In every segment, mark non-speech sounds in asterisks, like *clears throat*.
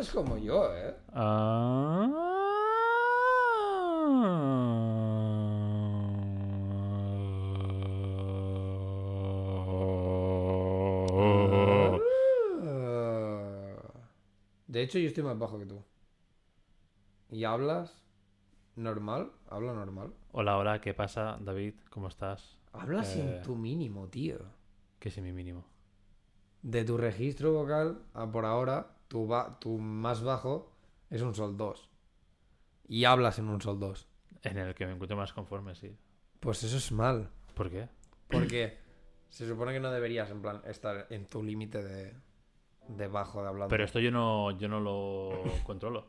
¿Más? como yo, ¿eh? Ah. De hecho, yo estoy más bajo que tú. ¿Y hablas normal? ¿Habla normal? Hola, hola, ¿qué pasa, David? ¿Cómo estás? Hablas Eh. en tu mínimo, tío. ¿Qué es mi mínimo? De tu registro vocal a por ahora, tu, ba- tu más bajo es un sol 2. Y hablas en un sol 2. En el que me encuentro más conforme, sí. Pues eso es mal. ¿Por qué? Porque se supone que no deberías, en plan, estar en tu límite de, de bajo de hablando. Pero esto yo no, yo no lo controlo.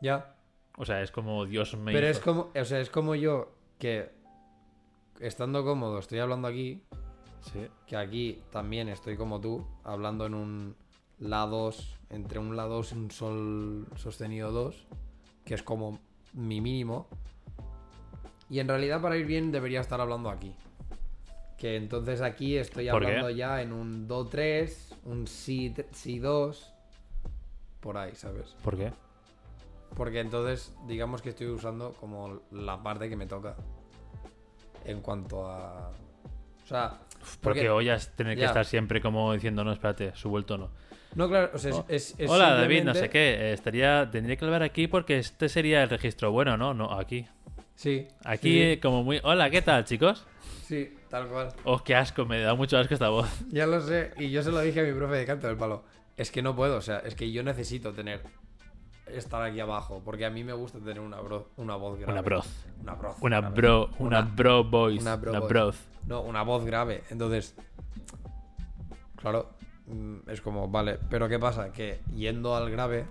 Ya. O sea, es como Dios me Pero hizo. es como, o sea, es como yo que estando cómodo estoy hablando aquí, Sí. que aquí también estoy como tú, hablando en un La 2, entre un La 2 y un Sol sostenido 2, que es como mi mínimo. Y en realidad para ir bien debería estar hablando aquí. Que entonces aquí estoy hablando ya en un Do 3, un Si, si 2, por ahí, ¿sabes? ¿Por qué? Porque entonces, digamos que estoy usando como la parte que me toca. En cuanto a. O sea. Porque ollas tener que Ya. estar siempre como diciendo, no, espérate, subo el tono. No, claro, o sea, es. Oh. es- es Hola, David, no sé qué. Estaría, tendría que hablar aquí porque este sería el registro bueno, ¿no? No, aquí. Sí. Aquí sí, como muy... Hola, ¿qué tal, chicos? Sí, tal cual. Oh, qué asco, me da mucho asco esta voz. *laughs* Ya lo sé. Y yo se lo dije a mi profe de canto del palo. Es que no puedo, o sea, es que yo necesito tener. Estar aquí abajo. Porque a mí me gusta tener una, bro- una voz grave. Una broz. Una broz. Una grave. bro, una, bro voice. una Una, bro voice. broth. No, una voz grave. Entonces, claro, es como, vale, pero ¿qué pasa? Que yendo al grave,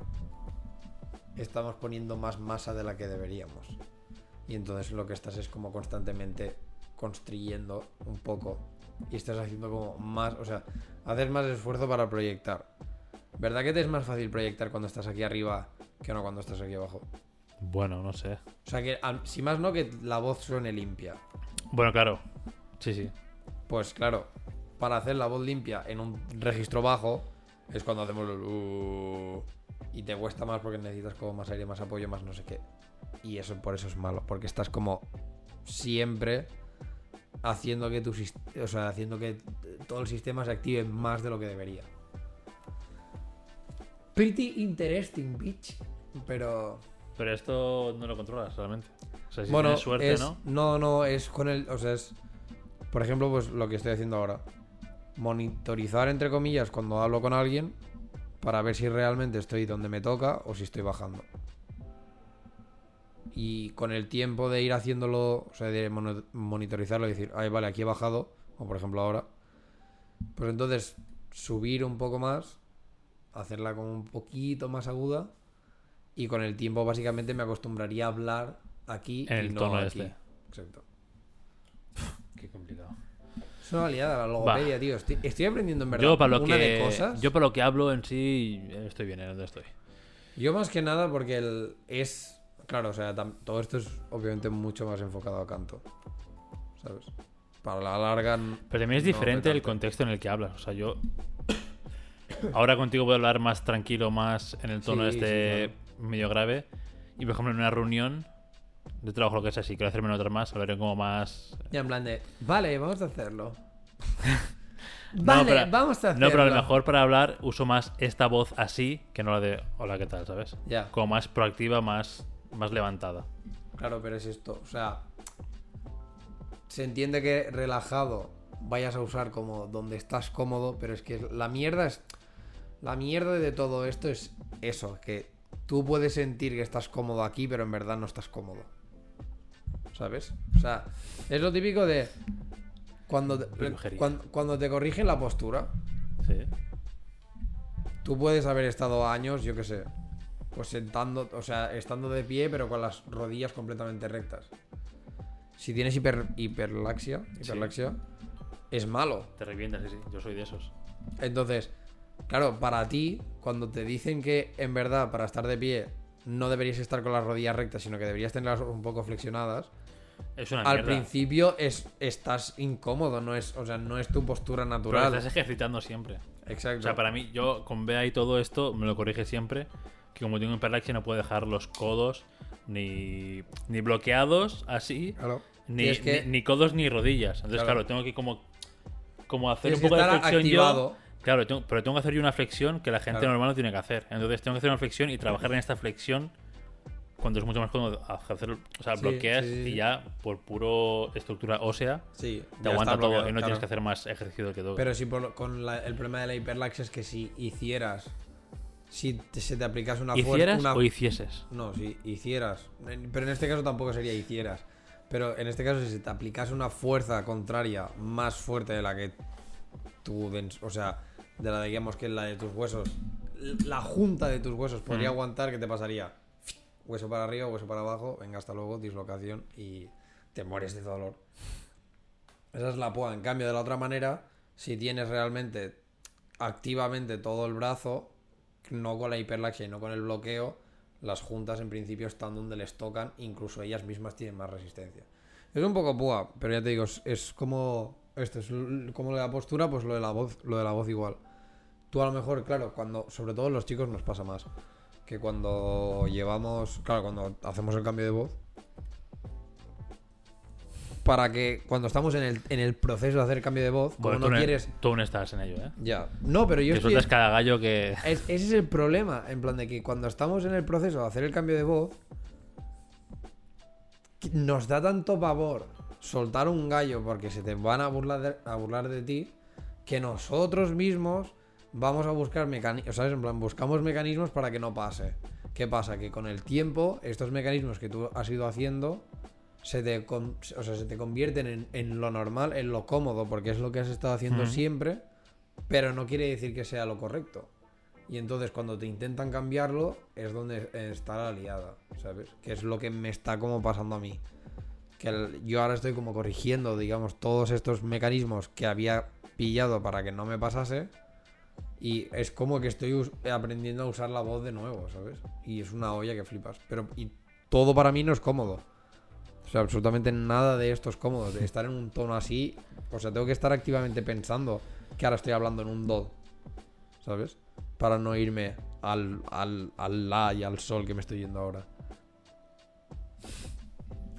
estamos poniendo más masa de la que deberíamos. Y entonces lo que estás es como constantemente construyendo un poco. Y estás haciendo como más, o sea, haces más esfuerzo para proyectar. ¿Verdad que te es más fácil proyectar cuando estás aquí arriba que no cuando estás aquí abajo? Bueno, no sé. O sea, que si más no, que la voz suene limpia. Bueno, claro. Sí, sí. Pues claro, para hacer la voz limpia en un registro bajo es cuando hacemos el uh, y te cuesta más porque necesitas como más aire, más apoyo, más no sé qué. Y eso por eso es malo, porque estás como siempre haciendo que tu o sea, haciendo que todo el sistema se active más de lo que debería. Pretty interesting, bitch. Pero Pero esto no lo controlas realmente. O sea, si bueno, tienes suerte, es- ¿no? No, no, es con el. O sea, es. Por ejemplo, pues lo que estoy haciendo ahora. Monitorizar, entre comillas, cuando hablo con alguien. Para ver si realmente estoy donde me toca o si estoy bajando. Y con el tiempo de ir haciéndolo, o sea, de monitorizarlo y decir, ay, vale, aquí he bajado, o por ejemplo ahora. Pues entonces, subir un poco más, hacerla como un poquito más aguda. Y con el tiempo, básicamente, me acostumbraría a hablar aquí En y el no tono aquí. este. Exacto. Qué complicado. Es una liada la logopedia, tío. Estoy, estoy aprendiendo en verdad Yo para lo una que de cosas. yo para lo que hablo en sí estoy bien en donde estoy. Yo más que nada porque el, es... Claro, o sea, tam- todo esto es obviamente mucho más enfocado a canto. ¿Sabes? Para la larga... Pero también es no diferente el contexto en el que hablas. O sea, yo *coughs* ahora contigo puedo hablar más tranquilo, más en el tono Sí, este sí, medio grave. Y por ejemplo en una reunión de trabajo lo que sea, si quiero hacerme notar más, hablaré como más. Ya en plan de... Vale, vamos a hacerlo. *laughs* No, vale, pero- vamos a hacerlo. No, pero a lo mejor para hablar uso más esta voz así que no la de hola, ¿qué tal? ¿Sabes? Ya. Como más proactiva, más, más levantada. Claro, pero es esto. O sea, se entiende que relajado vayas a usar como donde estás cómodo, pero es que la mierda es. La mierda de todo esto es eso, que tú puedes sentir que estás cómodo aquí, pero en verdad no estás cómodo. ¿Sabes? O sea, es lo típico de. Cuando te, cuando te corrigen la postura, Sí. Tú puedes haber estado años, yo qué sé, pues sentando, o sea, estando de pie, pero con las rodillas completamente rectas. Si tienes hiper, hiperlaxia, hiperlaxia, es malo. Te revientas, sí, sí. Yo soy de esos. Entonces, claro, para ti, cuando te dicen que en verdad para estar de pie no deberías estar con las rodillas rectas, sino que deberías tenerlas un poco flexionadas, Es una al mierda. principio es, estás incómodo, no es, o sea, no es tu postura Pero natural. estás ejercitando siempre. Exacto. O sea, para mí, yo con BA y todo esto, me lo corrige siempre. Que como tengo hiperlaxia, no puedo dejar los codos ni, ni bloqueados así, Claro. ni, que- ni, ni codos ni rodillas. Entonces, Claro. claro, tengo que como, como hacer Tienes un poco de flexión activado. yo. Claro, tengo- pero tengo que hacer yo una flexión que la gente Claro. normal no tiene que hacer. Entonces, tengo que hacer una flexión y trabajar en esta flexión cuando es mucho más cómodo hacer. O sea, Sí, bloqueas sí, y ya por puro estructura ósea Sí, te aguanta todo bloqueado, y no claro. tienes que hacer más ejercicio del que todo. Pero si por con la- el problema de la hiperlaxia es que si hicieras. Si te- se te aplicas una fuerza. ¿Hicieras una- o hicieses? No, si hicieras. Pero en este caso tampoco sería hicieras. Pero en este caso, si se te aplicas una fuerza contraria más fuerte de la que tú. O sea, de la de, digamos que la de tus huesos. La junta de tus huesos podría Mm. aguantar, ¿qué te pasaría? Hueso para arriba, hueso para abajo, venga, hasta luego, dislocación y te mueres de dolor. Esa es la púa. En cambio, de la otra manera, si tienes realmente activamente todo el brazo, no con la hiperlaxia y no con el bloqueo, las juntas en principio están donde les tocan, incluso ellas mismas tienen más resistencia. Es un poco púa, pero ya te digo, es, es como esto, es como lo de la postura, pues lo de la voz, lo de la voz igual. Tú a lo mejor, claro, cuando, sobre todo los chicos nos pasa más, que cuando llevamos, claro, cuando hacemos el cambio de voz, para que cuando estamos en el, en el proceso de hacer el cambio de voz, como Bueno, no tú, no- quieres... tú aún estás en ello, ¿eh? Ya. No, pero yo Que estoy... cada gallo que. Es- ese es el problema, en plan de que cuando estamos en el proceso de hacer el cambio de voz, nos da tanto pavor soltar un gallo porque se te van a burlar de, a burlar de ti, que nosotros mismos vamos a buscar mecanismos, ¿sabes? En plan, buscamos mecanismos para que no pase. ¿Qué pasa? Que con el tiempo, estos mecanismos que tú has ido haciendo, se te, o sea, se te convierten en, en lo normal, en lo cómodo, porque es lo que has estado haciendo siempre, pero no quiere decir que sea lo correcto. Y entonces cuando te intentan cambiarlo es donde está la liada, ¿sabes? Que es lo que me está como pasando a mí. Que el- yo ahora estoy como corrigiendo, digamos, todos estos mecanismos que había pillado para que no me pasase. Y es como que estoy aprendiendo a usar la voz de nuevo, ¿sabes? Y es una olla que flipas. Pero y todo para mí no es cómodo. O sea, absolutamente nada de esto es cómodo. De estar en un tono así, o sea, tengo que estar activamente pensando que ahora estoy hablando en un do. ¿Sabes? Para no irme al, al, al la y al sol que me estoy yendo ahora.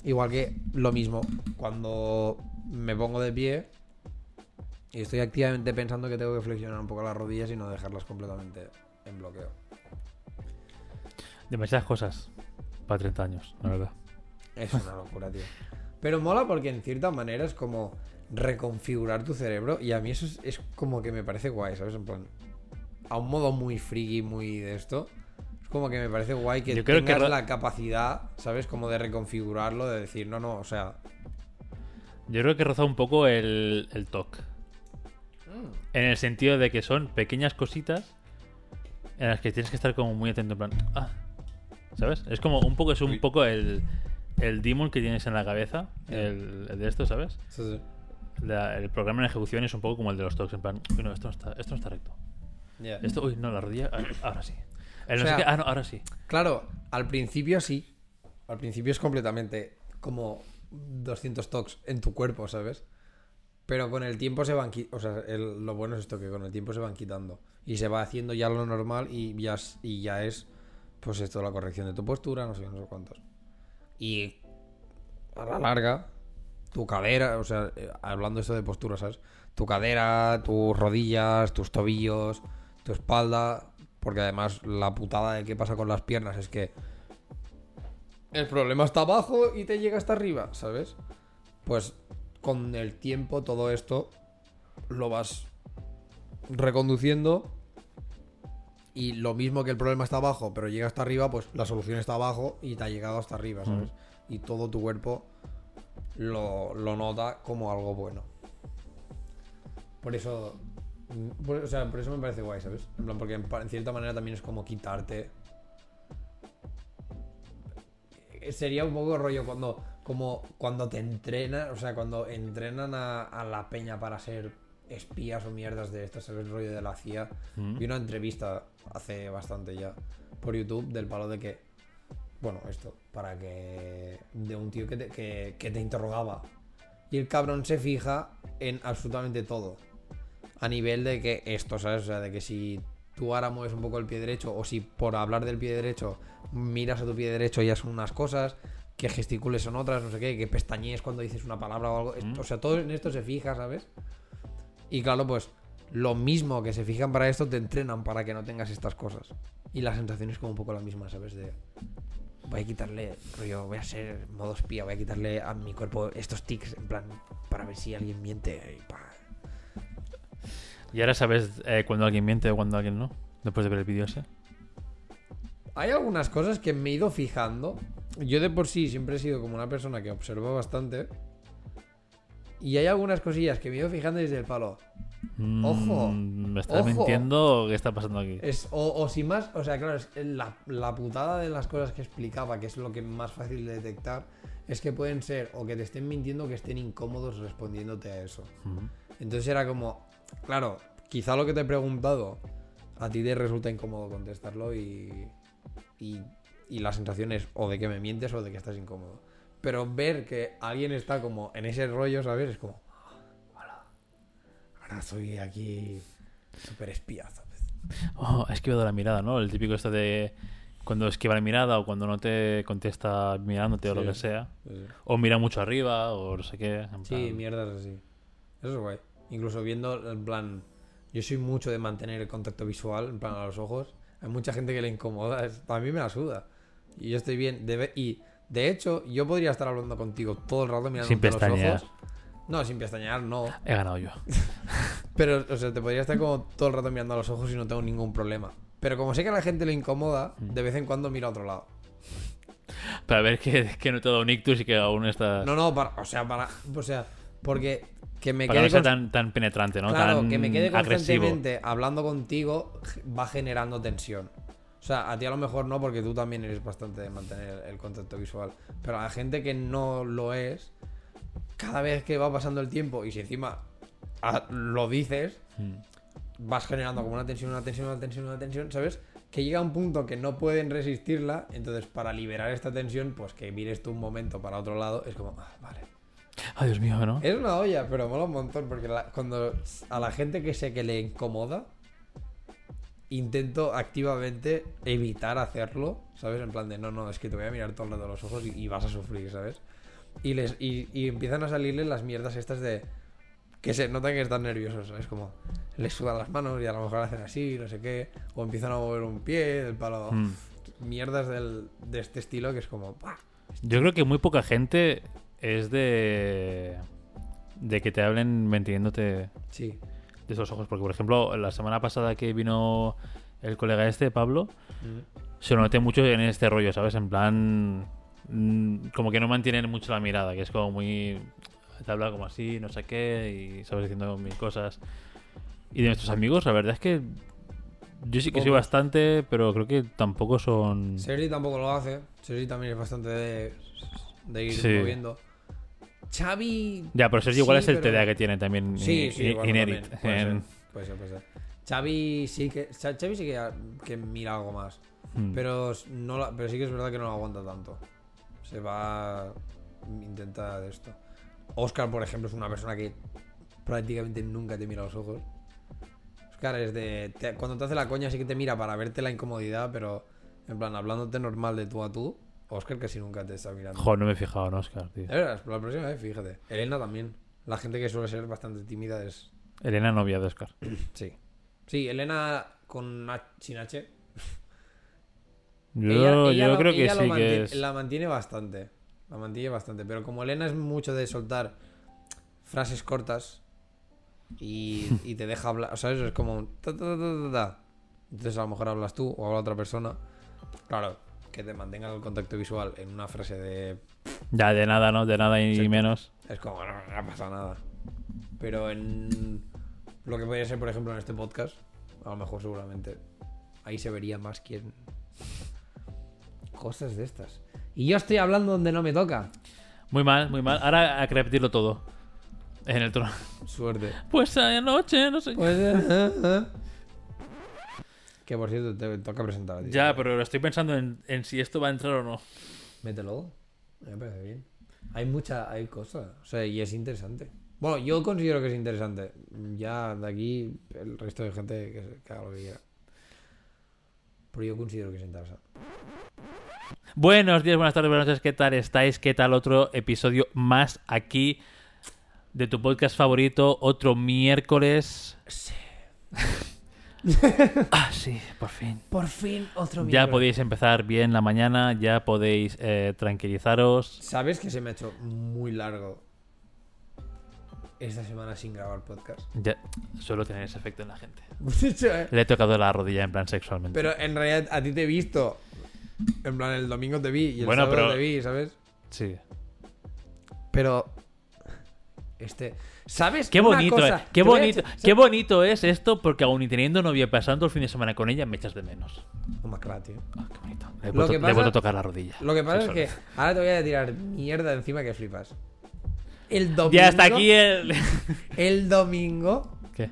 Igual que lo mismo, cuando me pongo de pie y estoy activamente pensando que tengo que flexionar un poco las rodillas y no dejarlas completamente en bloqueo. Demasiadas cosas para 30 años, la verdad. Es una locura, tío. Pero mola porque en cierta manera es como reconfigurar tu cerebro y a mí eso es, es como que me parece guay, ¿sabes? En plan, a un modo muy friki, muy de esto. Es como que me parece guay que Yo creo que tengas la capacidad, ¿sabes? Como de reconfigurarlo, de decir, no, no, o sea... Yo creo que roza un poco el, el TOC. En el sentido de que son pequeñas cositas en las que tienes que estar como muy atento, en plan, ah, ¿sabes? Es como un poco, es un poco el, el demon que tienes en la cabeza, el, el de esto, ¿sabes? Sí, sí. La- el programa en ejecución es un poco como el de los TOCs, en plan, uy, no, esto no está, esto no está recto. Ya. Esto, uy, no, la rodilla, ah, ahora sí. El no O sé sea- qué, ah, no, ahora sí. Claro, al principio sí. Al principio es completamente como 200 tocs en tu cuerpo, ¿sabes? Pero con el tiempo se van quitando. O sea, lo bueno es esto, que con el tiempo se van quitando. Y se va haciendo ya lo normal y ya, y ya es, pues esto, la corrección de tu postura, no sé, no sé cuántos. Y a la larga, tu cadera, o sea, eh, hablando esto de postura, ¿sabes? Tu cadera, tus rodillas, tus tobillos, tu espalda. Porque además la putada de qué pasa con las piernas es que el problema está abajo y te llega hasta arriba, ¿sabes? Pues con el tiempo todo esto lo vas reconduciendo y lo mismo que el problema está abajo pero llega hasta arriba, pues la solución está abajo y te ha llegado hasta arriba, ¿sabes? Y todo tu cuerpo lo, lo nota como algo bueno. Por eso, mm, por, o sea, por eso me parece guay, ¿sabes? En plan, porque en cierta manera también es como quitarte eh, sería un poco rollo cuando como cuando te entrenan, o sea, cuando entrenan a, a la peña para ser espías o mierdas de estas, ¿sabes? Rollo de la CIA. Mm. Vi una entrevista hace bastante ya por YouTube del palo de que Bueno, esto, para que. De un tío que te, que, que te interrogaba. Y el cabrón se fija en absolutamente todo. A nivel de que esto, ¿sabes? O sea, de que si tú ahora mueves un poco el pie derecho, o si por hablar del pie derecho miras a tu pie derecho ya son unas cosas, que gesticules son otras, no sé qué, que pestañees cuando dices una palabra o algo. Mm. O sea, todo en esto se fija, ¿sabes? Y claro, pues lo mismo que se fijan para esto, te entrenan para que no tengas estas cosas. Y la sensación es como un poco la misma, ¿sabes? De. Voy a quitarle, rollo, voy a ser modo espía, voy a quitarle a mi cuerpo estos tics, en plan, para ver si alguien miente. Y pa. Y ahora sabes eh, cuando alguien miente o cuando alguien no. Después de ver el vídeo ese. Hay algunas cosas que me he ido fijando. Yo de por sí siempre he sido como una persona que observa bastante. Y hay algunas cosillas que me he ido fijando desde el palo. Mm, Ojo, ¿Me estás ojo. mintiendo o qué está pasando aquí? Es, o, o sin más, o sea, claro, es la, la putada de las cosas que explicaba, que es lo que es más fácil de detectar, es que pueden ser o que te estén mintiendo o que estén incómodos respondiéndote a eso. Mm. Entonces era como, claro, quizá lo que te he preguntado a ti te resulta incómodo contestarlo y, y, y la sensación es o de que me mientes o de que estás incómodo. Pero ver que alguien está como en ese rollo, ¿sabes? Es como, hola, ahora soy aquí súper espía, ¿sabes? Oh, esquivado la mirada, ¿no? El típico esto de cuando esquiva la mirada o cuando no te contesta mirándote o lo Sí. que sea. Sí, sí. O mira mucho arriba o no sé qué. en Sí, plan- mierdas así. Eso es guay. Incluso viendo, en plan, yo soy mucho de mantener el contacto visual, en plan a los ojos. Hay mucha gente que le incomoda, a mí me la suda. Y yo estoy bien. de y de hecho, yo podría estar hablando contigo todo el rato mirando Sin los ojos. No, sin pestañear, no. He ganado yo. *laughs* Pero, o sea, te podría estar como todo el rato mirando a los ojos y no tengo ningún problema. Pero como sé que a la gente le incomoda, Mm. de vez en cuando miro a otro lado. Para ver que, que no te dado un ictus y que aún estás. No, no, para, o sea, para. O sea, porque que me para quede no const- tan, tan penetrante, ¿no? Claro, tan que me quede agresivo. constantemente hablando contigo va generando tensión. O sea, a ti a lo mejor no, porque tú también eres bastante de mantener el contacto visual. Pero a la gente que no lo es, cada vez que va pasando el tiempo y si encima ah, lo dices, Mm. vas generando como una tensión, una tensión, una tensión, una tensión, ¿sabes? Que llega un punto que no pueden resistirla, entonces para liberar esta tensión, pues que mires tú un momento para otro lado, es como, ah, vale. Ay, Dios mío, ¿no? Es una olla, pero mola un montón porque la- cuando a la gente que sé que le incomoda, intento activamente evitar hacerlo, ¿sabes? En plan de, no, no, es que te voy a mirar todo el rato a los ojos y, y vas a sufrir, ¿sabes? Y, les, y, y empiezan a salirles las mierdas estas de que se notan que están nerviosos, ¿sabes? Como les sudan las manos y a lo mejor hacen así, no sé qué, o empiezan a mover un pie, el palo... Mm. Mierdas del- de este estilo que es como... Yo creo que muy poca gente es de. de que te hablen manteniéndote Sí. De esos ojos. Porque, por ejemplo, la semana pasada que vino el colega este, Pablo, se lo noté mucho en este rollo, ¿sabes? En plan. mm, Como que no mantienen mucho la mirada, que es como muy. Te habla como así, no sé qué, y sabes diciendo mil cosas. Y de nuestros amigos, la verdad es que. Yo sí que soy bastante, pero creo que tampoco son. Sergi tampoco lo hace. Sergi también es bastante de, de ir Sí. moviendo. Xavi. Ya, pero Sergio igual es el pero- TDA que tiene también. Sí, sí, i- bueno, Inédit. también. Puede, En- ser, puede ser, puede ser. Xavi sí que. Xa- Xavi sí que, que mira algo más. Mm. Pero, no la- pero sí que es verdad que no lo aguanta tanto. Se va. Intenta de esto. Oscar, por ejemplo, es una persona que prácticamente nunca te mira a los ojos. Oscar es de. te- cuando te hace la coña sí que te mira para verte la incomodidad, pero en plan, hablándote normal de tú a tú, Oscar casi nunca te está mirando. Joder, no me he fijado en Oscar, tío. La próxima vez, fíjate. Elena también. La gente que suele ser bastante tímida es. Elena novia de Oscar. *coughs* Sí. Sí, Elena con H- sin H. Yo, Ella- ella yo lo- creo que sí mantiene- que es. La mantiene bastante. La mantiene bastante. Pero como Elena es mucho de soltar frases cortas y, *laughs* y te deja hablar. Es como ta, ta, ta, ta, ta, ta. Entonces a lo mejor hablas tú o habla otra persona. Claro, que te mantenga el contacto visual en una frase de Ya, de nada, ¿no? De nada y Sí. menos. Es como, no, no ha pasado nada. Pero en lo que podría ser, por ejemplo, en este podcast, a lo mejor seguramente ahí se vería más quién. Cosas de estas. Y yo estoy hablando donde no me toca. Muy mal, muy mal. Ahora hay que repetirlo todo. En el trono. Suerte. Pues anoche, no sé. Pues, eh, eh, eh. Que por cierto, te toca presentar a ti. Ya, pero estoy pensando en, en si esto va a entrar o no. Mételo. Me parece bien. Hay mucha, hay cosas. O sea, y es interesante. Bueno, yo considero que es interesante. Ya de aquí, el resto de gente que, que haga lo que quiera. Pero yo considero que es interesante. Buenos días, buenas tardes, buenas noches, ¿qué tal estáis? ¿Qué tal otro episodio más aquí de tu podcast favorito? Otro miércoles. *laughs* *laughs* ah, sí, por fin. Por fin, otro Ya podéis empezar bien la mañana, ya podéis eh, tranquilizaros. ¿Sabes que se me ha hecho muy largo esta semana sin grabar podcast? Ya, suelo tener ese efecto en la gente. *laughs* ¿eh? Le he tocado la rodilla en plan sexualmente. Pero en realidad a ti te he visto. En plan, el domingo te vi y el Bueno, sábado pero- te vi, ¿sabes? Sí. Pero. Este. ¿Sabes? Qué bonito, cosa, eh. qué a bonito, qué bonito es esto porque aún y teniendo novia pasando el fin de semana con ella me echas de menos. Oh, macra, tío. Ah, qué bonito. Le he Lo vuelto, que le pasa- vuelto a tocar la rodilla. Lo que pasa es que ahora te voy a tirar mierda encima que flipas. El domingo. Ya está aquí el... *laughs* El domingo ¿Qué?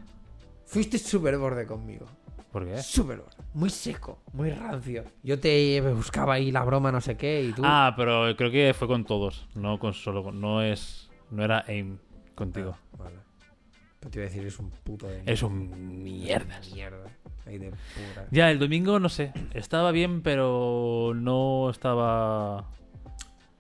fuiste súper borde conmigo. ¿Por qué? Súper borde. Muy seco, muy rancio. Yo te buscaba ahí la broma, no sé qué, y tú. Ah, pero creo que fue con todos, no con solo no es no era aim contigo. Ah, vale. Pero te iba a decir, es un puto de Es un mierdas. mierda. Ahí de pura. Ya, el domingo no sé, estaba bien, pero no estaba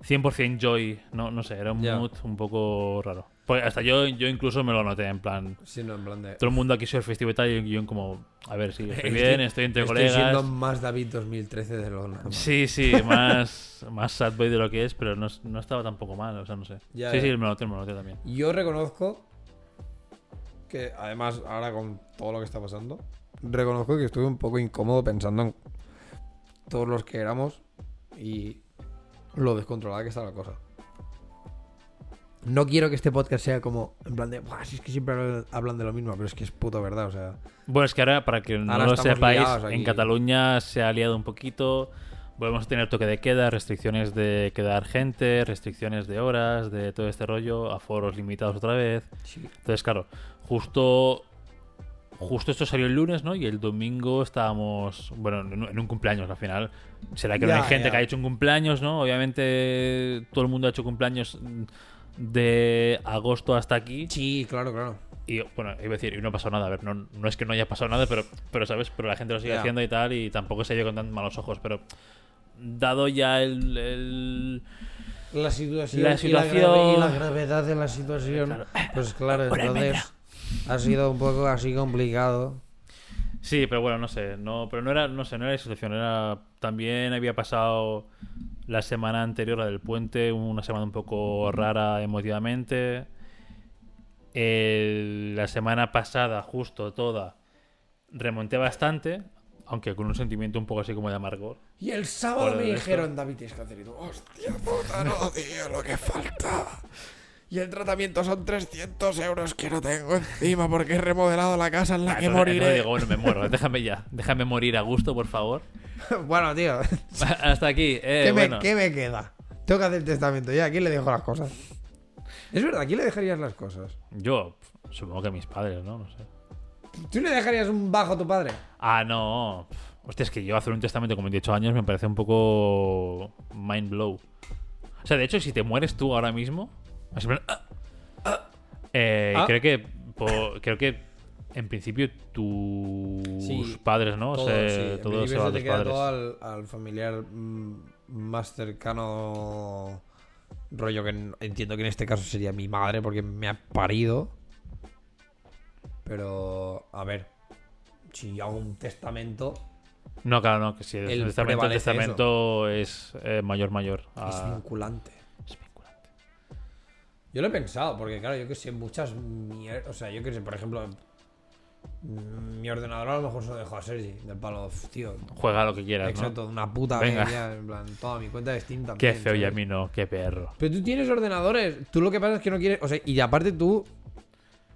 100% joy, no no sé, era un Ya. mood un poco raro. Pues hasta yo yo incluso me lo noté en plan Sí, no, en plan de. todo el mundo aquí soy el festivo y tal y yo como a ver si estoy *laughs* bien, estoy entre Estoy colegas. siendo más David 2013 de lo normal. Sí, sí, *laughs* más, más sad boy de lo que es, pero no, no estaba tampoco mal, o sea, no sé. Ya, sí, sí, me lo noté, me lo noté también. Yo reconozco que, además, ahora con todo lo que está pasando, reconozco que estuve un poco incómodo pensando en todos los que éramos y lo descontrolada que está la cosa. No quiero que este podcast sea como, en plan de, "Buah, si es que siempre hablan de lo mismo, pero es que es puto verdad, o sea. Bueno, es que ahora, para que no lo sepáis, en Cataluña se ha liado un poquito. Volvemos a tener toque de queda, restricciones de quedar gente, restricciones de horas, de todo este rollo, aforos limitados otra vez. Entonces, claro, justo justo esto salió el lunes, ¿no? Y el domingo estábamos, bueno, en un- cumpleaños al final. Será que no hay gente que ha hecho un cumpleaños, ¿no? Obviamente todo el mundo ha hecho cumpleaños de agosto hasta aquí. Sí, claro, claro. Y bueno, iba a decir, y no ha pasado nada. A ver, no, no es que no haya pasado nada, pero, pero ¿sabes? Pero la gente lo sigue Ya. haciendo y tal, y tampoco se ve con tan malos ojos. Pero dado ya el. el- La situación, La y situación- grave- y la gravedad de la situación, Claro. pues claro, entonces ha sido un poco así complicado. Sí, pero bueno, no sé. No, pero no era, no sé, no era la situación. Era, también había pasado la semana anterior, la del puente, una semana un poco rara emotivamente. El- la semana pasada, justo toda, remonté bastante, aunque con un sentimiento un poco así como de amargor. Y el sábado me dijeron, David, tienes que hacer y tú, hostia puta, no, tío, lo que falta. Y el tratamiento son 300 euros que no tengo encima porque he remodelado la casa en la Ah, que entonces moriré. digo, bueno, me muero. Déjame ya. Déjame morir a gusto, por favor. *laughs* bueno, tío, *laughs* Hasta aquí. Eh, ¿qué, me, bueno. qué me queda? Tengo que hacer el testamento ya. ¿A quién le dejo las cosas? Es verdad, ¿a quién le dejarías las cosas? Yo supongo que a mis padres, ¿no? No sé. ¿Tú le dejarías un bajo a tu padre? Ah, no. Hostia, es que yo hacer un testamento con 28 años me parece un poco mind blow. O sea, de hecho, si te mueres tú ahora mismo, así ah, ah, eh, Ah. creo que po- creo que en principio tus Sí, padres, ¿no? Todo, Se- sí. En todo principio se va a queda padres. todo al, al familiar mm, más cercano rollo que en- entiendo que en este caso sería mi madre porque me ha parido. Pero, a ver, si hago un testamento, No, claro, no, que si El testamento, el prevalece testamento es eh, mayor, mayor. a- es vinculante. Yo lo he pensado, porque claro, yo que sé, muchas mier- O sea, yo que sé, por ejemplo, mm, mi ordenador a lo mejor se lo dejo a Sergi, del palo, "Uf, tío. Juega lo que quieras, ¿no? Exacto, una puta Venga. media, en plan, toda mi cuenta de Steam Qué también. feo y a mí no, qué perro. Pero tú tienes ordenadores. Tú lo que pasa es que no quieres. O sea, y aparte tú.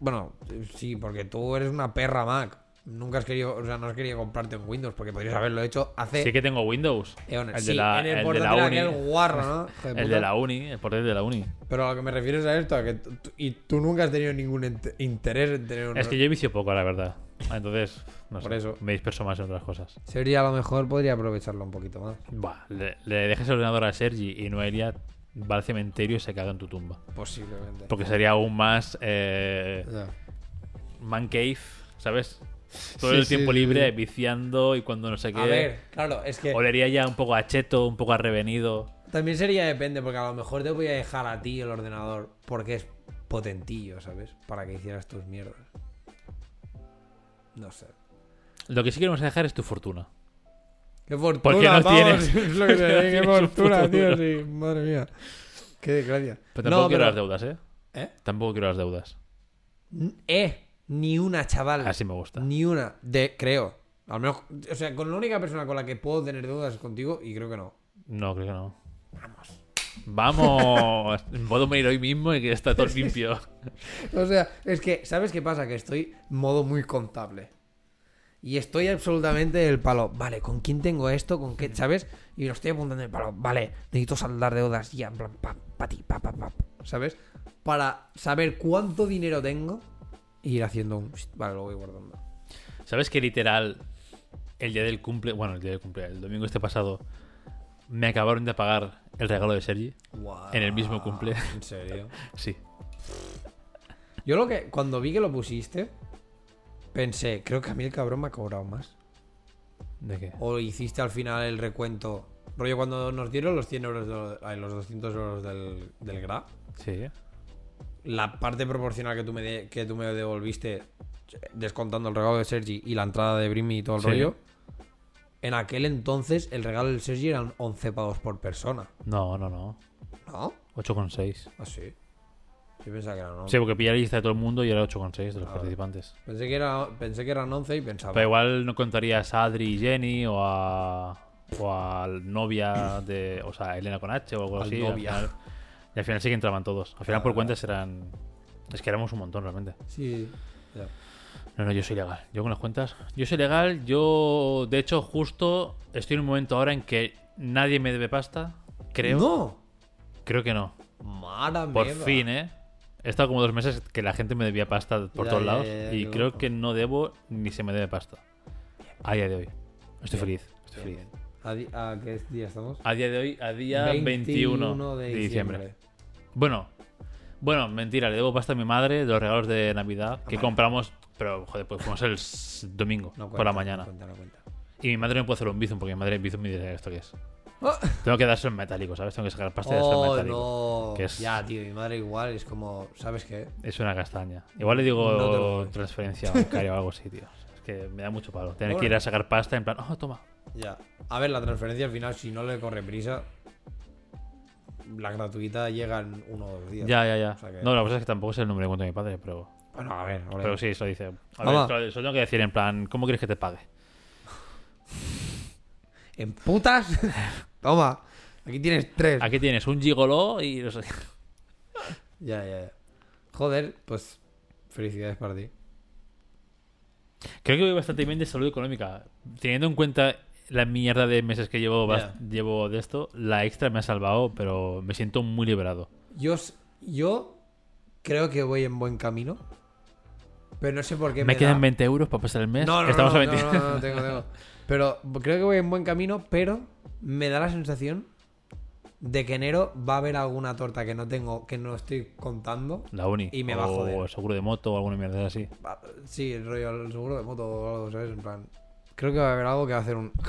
Bueno, sí, porque tú eres una perra Mac. Nunca has querido. O sea, no has querido comprarte un Windows porque podrías haberlo hecho hace. Sí que tengo Windows. eones. El Sí, de la, en el, el de la uni. aquel guarro, ¿no? *laughs* El puta. de la uni, el portátil de la uni. Pero a lo que me refiero es a esto, a que y tú nunca has tenido ningún int- interés en tener un Es que yo vicio poco, la verdad. Entonces, no Por sé, eso. me disperso más en otras cosas. Sergi a lo mejor podría aprovecharlo un poquito más. Buah, le, le dejes el ordenador a Sergi y Noelia va al cementerio y se caga en tu tumba. Posiblemente. Porque sería aún más eh, Ya. man cave, ¿sabes? Todo Sí, el tiempo sí, libre sí. viciando y cuando no sé qué. A ver, claro, es que Olería ya un poco a cheto, un poco a revenido. también sería depende, porque a lo mejor te voy a dejar a ti el ordenador porque es potentillo, ¿sabes? Para que hicieras tus mierdas. No sé. Lo que sí queremos dejar es tu fortuna. Qué fortuna, Porque no tienes- *laughs* Es lo que te digo, *laughs* qué fortuna, tío, sí. Madre mía. Qué desgracia. Pero tampoco No, quiero pero- las deudas, ¿eh? ¿Eh? Tampoco quiero las deudas. Eh, ni una, chaval. Así me gusta. Ni una. De, creo. Al menos, o sea, con la única persona con la que puedo tener deudas es contigo y creo que no. No, creo que no. Vamos. Vamos. Puedo venir hoy mismo y que está todo *laughs* limpio. O sea, es que, ¿sabes qué pasa? Que estoy modo muy contable. Y estoy absolutamente del palo. Vale, ¿con quién tengo esto? ¿Con qué? ¿Sabes? Y lo estoy apuntando en el palo. Vale, necesito saldar deudas ya. En plan, pa, pa, ti, pa, pa, pa, ¿Sabes? Para saber cuánto dinero tengo e ir haciendo un. Vale, lo voy guardando. ¿Sabes que literal el día del cumple, bueno, el día del cumple, el domingo este pasado, me acabaron de pagar el regalo de Sergi? En el mismo cumple. ¿En serio? *laughs* Sí. Yo lo que. Cuando vi que lo pusiste, pensé, creo que a mí el cabrón me ha cobrado más. ¿De qué? O hiciste al final el recuento. Rollo, cuando nos dieron los 100 euros, de- ay, los 200 euros del, del GRA, Sí. La parte proporcional que tú me, de- que tú me devolviste, descontando el regalo de Sergi y la entrada de Brimi y todo el Sí. rollo, en aquel entonces el regalo del Sergi eran 11 pavos por persona. No, no, no. ¿No? 8,6. Ah, sí. Yo pensaba que eran 11. Sí, porque pilla la lista de todo el mundo y era 8,6 de los Ah. participantes. Pensé, que era, pensé que eran 11 y pensaba. Pero igual no contarías a Adri y Jenny o a. o a la novia de. o sea, Elena con H o algo Al así. novia. Al final, *laughs* y al final sí que entraban todos. Al final por claro. cuentas eran. Es que éramos un montón realmente. Sí. ya. No, no, yo soy legal. Yo con las cuentas. Yo soy legal. Yo, de hecho, justo estoy en un momento ahora en que nadie me debe pasta. Creo. ¡No! Creo que no. Mara Por mierda. fin, ¿eh? He estado como dos meses que la gente me debía pasta por Ya, todos ya, lados. ya, ya, y creo loco. que no debo ni se me debe pasta. A día de hoy. Estoy Bien. feliz. Estoy Bien, feliz. bien. ¿A, a qué día estamos? A día de hoy, a día 21, de, diciembre. Bueno, bueno, mentira, le debo pasta a mi madre de los regalos de Navidad que Vale. compramos, pero joder, pues fuimos el domingo No por la cuenta, mañana. No cuenta, no cuenta. Y mi madre no puede hacer un bizum porque mi madre en bizum me dice esto que es. ¡Oh! Tengo que dárselo en metálico, ¿sabes? Tengo que sacar pasta de Oh, metálico. no. que es- Ya, tío, mi madre igual es como, ¿sabes qué? Es una castaña. Igual le digo No transferencia bancaria o algo así, tío. *laughs* Es que me da mucho palo. Tener que ir a sacar pasta en plan, oh, toma. Ya. A ver, la transferencia al final, si no le corre prisa, la gratuita llega en uno o dos días. Ya, ya, ya. O sea que- No, la cosa es que tampoco es el número de cuenta de mi padre, pero. Bueno, a ver, ole. Pero sí, eso dice. A Mamá. ver, eso, eso tengo que decir en plan, ¿cómo quieres que te pague? *laughs* ¿En putas? *laughs* Toma, aquí tienes tres. Aquí tienes un gigolo y no sé. *laughs* Ya, ya, ya. Joder, pues felicidades para ti. Creo que voy bastante bien de salud económica. Teniendo en cuenta la mierda de meses que llevo, llevo de esto, la extra me ha salvado, pero me siento muy liberado. Yo, s- yo creo que voy en buen camino. Pero no sé por qué Me, me, quedan da- 20 euros para pasar el mes. No, no, Estamos no, a no, 20. no, no, no, tengo, tengo. Pero creo que voy en buen camino, pero me da la sensación de que enero va a haber alguna torta que no tengo, que no estoy contando. La uni. Y me va a o joder. el seguro de moto o alguna mierda así. Va- Sí, el rollo, el seguro de moto o algo, ¿sabes? En plan, creo que va a haber algo que va a hacer un... *laughs*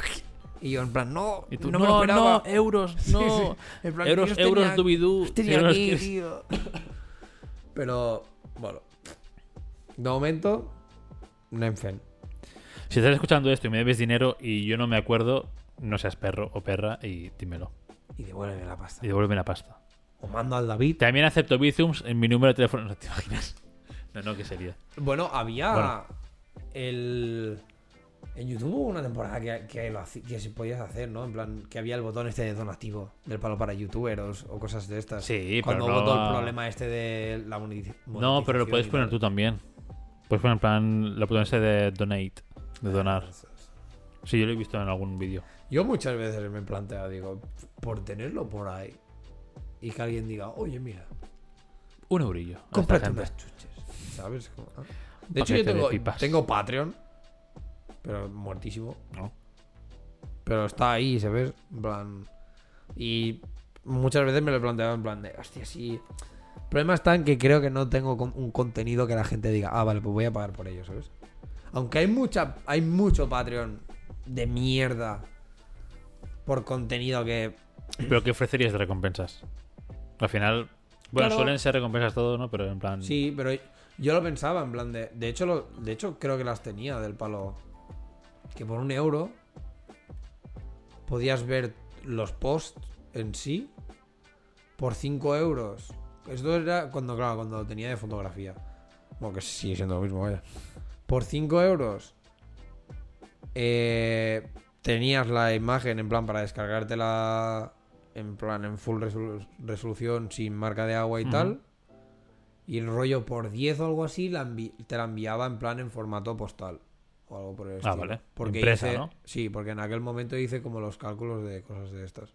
Y yo en plan, no, Y tú, no, no, lo no, euros, *laughs* no. sí. En plan, euros, los euros, tenía- dubidú. tenía euros aquí, tío. *laughs* Pero, bueno. De momento, Nenfen. Si estás escuchando esto y me debes dinero y yo no me acuerdo, no seas perro o perra y dímelo. Y devuélveme la pasta. Y devuélveme la pasta. O mando al David. También acepto Bizums en mi número de teléfono. ¿No te imaginas? No, no, ¿qué sería? Bueno, había Bueno. el... En YouTube hubo una temporada que, que, lo que se podías hacer, ¿no? En plan, que había el botón este de donativo del palo para youtubers o cosas de estas. Sí, Cuando pero hubo todo el problema este de la monetiz- No, pero lo monetización puedes poner tú también. Puedes poner en plan la botón ese de donate, de donar. Sí, yo lo he visto en algún vídeo. Yo muchas veces me he planteado, digo, por tenerlo por ahí y que alguien diga, oye, mira, Un eurillo. cómprate unas chuches. ¿Sabes? Ah, De hecho, yo tengo, tengo Patreon, pero muertísimo. ¿no? Pero está ahí, ¿sabes? En plan. Y muchas veces me lo he planteado en plan de, hostia, sí. El problema está en que creo que no tengo un contenido que la gente diga, ah, vale, pues voy a pagar por ello, ¿sabes? Aunque hay mucha, hay mucho Patreon de mierda por contenido que. Pero ¿qué ofrecerías de recompensas? Al final, bueno, Claro. suelen ser recompensas todo, ¿no? Pero en plan... Sí, pero yo lo pensaba, en plan de. De hecho, lo, de hecho creo que las tenía del palo. Que por un euro podías ver los posts en sí por 5 euros. Esto era cuando, claro, cuando lo tenía de fotografía. Bueno, que sigue siendo lo mismo, vaya. Por 5 euros eh, tenías la imagen en plan para descargártela en plan en full resolu- resolución sin marca de agua y tal. Y el rollo por 10 o algo así la te la enviaba en plan en formato postal. O algo por el Ah, estilo. vale. Porque Impresa, hice- ¿no? Sí, porque en aquel momento hice como los cálculos de cosas de estas.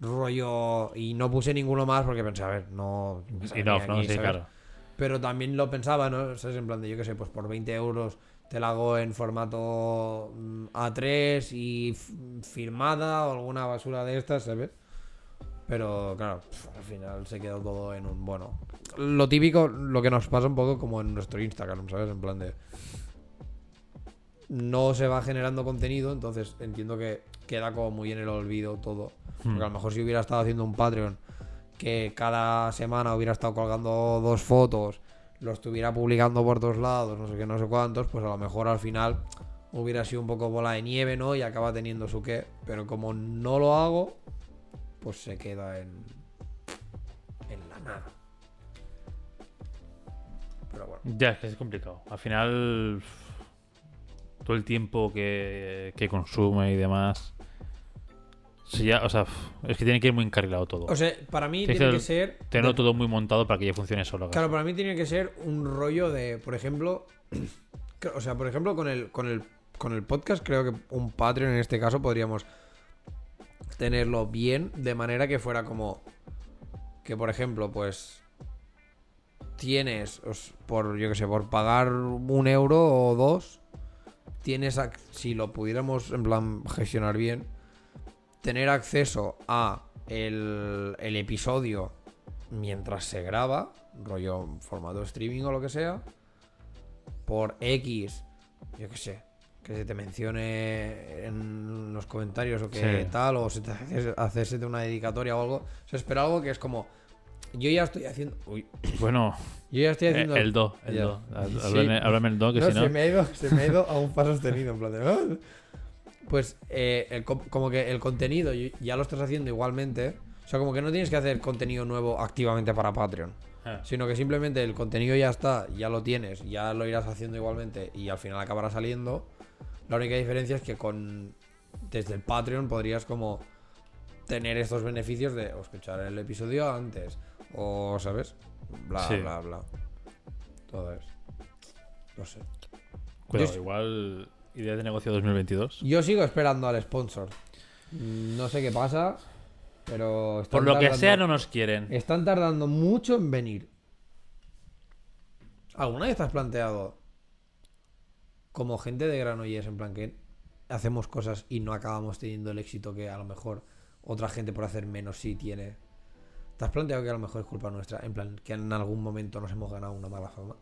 Rollo. Y no puse ninguno más porque pensé, a ver, no. Y no, aquí, no, sí, ¿sabes? claro. Pero también lo pensaba, ¿no? ¿Sabes? En plan de, yo qué sé, pues por 20 euros te la hago en formato mm, A3 y firmada o alguna basura de estas, ¿sabes? Pero claro, al final se quedó todo en un bueno. Lo típico, lo que nos pasa un poco como en nuestro Instagram, ¿sabes? En plan de. No se va generando contenido, entonces entiendo que queda como muy en el olvido todo. Porque a lo mejor si hubiera estado haciendo un Patreon que cada semana hubiera estado colgando dos fotos, lo estuviera publicando por todos lados, no sé qué, no sé cuántos, pues a lo mejor al final hubiera sido un poco bola de nieve, ¿no? Y acaba teniendo su qué. Pero como no lo hago, pues se queda en. en la nada. Pero bueno. Ya, es que es complicado. Al final, todo el tiempo que, que consume y demás. Sí, ya, o sea, es que tiene que ir muy encarrilado todo. O sea, para mí tiene que que ser. Tenerlo de- todo muy montado para que ya funcione solo. Claro, para mí tiene que ser un rollo de, por ejemplo, *clears throat* o sea, por ejemplo, con el, con el, con el podcast, creo que un Patreon en este caso podríamos tenerlo bien, de manera que fuera como que, por ejemplo, pues tienes, por, yo que sé, por pagar un euro o dos, tienes, si lo pudiéramos en plan gestionar bien, tener acceso a el, el episodio mientras se graba, rollo formato streaming o lo que sea, por X, yo qué sé, que se te mencione en los comentarios o que Sí. tal, o se te hace, una dedicatoria o algo. Se espera algo que es como, yo ya estoy haciendo... Uy, *coughs* Bueno, yo ya estoy eh, haciendo... el do. El Ya. do. Sí. Háblame, el do, que No, si no. se, me ha ido, se me ha ido a un paso sostenido, en plan de... "Ah". Pues eh, el co- como que el contenido ya lo estás haciendo igualmente. O sea, como que no tienes que hacer contenido nuevo activamente para Patreon. Ah. Sino que simplemente el contenido ya está, ya lo tienes, ya lo irás haciendo igualmente y al final acabará saliendo. La única diferencia es que con desde el Patreon podrías como tener estos beneficios de escuchar el episodio antes o, ¿sabes? Bla, Sí. bla, bla. Todo eso. No sé. Cuidado, Yo- igual idea de negocio 2022. Yo sigo esperando al sponsor. No sé qué pasa, pero... están Por lo que sea, no nos quieren. Están tardando mucho en venir. ¿Alguna vez te has planteado como gente de Granollers en plan que hacemos cosas y no acabamos teniendo el éxito que a lo mejor otra gente por hacer menos sí tiene? ¿Te has planteado que a lo mejor es culpa nuestra? En plan, que en algún momento nos hemos ganado una mala fama.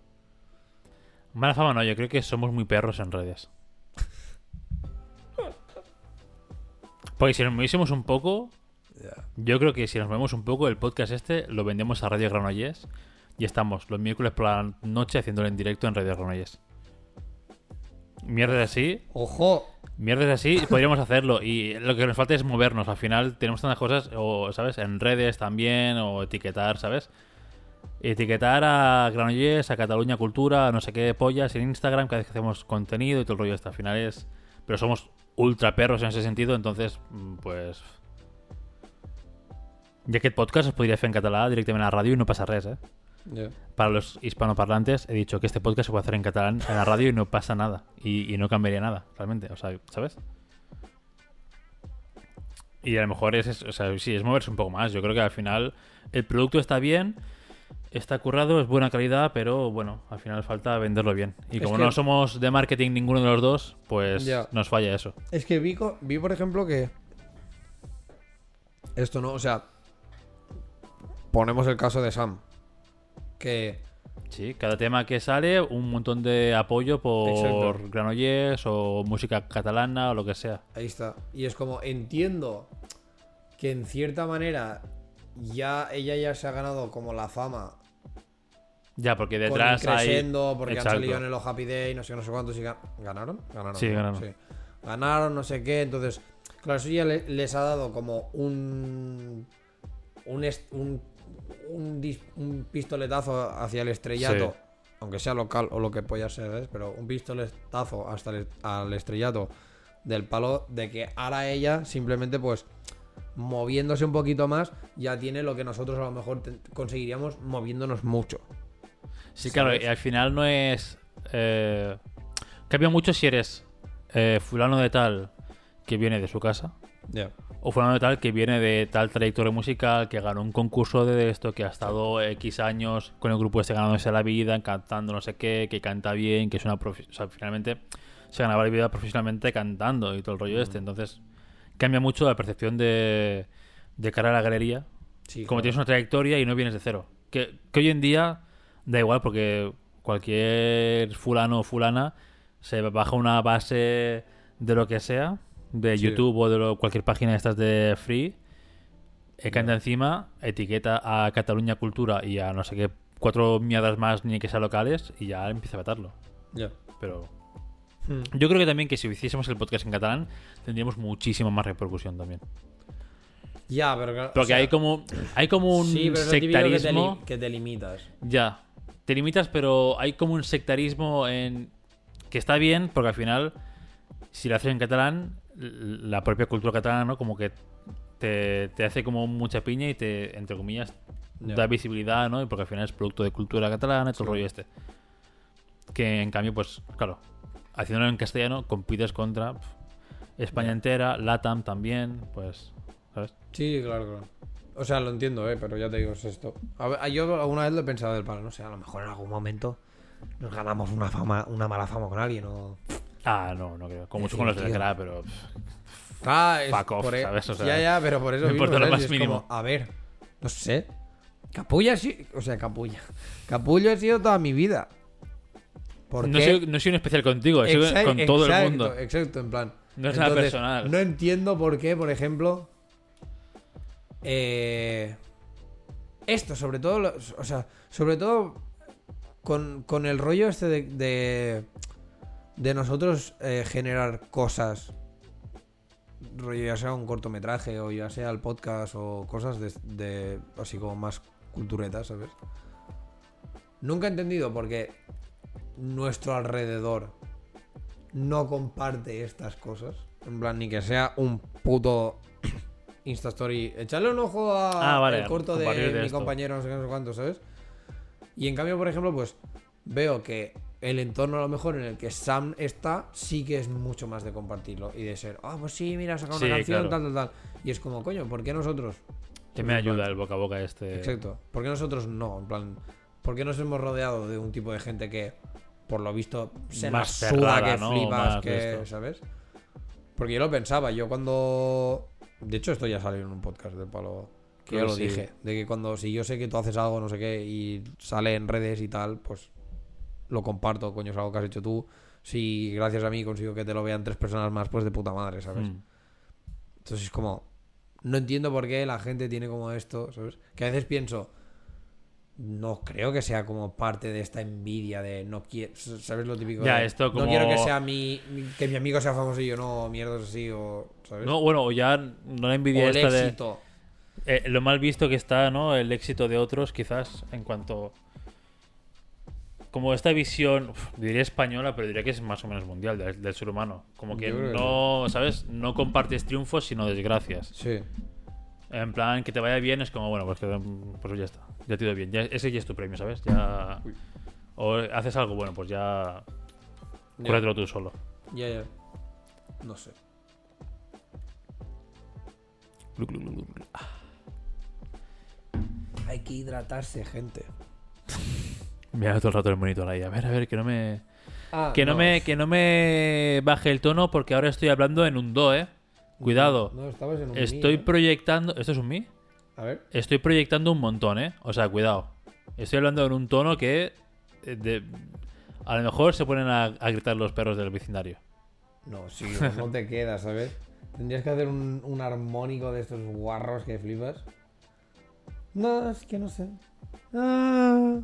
Mala fama no, yo creo que somos muy perros en redes. Porque si nos moviésemos un poco, yo creo que si nos movemos un poco, el podcast este lo vendemos a Radio Granollers y estamos los miércoles por la noche haciéndolo en directo en Radio Granollers. Mierdas así, ¡Ojo! Mierdas así, podríamos hacerlo. Y lo que nos falta es movernos. Al final tenemos tantas cosas, o, ¿sabes? En redes también, o etiquetar, ¿sabes? Etiquetar a Granollers, a Cataluña Cultura, a no sé qué pollas en Instagram cada vez que hacemos contenido y todo el rollo este. Al final es... Pero somos ultra perros en ese sentido, entonces, mm, pues... Ya que el podcast es podria fer en català directament a la ràdio i no passa res, eh? Para los hispanoparlantes he dicho que este podcast se puede hacer en catalán en la radio y no pasa nada. Y, y no cambiaría nada, realmente. O sea, ¿sabes? Y a lo mejor es, es- o sea, sí, es moverse un poco más. Yo creo que al final el producto está bien. está currado, es buena calidad, pero bueno, al final falta venderlo bien. Y Es como que- no somos de marketing ninguno de los dos, pues nos falla eso. Es que vi, vi, por ejemplo, que. Esto no, o sea. Ponemos el caso de Sam. Que. Sí, cada tema que sale, un montón de apoyo por Exacto. Granollers o música catalana o lo que sea. Ahí está. Y es como, entiendo que en cierta manera. Ya ella ya se ha ganado como la fama Ya, porque detrás hay. Porque Exacto. han salido en el Happy Day, no sé, no sé cuántos. Y ga- ¿Ganaron? Ganaron. Sí, ganaron. Ganaron, no sé qué. Entonces, claro, eso ya le- les ha dado como un. Un, un, dis- un pistoletazo hacia el estrellato. Sí. Aunque sea local o lo que pueda ser, ¿ves? Pero un pistoletazo hasta el, al estrellato del palo de que ahora ella simplemente pues moviéndose un poquito más ya tiene lo que nosotros a lo mejor conseguiríamos moviéndonos mucho. Sí, claro, y al final no es. Eh, cambia mucho si eres eh, fulano de tal que viene de su casa Ya. O fulano de tal que viene de tal trayectoria musical, que ganó un concurso de esto, que ha estado X años con el grupo este ganándose la vida, cantando no sé qué, que canta bien, que es una. profe- O sea, finalmente se ganaba la vida profesionalmente cantando y todo el rollo este. Entonces cambia mucho la percepción de, de cara a la galería Sí, como claro. tienes una trayectoria y no vienes de cero. Que, que hoy en día da igual porque cualquier fulano o fulana se baja una base de lo que sea, de Sí. YouTube o de lo- cualquier página de estas de free, eh, canta encima, etiqueta a Cataluña Cultura y a no sé qué, cuatro mierdas más ni que sean locales y ya empieza a vetarlo. Ya. Pero Hmm. yo creo que también que si hiciésemos el podcast en catalán tendríamos muchísima más repercusión también. Ya, pero claro, o Porque sea, hay como hay como un sí, pero es lo típico que te, sectarismo. que te limitas. Ya. Te limitas, pero hay como un sectarismo en. que está bien, porque al final, si lo haces en catalán, la propia cultura catalana, ¿no? Como que te, te hace como mucha piña y te, entre comillas, da visibilidad, ¿no? Y porque al final es producto de cultura catalana y todo el rollo este. Que en cambio, pues, claro, haciéndolo en castellano, compites contra España entera, LATAM también, pues, ¿sabes? Sí, claro, claro. O sea, lo entiendo, ¿eh? Pero ya te digo, es esto. A ver, yo alguna vez lo he pensado del palo, no sé, a lo mejor en algún momento nos ganamos una fama, una mala fama con alguien o... Ah, no, no creo. Como mucho con los de. Gra, pero. Ah, es Fuck off, por e- ¿sabes? O sea, ya, ya, pero por eso me mismo, importa lo ¿sabes? más Y es mínimo. como, a ver, no sé. Capulla sí... O sea, capulla. Capullo he sido toda mi vida. ¿Por No qué? soy, no soy un especial contigo, soy Exacto, con todo el exacto, mundo. Exacto, en plan. No es nada personal. No entiendo por qué, por ejemplo. eh, esto, sobre todo. lo- O sea, sobre todo. Con, con el rollo este de. De, de nosotros eh, generar cosas. Ya sea un cortometraje o ya sea el podcast o cosas de, de así como más culturetas, ¿sabes? Nunca he entendido por qué nuestro alrededor no comparte estas cosas. En plan, ni que sea un puto *coughs* Insta Story. Echarle un ojo a Ah, vale, el corto de, mi esto. compañero, no sé qué, no sé cuánto, ¿sabes? Y en cambio, por ejemplo, pues veo que el entorno a lo mejor en el que Sam está sí que es mucho más de compartirlo y de ser, ah, pues sí, mira, ha sacado una Sí, canción, claro. tal, tal, tal. Y es como, coño, ¿por qué nosotros? Que me ayuda el boca a boca este. Exacto. ¿Por qué nosotros no? En plan, ¿por qué nos hemos rodeado de un tipo de gente que, por lo visto, se Más más suda que ¿no? flipas, Más que, esto. ¿sabes? Porque yo lo pensaba, yo cuando... De hecho, esto ya salió en un podcast del palo... Que Creo yo lo sí. dije. De que cuando, si yo sé que tú haces algo, no sé qué, y sale en redes y tal, pues lo comparto, coño, es algo que has hecho tú. Si gracias a mí consigo que te lo vean tres personas más, pues de puta madre, ¿sabes? Mm. Entonces es como. No entiendo por qué la gente tiene como esto, ¿sabes? Que a veces pienso. No creo que sea como parte de esta envidia de no quiero. ¿Sabes lo típico? Ya, de, esto como- No quiero que sea mi, Que mi amigo sea famoso y yo no, mierdas así, o. ¿Sabes? No, bueno, o ya no la o envidia el esta de. éxito. eh, lo mal visto que está, ¿no? El éxito de otros, quizás, en cuanto. Como esta visión, uf, diría española, pero diría que es más o menos mundial del, del ser humano. Como que no, ¿sabes? No compartes triunfos, sino desgracias. Sí. En plan, que te vaya bien es como, bueno, pues, que, pues ya está. Ya te ido bien. Ya, ese ya es tu premio, ¿sabes? Ya. Uy. O haces algo, bueno, pues ya. Ya, Cúratelo tú solo. ya, ya. No sé. Hay que hidratarse, gente. *laughs* Mira todo el rato el monitor ahí. A ver, a ver, que no me. Ah, Que no, me, que no me baje el tono porque ahora estoy hablando en un do, eh. Cuidado. No, estabas en un Estoy mi, ¿eh? proyectando. ¿Esto es un mi? A ver. Estoy proyectando un montón, ¿eh? O sea, cuidado. Estoy hablando en un tono que. eh, de- a lo mejor se ponen a, a gritar los perros del vecindario. No, sí, no te queda, ¿sabes? Tendrías que hacer un, un armónico de estos guarros que flipas. No, es que no sé. Ah.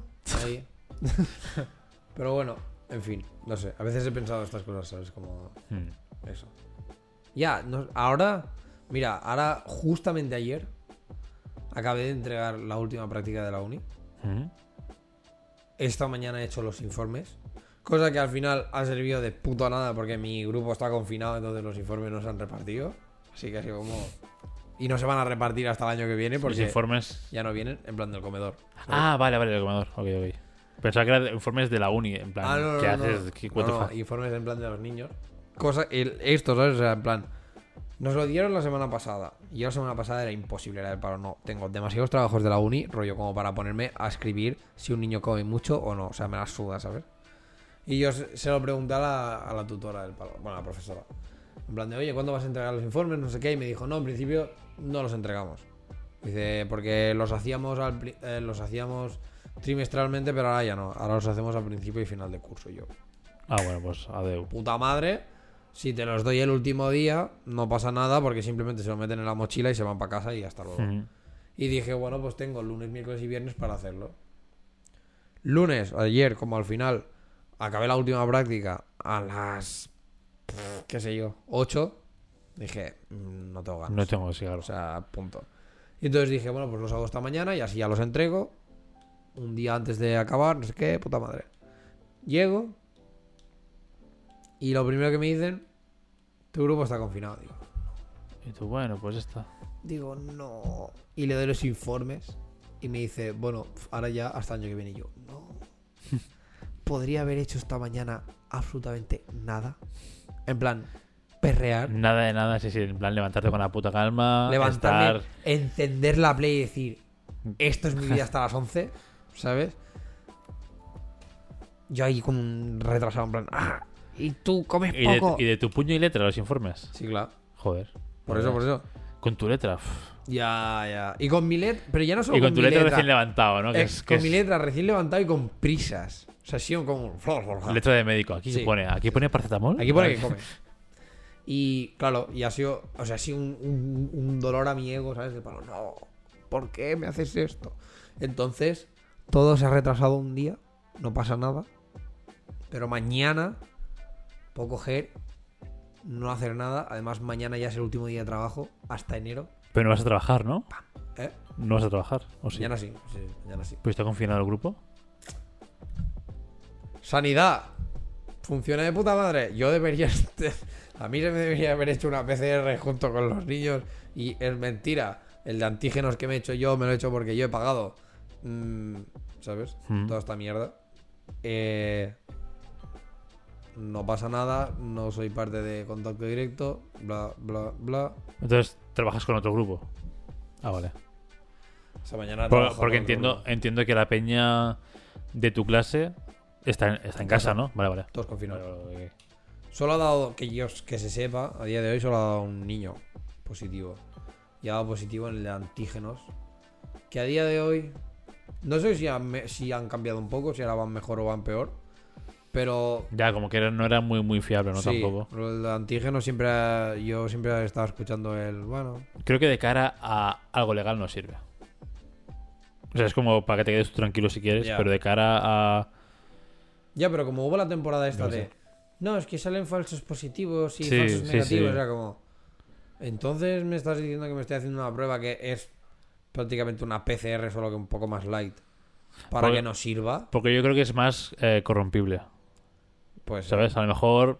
Ahí. *laughs* Pero bueno, en fin, no sé. A veces he pensado estas cosas, ¿sabes? Como Hmm. eso. Ya, no- ahora, mira, ahora justamente ayer acabé de entregar la última práctica de la uni. Hmm. Esta mañana he hecho los informes. Cosa que al final ha servido de puta nada porque mi grupo está confinado, entonces los informes no se han repartido. Así que así como. Y no se van a repartir hasta el año que viene Los porque informes. ya no vienen, en plan del comedor. Ah, vale, vale, el comedor. Ok, ok. Pensaba que eran informes de la uni. En plan, Ah, no, no, ¿qué no, haces? ¿Qué- No, what the no, fuck? informes en plan de los niños. Cosa, el, esto, ¿sabes? O sea, en plan. Nos lo dieron la semana pasada. Y yo la semana pasada era imposible, era del paro. No, tengo demasiados trabajos de la uni, rollo, como para ponerme a escribir si un niño come mucho o no. O sea, me la suda, ¿sabes? Y yo se, se lo pregunté a la, a la tutora del palo, bueno, a la profesora. En plan de, oye, ¿cuándo vas a entregar los informes? No sé qué. Y me dijo, no, en principio no los entregamos. Dice, porque los hacíamos, al, pri- eh, los hacíamos trimestralmente, pero ahora ya no. Ahora los hacemos al principio y final de curso. Yo, Ah, bueno, pues adeu. puta madre. Si te los doy el último día, no pasa nada porque simplemente se lo meten en la mochila y se van para casa y hasta luego. Y dije, bueno, pues tengo lunes, miércoles y viernes para hacerlo. Lunes, ayer, como al final, acabé la última práctica a las. pff, qué sé yo, 8. Dije, "Mm, no tengo ganas. No tengo cigarro. O sea, punto. Y entonces dije, bueno, pues los hago esta mañana y así ya los entrego. Un día antes de acabar, no sé qué, puta madre. Llego. Y lo primero que me dicen, tu grupo está confinado. Digo, Y tú, bueno, pues está. digo, no. Y le doy los informes. Y me dice, bueno, ahora ya hasta el año que viene. Y yo, no. *laughs* Podría haber hecho esta mañana absolutamente nada. En plan, perrear. Nada de nada, sí, sí. En plan, levantarte con la puta calma. levantarme, Estar. encender la play y decir, esto es mi vida hasta las 11, *laughs* ¿sabes? Yo ahí como un retrasado, en plan, "Ah, y tú comes Y de, y de tu puño y letra los informes. Sí, claro. Joder. Por eso, por eso. Con tu letra. Ya, ya. Y con mi letra, pero ya no solo Y con tu mi letra, recién levantado, ¿no? Es, con es mi letra recién levantado y con prisas. O sea, sí, como... letra de médico. Aquí Sí. se pone. Aquí pone paracetamol. Aquí pone que come. Y claro, y ha sido, o sea, ha sido un, un- un dolor a mi ego, ¿sabes? De palo, no, ¿por qué me haces esto? Entonces, todo se ha retrasado un día, no pasa nada. Pero mañana puedo coger, no hacer nada. Además, mañana ya es el último día de trabajo, hasta enero. Pero no vas a trabajar, ¿no? ¿Eh? No vas a trabajar. ¿O sí? Mañana sí, sí, mañana sí. Pues está confinado el grupo. Sanidad. Funciona de puta madre. Yo debería. *laughs* A mí se me debería haber hecho una PCR junto con los niños. Y es mentira. El de antígenos que me he hecho yo me lo he hecho porque yo he pagado. Mm, ¿Sabes? Mm. Toda esta mierda. Eh, no pasa nada. No soy parte de contacto directo. Bla, bla, bla. Entonces, trabajas con otro grupo. Ah, vale. Esa mañana Por- trabajo porque entiendo, grupo. entiendo que la peña de tu clase está en, está en casa, ¿no? Vale, vale. Todos confinados. Vale, vale, vale. Solo ha dado, que yo que se sepa, a día de hoy solo ha dado un niño positivo. Y ha dado positivo en el de antígenos. Que a día de hoy, no sé si han, me- si han cambiado un poco, si ahora van mejor o van peor. Pero Ya, como que era- no era muy, muy fiable, ¿no? sí, Tampoco. el de antígenos siempre, ha- yo siempre he estado escuchando el, bueno, Creo que de cara a algo legal no sirve. O sea, es como para que te quedes tú tranquilo si quieres, Ya. pero de cara a. ya, pero como hubo la temporada esta No de, no, es que salen falsos positivos y Sí, falsos negativos, sí. era como, entonces me estás diciendo que me estoy haciendo una prueba que es prácticamente una PCR, solo que un poco más light, para Porque- que nos sirva. Porque yo creo que es más eh, corrompible. Pues, ¿Sabes? A lo mejor.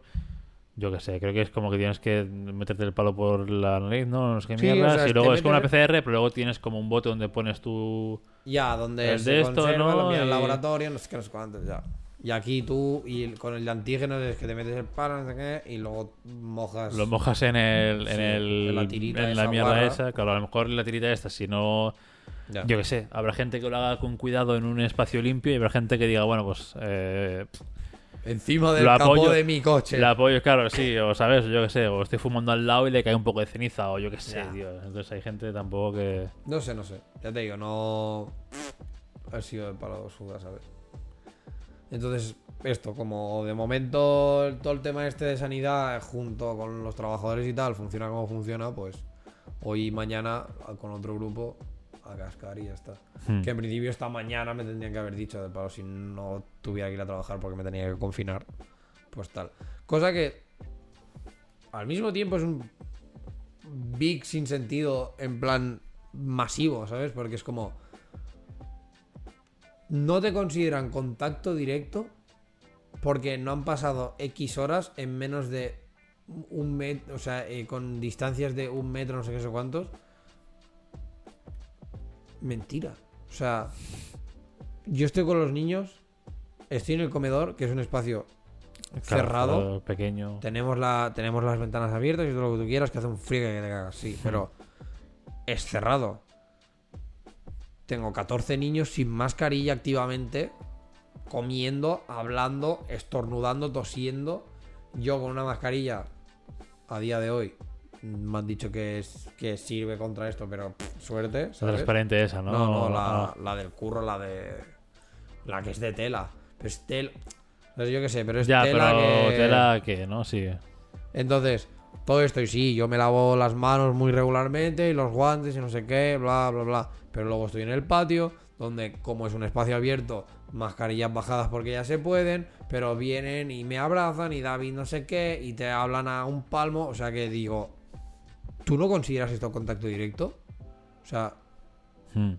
Yo qué sé, creo que es como que tienes que meterte el palo por la nariz, ¿no? No sé qué Sí, o mierdas. sea, y luego es como una metes- PCR, pero luego tienes como un bote donde pones tu. Ya, donde El se de esto, conserva, ¿no? lo al Y- laboratorio, no sé qué, no sé cuántos, ya. Y aquí tú, y el- con el de antígenos es que te metes el palo, no sé qué, y luego mojas. Lo mojas en el. En, Sí, el en la tirita en la esa mierda esa. Claro, a lo mejor la tirita esta, si no Ya. Yo qué sé, habrá gente que lo haga con cuidado en un espacio limpio y habrá gente que diga, bueno, pues eh, Encima del Lo capó apoyo- de mi coche. el apoyo, claro, sí, o sabes, yo qué sé, o estoy fumando al lado y le cae un poco de ceniza, o yo qué sé, Ya. tío. Entonces hay gente tampoco que. No sé, no sé. Ya te digo, no. Ha sido de palo suda, ¿sabes? Entonces, esto, como de momento todo el tema este de sanidad, junto con los trabajadores y tal, funciona como funciona, pues hoy y mañana con otro grupo a cascar y ya está. Hmm. Que en principio esta mañana me tendrían que haber dicho del palo si no tuviera que ir a trabajar porque me tenía que confinar. Pues tal. Cosa que al mismo tiempo es un big sin sentido en plan masivo, ¿sabes? Porque es como no te consideran contacto directo porque no han pasado X horas en menos de un metro, o sea, eh, con distancias de un metro, no sé qué sé cuántos. Mentira. O sea, yo estoy con los niños, estoy en el comedor, que es un espacio Claro, cerrado. Pequeño. Tenemos, la, tenemos las ventanas abiertas y todo lo que tú quieras, que hace un frío que te cagas, sí, pero es cerrado. Tengo 14 niños sin mascarilla activamente, comiendo, hablando, estornudando, tosiendo. Yo con una mascarilla, a día de hoy, me han dicho que, es, que sirve contra esto, pero pff, suerte. La transparente esa, ¿no? No, no, la, Ah. la del curro, la de. La que es de tela. Pero es tela. No sé yo qué sé, pero es Ya, tela pero que. tela que, ¿no? Sí. Entonces, todo esto, y sí, yo me lavo las manos muy regularmente y los guantes y no sé qué, bla, bla, bla. Pero luego estoy en el patio, donde como es un espacio abierto, mascarillas bajadas porque ya se pueden, pero vienen y me abrazan y David no sé qué, y te hablan a un palmo. O sea que digo, ¿tú no consideras esto contacto directo? O sea, Hmm.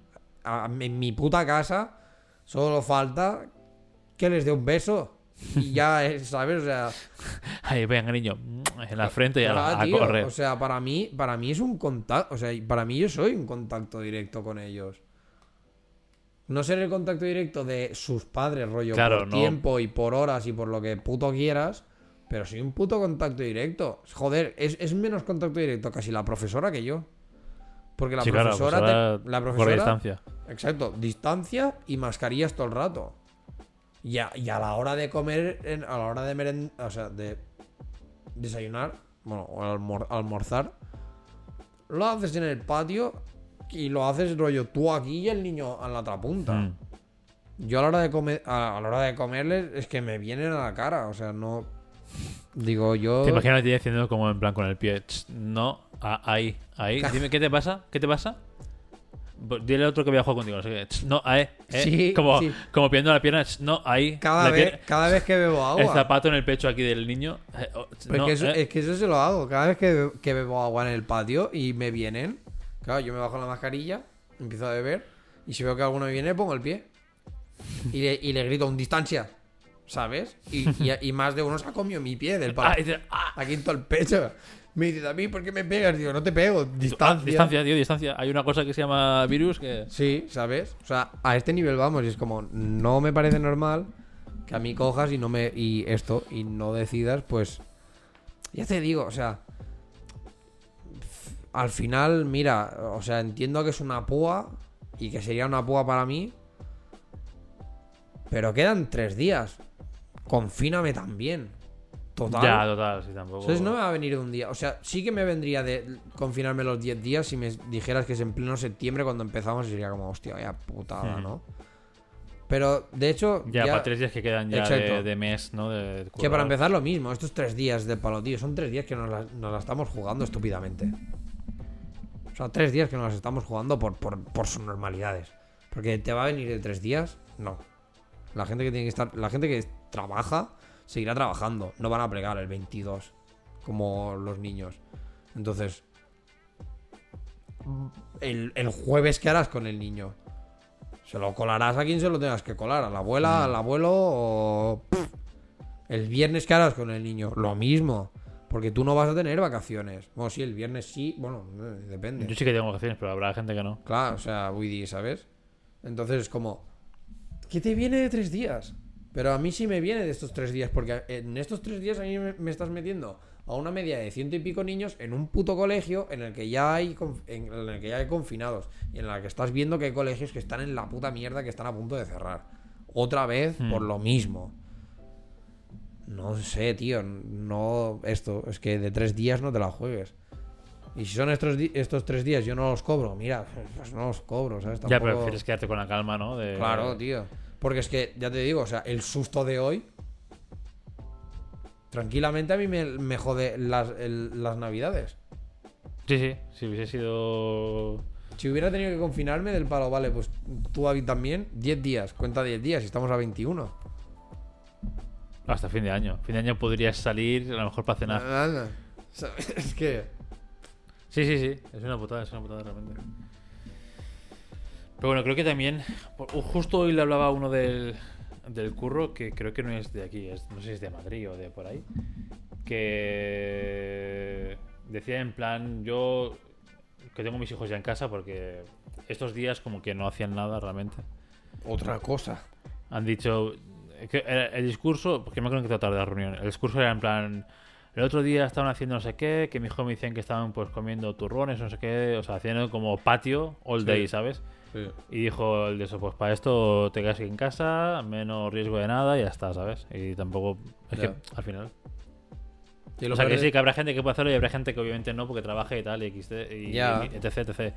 a- en mi puta casa solo falta que les dé un beso. Y ya, es, ¿sabes? O sea, *laughs* Ahí, venga, niño. En la frente y a, a tío, correr. O sea, para mí, para mí es un contacto. O sea, para mí yo soy un contacto directo con ellos. No ser el contacto directo de sus padres, rollo, Claro, por no. tiempo y por horas y por lo que puto quieras. Pero soy un puto contacto directo. Joder, es, es menos contacto directo casi la profesora que yo. Porque la sí, claro, profesora. pues te- la profesora. distancia. Exacto, distancia y mascarillas todo el rato. Y a, y a la hora de comer, en- a la hora de meren- o sea, de desayunar, bueno, o almor- almorzar, lo haces en el patio y lo haces rollo tú aquí y el niño a la otra punta. Mm. Yo a la hora de comer, a, a la hora de comerles es que me vienen a la cara, o sea, no digo yo Te imaginas a ti diciendo como en plan con el pie. "Ch, No, ahí, ahí. *laughs* Dime, ¿qué te pasa? ¿Qué te pasa? Dile a otro que había jugado contigo. No, sé qué. "Ch, no ahí. eh". Sí, como, sí. como pidiendo la pierna. "Ch, No, ahí. cada La vez, pierna- cada vez que bebo agua. El zapato en el pecho aquí del niño. eh, oh, no, eso, eh. es que eso se lo hago. Cada vez que, que bebo agua en el patio y me vienen, claro, yo me bajo la mascarilla, empiezo a beber y si veo que alguno me viene, pongo el pie. Y le, y le grito un distancia, ¿sabes? Y, y- y más de uno se ha comido mi pie del Ah, y dices, ah, Aquí en todo el pecho. Me dice, a mí, ¿por qué me pegas? Digo, no te pego, ah, distancia. distancia, tío, distancia. Hay una cosa que se llama virus que. Sí, ¿sabes? O sea, a este nivel vamos y es como, no me parece normal que a mí cojas y no me. y esto, y no decidas, pues. Ya te digo, o sea. Al final, mira, o sea, entiendo que es una púa y que sería una púa para mí. Pero quedan tres días. Confíname también. Total. Ya, total, sí, tampoco. Entonces no me va a venir de un día. O sea, sí que me vendría de confinarme los 10 días si me dijeras que es en pleno septiembre cuando empezamos y sería como, hostia, vaya putada. ¿no? Pero, de hecho, Ya, ya- para tres días que quedan ya de, de mes, ¿no? De que para empezar lo mismo, estos tres días de palo, tío, son tres días que nos la, nos la estamos jugando estúpidamente. O sea, tres días que nos las estamos jugando por, por, por sus normalidades. Porque te va a venir de tres días, no. La gente que tiene que estar, la gente que trabaja, seguirá trabajando. No van a plegar el 22, como los niños. Entonces, el, el jueves, ¿qué harás con el niño? Se lo colarás a quien se lo tengas que colar, a la abuela, al abuelo o... pff. El viernes, ¿qué harás con el niño? Lo mismo. Porque tú no vas a tener vacaciones. Bueno, sí, el viernes sí, bueno, eh, depende. Yo sí que tengo vacaciones, pero habrá gente que no. Claro, o sea, Woody, ¿sabes? Entonces es como, ¿qué te viene de tres días? Pero a mí sí me viene de estos tres días, porque en estos tres días a mí me, me estás metiendo a una media de ciento y pico niños en un puto colegio en el que ya hay en el que ya hay confinados y en el que estás viendo que hay colegios que están en la puta mierda que están a punto de cerrar. Otra vez Hmm. por lo mismo. No sé, tío, no esto, es que de tres días no te la juegues. Y si son estos, estos tres días yo no los cobro, mira, pues no los cobro, ¿sabes? Ya, pero prefieres quedarte con la calma, ¿no? De... Claro, tío. Porque es que, ya te digo, o sea, el susto de hoy. Tranquilamente a mí me, me jode las, el- las navidades. Sí, sí, si hubiese sido... Si hubiera tenido que confinarme del palo, vale, pues tú mí también, 10 días, cuenta 10 días, y estamos a 21. Hasta fin de año. Fin de año podrías salir a lo mejor para cenar. *laughs* Es que. Sí, sí, sí. Es una putada, es una putada realmente. Pero bueno, creo que también. Justo hoy le hablaba a uno del, del curro, que creo que no es de aquí, es- no sé si es de Madrid o de por ahí. Que decía en plan, yo que tengo mis hijos ya en casa porque estos días como que no hacían nada realmente. Otra cosa. Han dicho que el discurso, porque me acuerdo que tratar de la reunión, el discurso era en plan, el otro día estaban haciendo no sé qué, que mi hijo me decían que estaban pues comiendo turrones, no sé qué, o sea, haciendo como patio all Sí. day, ¿sabes? Sí. Y dijo el de eso, pues para esto te quedas en casa, menos riesgo de nada y ya está, ¿sabes? Y tampoco, es Ya. que al final... Y O sea, que sí, que habrá gente que puede hacerlo y habrá gente que obviamente no porque trabaja y tal, y XD, y, Ya. y etc, etc.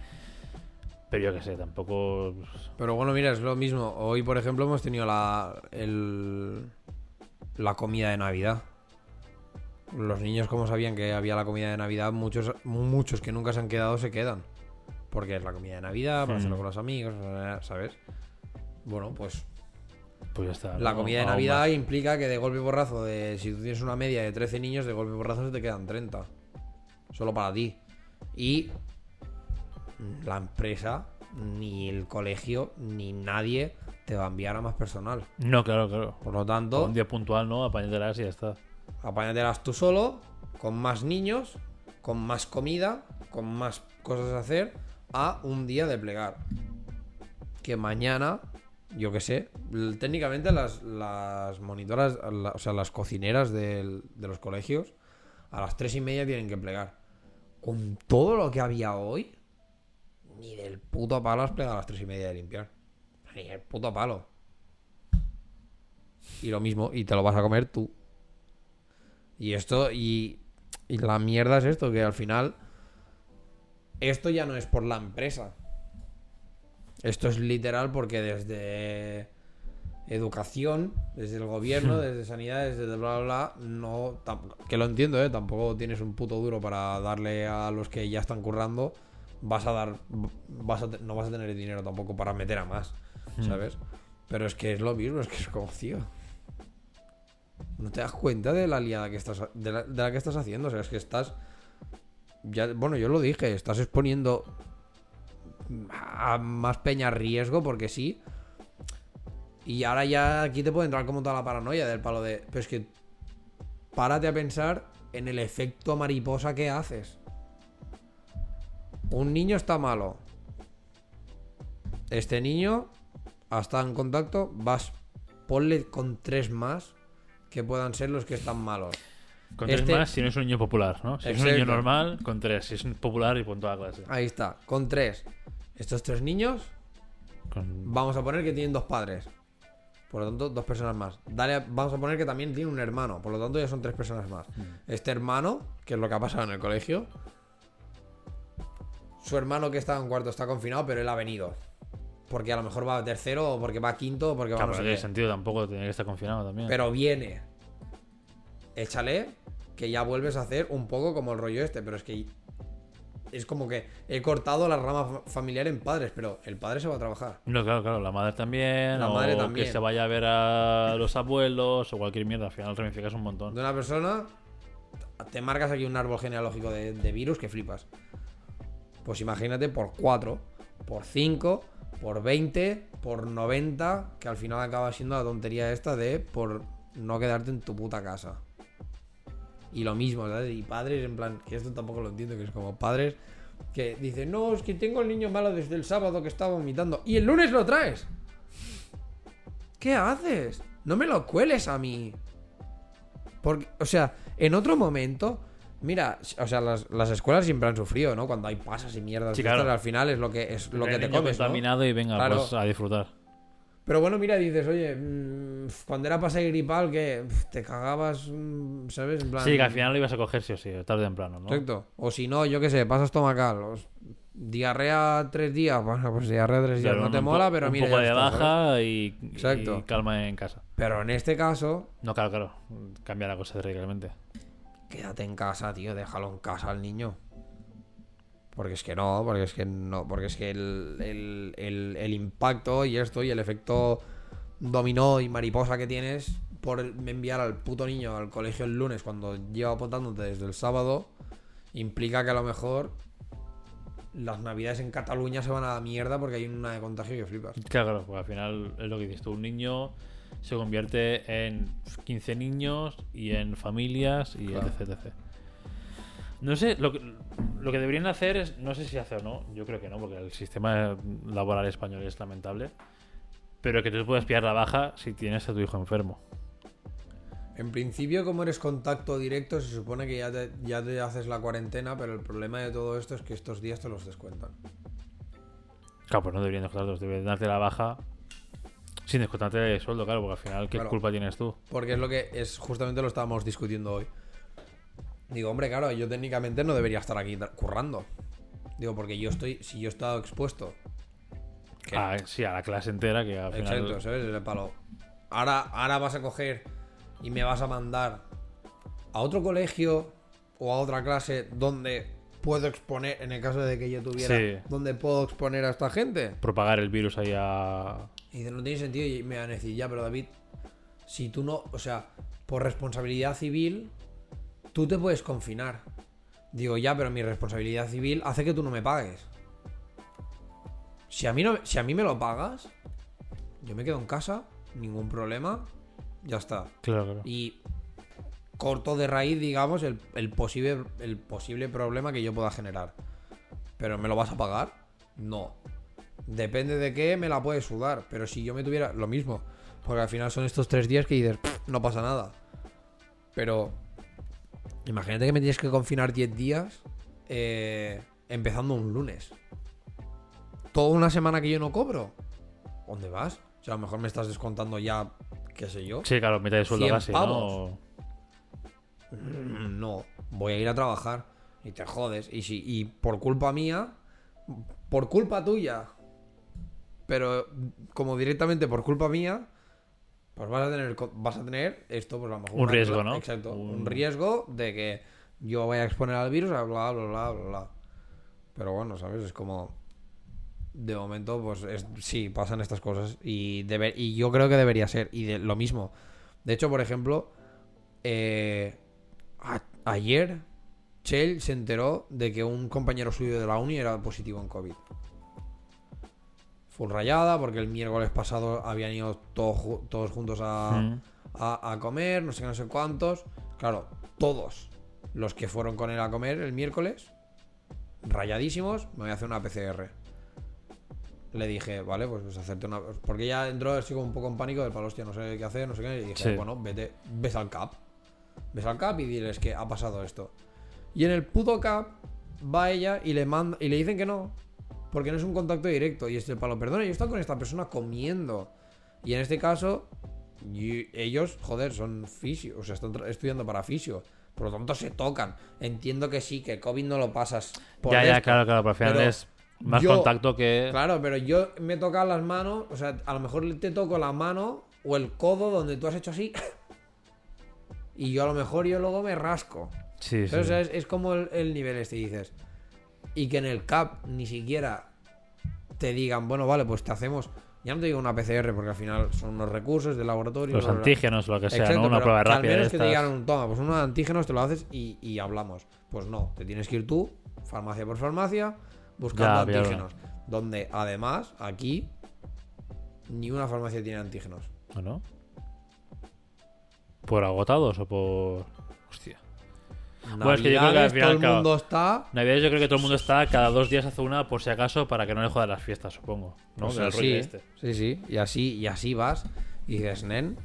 Pero yo qué sé, tampoco... Pero bueno, mira, es lo mismo. Hoy, por ejemplo, hemos tenido la, el, la comida de Navidad. Los niños, como sabían que había la comida de Navidad, muchos, muchos que nunca se han quedado se quedan. Porque es la comida de Navidad, para Hmm. hacerlo con los amigos, ¿sabes? Bueno, pues Pues ya está. la comida de Navidad más. implica que de golpe y borrazo, de, si tú tienes una media de 13 niños, de golpe y borrazo se te quedan 30. Solo para ti. Y la empresa, ni el colegio, ni nadie te va a enviar a más personal. No, claro, claro. Por lo tanto, Un día puntual, ¿no? Apáñatelas y ya está. apáñatelas tú solo, con más niños, con más comida, con más cosas a hacer, a un día de plegar. Que mañana, yo que sé, técnicamente las, las monitoras, o sea, las cocineras del- de los colegios, a las tres y media tienen que plegar. Con todo lo que había hoy, ni del puto palo has plegado a las tres y media de limpiar. Ni el puto palo. Y lo mismo, y te lo vas a comer tú. Y esto, y, y la mierda es esto, que al final, esto ya no es por la empresa. Esto es literal porque desde educación, desde el gobierno, desde sanidad, desde bla bla bla, no, que lo entiendo, ¿eh? tampoco tienes un puto duro para darle a los que ya están currando, vas a dar, vas a no vas a tener dinero tampoco para meter a más, ¿sabes? Pero es que es lo mismo, es que es como, tío. No te das cuenta de la liada que estás de la, de la que estás haciendo, o sea, es que estás ya, bueno, yo lo dije, estás exponiendo a más peña riesgo porque sí. Y ahora ya aquí te puede entrar como toda la paranoia del palo de, pero es que párate a pensar en el efecto mariposa que haces. Un niño está malo. Este niño hasta en contacto, vas ponle con tres más que puedan ser los que están malos. Con Este- tres más si no es un niño popular, ¿no? Si es un niño normal, con tres. Si es popular y punto a clase. Ahí está, con tres. Estos tres niños Con... Vamos a poner que tienen dos padres. Por lo tanto, dos personas más. Dale, a- vamos a poner que también tiene un hermano. Por lo tanto, ya son tres personas más. Este hermano, que es lo que ha pasado en el colegio. Su hermano que está en cuarto está confinado, pero él ha venido. Porque a lo mejor va a tercero, o porque va a quinto, o porque va a Claro, no sé tiene qué. sentido tampoco tener que estar confinado también. Pero viene. Échale que ya vuelves a hacer un poco como el rollo este, pero es que es como que he cortado la rama fa- familiar en padres, pero el padre se va a trabajar. No, claro, claro, la madre también. La o madre también. que se vaya a ver a los abuelos o cualquier mierda. Al final ramificas un montón. de una persona, te marcas aquí un árbol genealógico de, de virus que flipas. Pues imagínate por 4, por 5, por 20, por 90, que al final acaba siendo la tontería esta de por no quedarte en tu puta casa. Y lo mismo, ¿sabes? Y padres, en plan, que esto tampoco lo entiendo, que es como padres que dicen, no, es que tengo el niño malo desde el sábado que estaba vomitando. Y el lunes lo traes. ¿Qué haces? No me lo cueles a mí. Porque, o sea, en otro momento Mira, o sea, las, las escuelas siempre han sufrido, ¿no? Cuando hay pasas y mierdas. Sí, claro. al final es lo que es lo que te comes, ¿no? contaminado y venga, Claro. pues a disfrutar. Pero bueno, mira, dices, oye, mm, cuando era pase gripal, que te cagabas, mm, ¿sabes? En plan, Sí, que al final lo ibas a coger sí o sí, tarde o temprano, ¿no? Exacto. O si no, yo qué sé, pasas estomacal. o s- diarrea tres días. *laughs* Bueno, pues diarrea tres días Claro, no un te mola, pero un mira. poco ya de baja y, y calma en casa. Pero en este caso, No, claro, claro. Cambia la cosa radicalmente. quédate en casa, tío, déjalo en casa al niño. Porque es que no, porque es que no, porque es que el, el- el- el impacto y esto y el efecto dominó y mariposa que tienes por enviar al puto niño al colegio el lunes cuando lleva apuntándote desde el sábado implica que a lo mejor las navidades en Cataluña se van a la mierda porque hay una de contagio que flipas. Claro, porque al final es lo que dices tú. Un niño se convierte en 15 niños y en familias y Claro. etc, etc. No sé, lo que, lo que deberían hacer es, no sé si hace o no, yo creo que no, porque el sistema laboral español es lamentable, pero que tú puedes pillar la baja si tienes a tu hijo enfermo. En principio, como eres contacto directo, se supone que ya te, ya te haces la cuarentena, pero el problema de todo esto es que estos días te los descuentan. Claro, pues no deberían descontarlos, deberían darte la baja sin descontarte el sueldo, claro, porque al final, ¿qué Claro. culpa tienes tú? Porque es lo que es justamente lo estábamos discutiendo hoy. Digo, hombre, claro, yo técnicamente no debería estar aquí currando. Digo, porque yo estoy, si yo he estado expuesto. que- Ah, sí, a la clase entera que al final... Exacto, ¿sabes? El palo. Ahora, ahora vas a coger y me vas a mandar a otro colegio o a otra clase donde puedo exponer, en el caso de que yo tuviera, Sí. donde puedo exponer a esta gente. propagar el virus ahí a... Y dice, no tiene sentido. Y me van a decir, ya, pero David, si tú no, o sea, por responsabilidad civil, tú te puedes confinar. Digo, ya, pero mi responsabilidad civil hace que tú no me pagues. Si a mí, no, si a mí me lo pagas, yo me quedo en casa, ningún problema, ya está. Claro, claro. Y corto de raíz, digamos, el, el posible, el posible problema que yo pueda generar. ¿Pero me lo vas a pagar? No. Depende de qué, me la puedes sudar. Pero si yo me tuviera lo mismo. Porque al final son estos tres días que dices, "Pff, no pasa nada. Pero imagínate que me tienes que confinar 10 días eh, empezando un lunes. Toda una semana que yo no cobro. ¿Dónde vas? O sea, a lo mejor me estás descontando ya, qué sé yo. Sí, claro, mitad de sueldo 100 casi. ¿no? Mm, No, voy a ir a trabajar y te jodes. Y si y por culpa mía, por culpa tuya, pero como directamente por culpa mía, pues vas a tener vas a tener esto, pues a lo mejor Un riesgo, ¿no? Exacto, un... Un- riesgo de que yo vaya a exponer al virus, bla bla bla bla bla. bla. Pero bueno, sabes, es como de momento, pues es, sí, pasan estas cosas y, debe- y yo creo que debería ser. Y de, lo mismo. De hecho, por ejemplo, eh, a- ayer Chell se enteró de que un compañero suyo de la uni era positivo en COVID. Full rayada porque el miércoles pasado habían ido todos, ju- todos juntos a, Mm. a, a comer, no sé qué, no sé cuántos. Claro, todos los que fueron con él a comer el miércoles, rayadísimos, me voy a hacer una PCR. Le dije, vale, pues, pues hacerte una. Porque ya entró así como un poco en pánico del palo, hostia, no sé qué hacer, no sé qué. Y dije, Sí. bueno, vete, ves al CAP. Ves al CAP y diles que ha pasado esto. Y en el puto CAP va ella y le manda y le dicen que no. Porque no es un contacto directo. Y es el palo, perdona, yo he estado con esta persona comiendo. Y en este caso, y- ellos, joder, son fisio, o sea, están estudiando para fisio. Por lo tanto, se tocan. Entiendo que sí, que COVID no lo pasas por Ya, ya, esto. claro, claro, pero al final es más yo- contacto que... Claro, pero yo me tocan las manos, o sea, a lo mejor te toco la mano o el codo donde tú has hecho así. *laughs* Y yo a lo mejor yo luego me rasco. Sí, sí. Pero, o sea, es, es como el, el nivel este, dices. Y que en el CAP ni siquiera te digan, bueno, vale, pues te hacemos. Ya no te digo una PCR porque al final son unos recursos de laboratorio. Los antígenos, lo que sea, Exacto, ¿no? Una prueba que al rápida de menos que te estas. digan, toma, pues unos antígenos te lo haces y, y hablamos. Pues no, te tienes que ir tú, farmacia por farmacia, buscando Ya, antígenos. Donde además, aquí, ni una farmacia tiene antígenos. ¿O no? ¿Por agotados o por...? Hostia. Bueno, es que yo creo que al Navidades, final, todo el claro, mundo está. Navidades yo creo que todo el mundo está, cada dos días hace una por si acaso para que no le jodan las fiestas, supongo. ¿no? Pues sí, este. sí, sí. Y así, y así vas. Y dices, nen,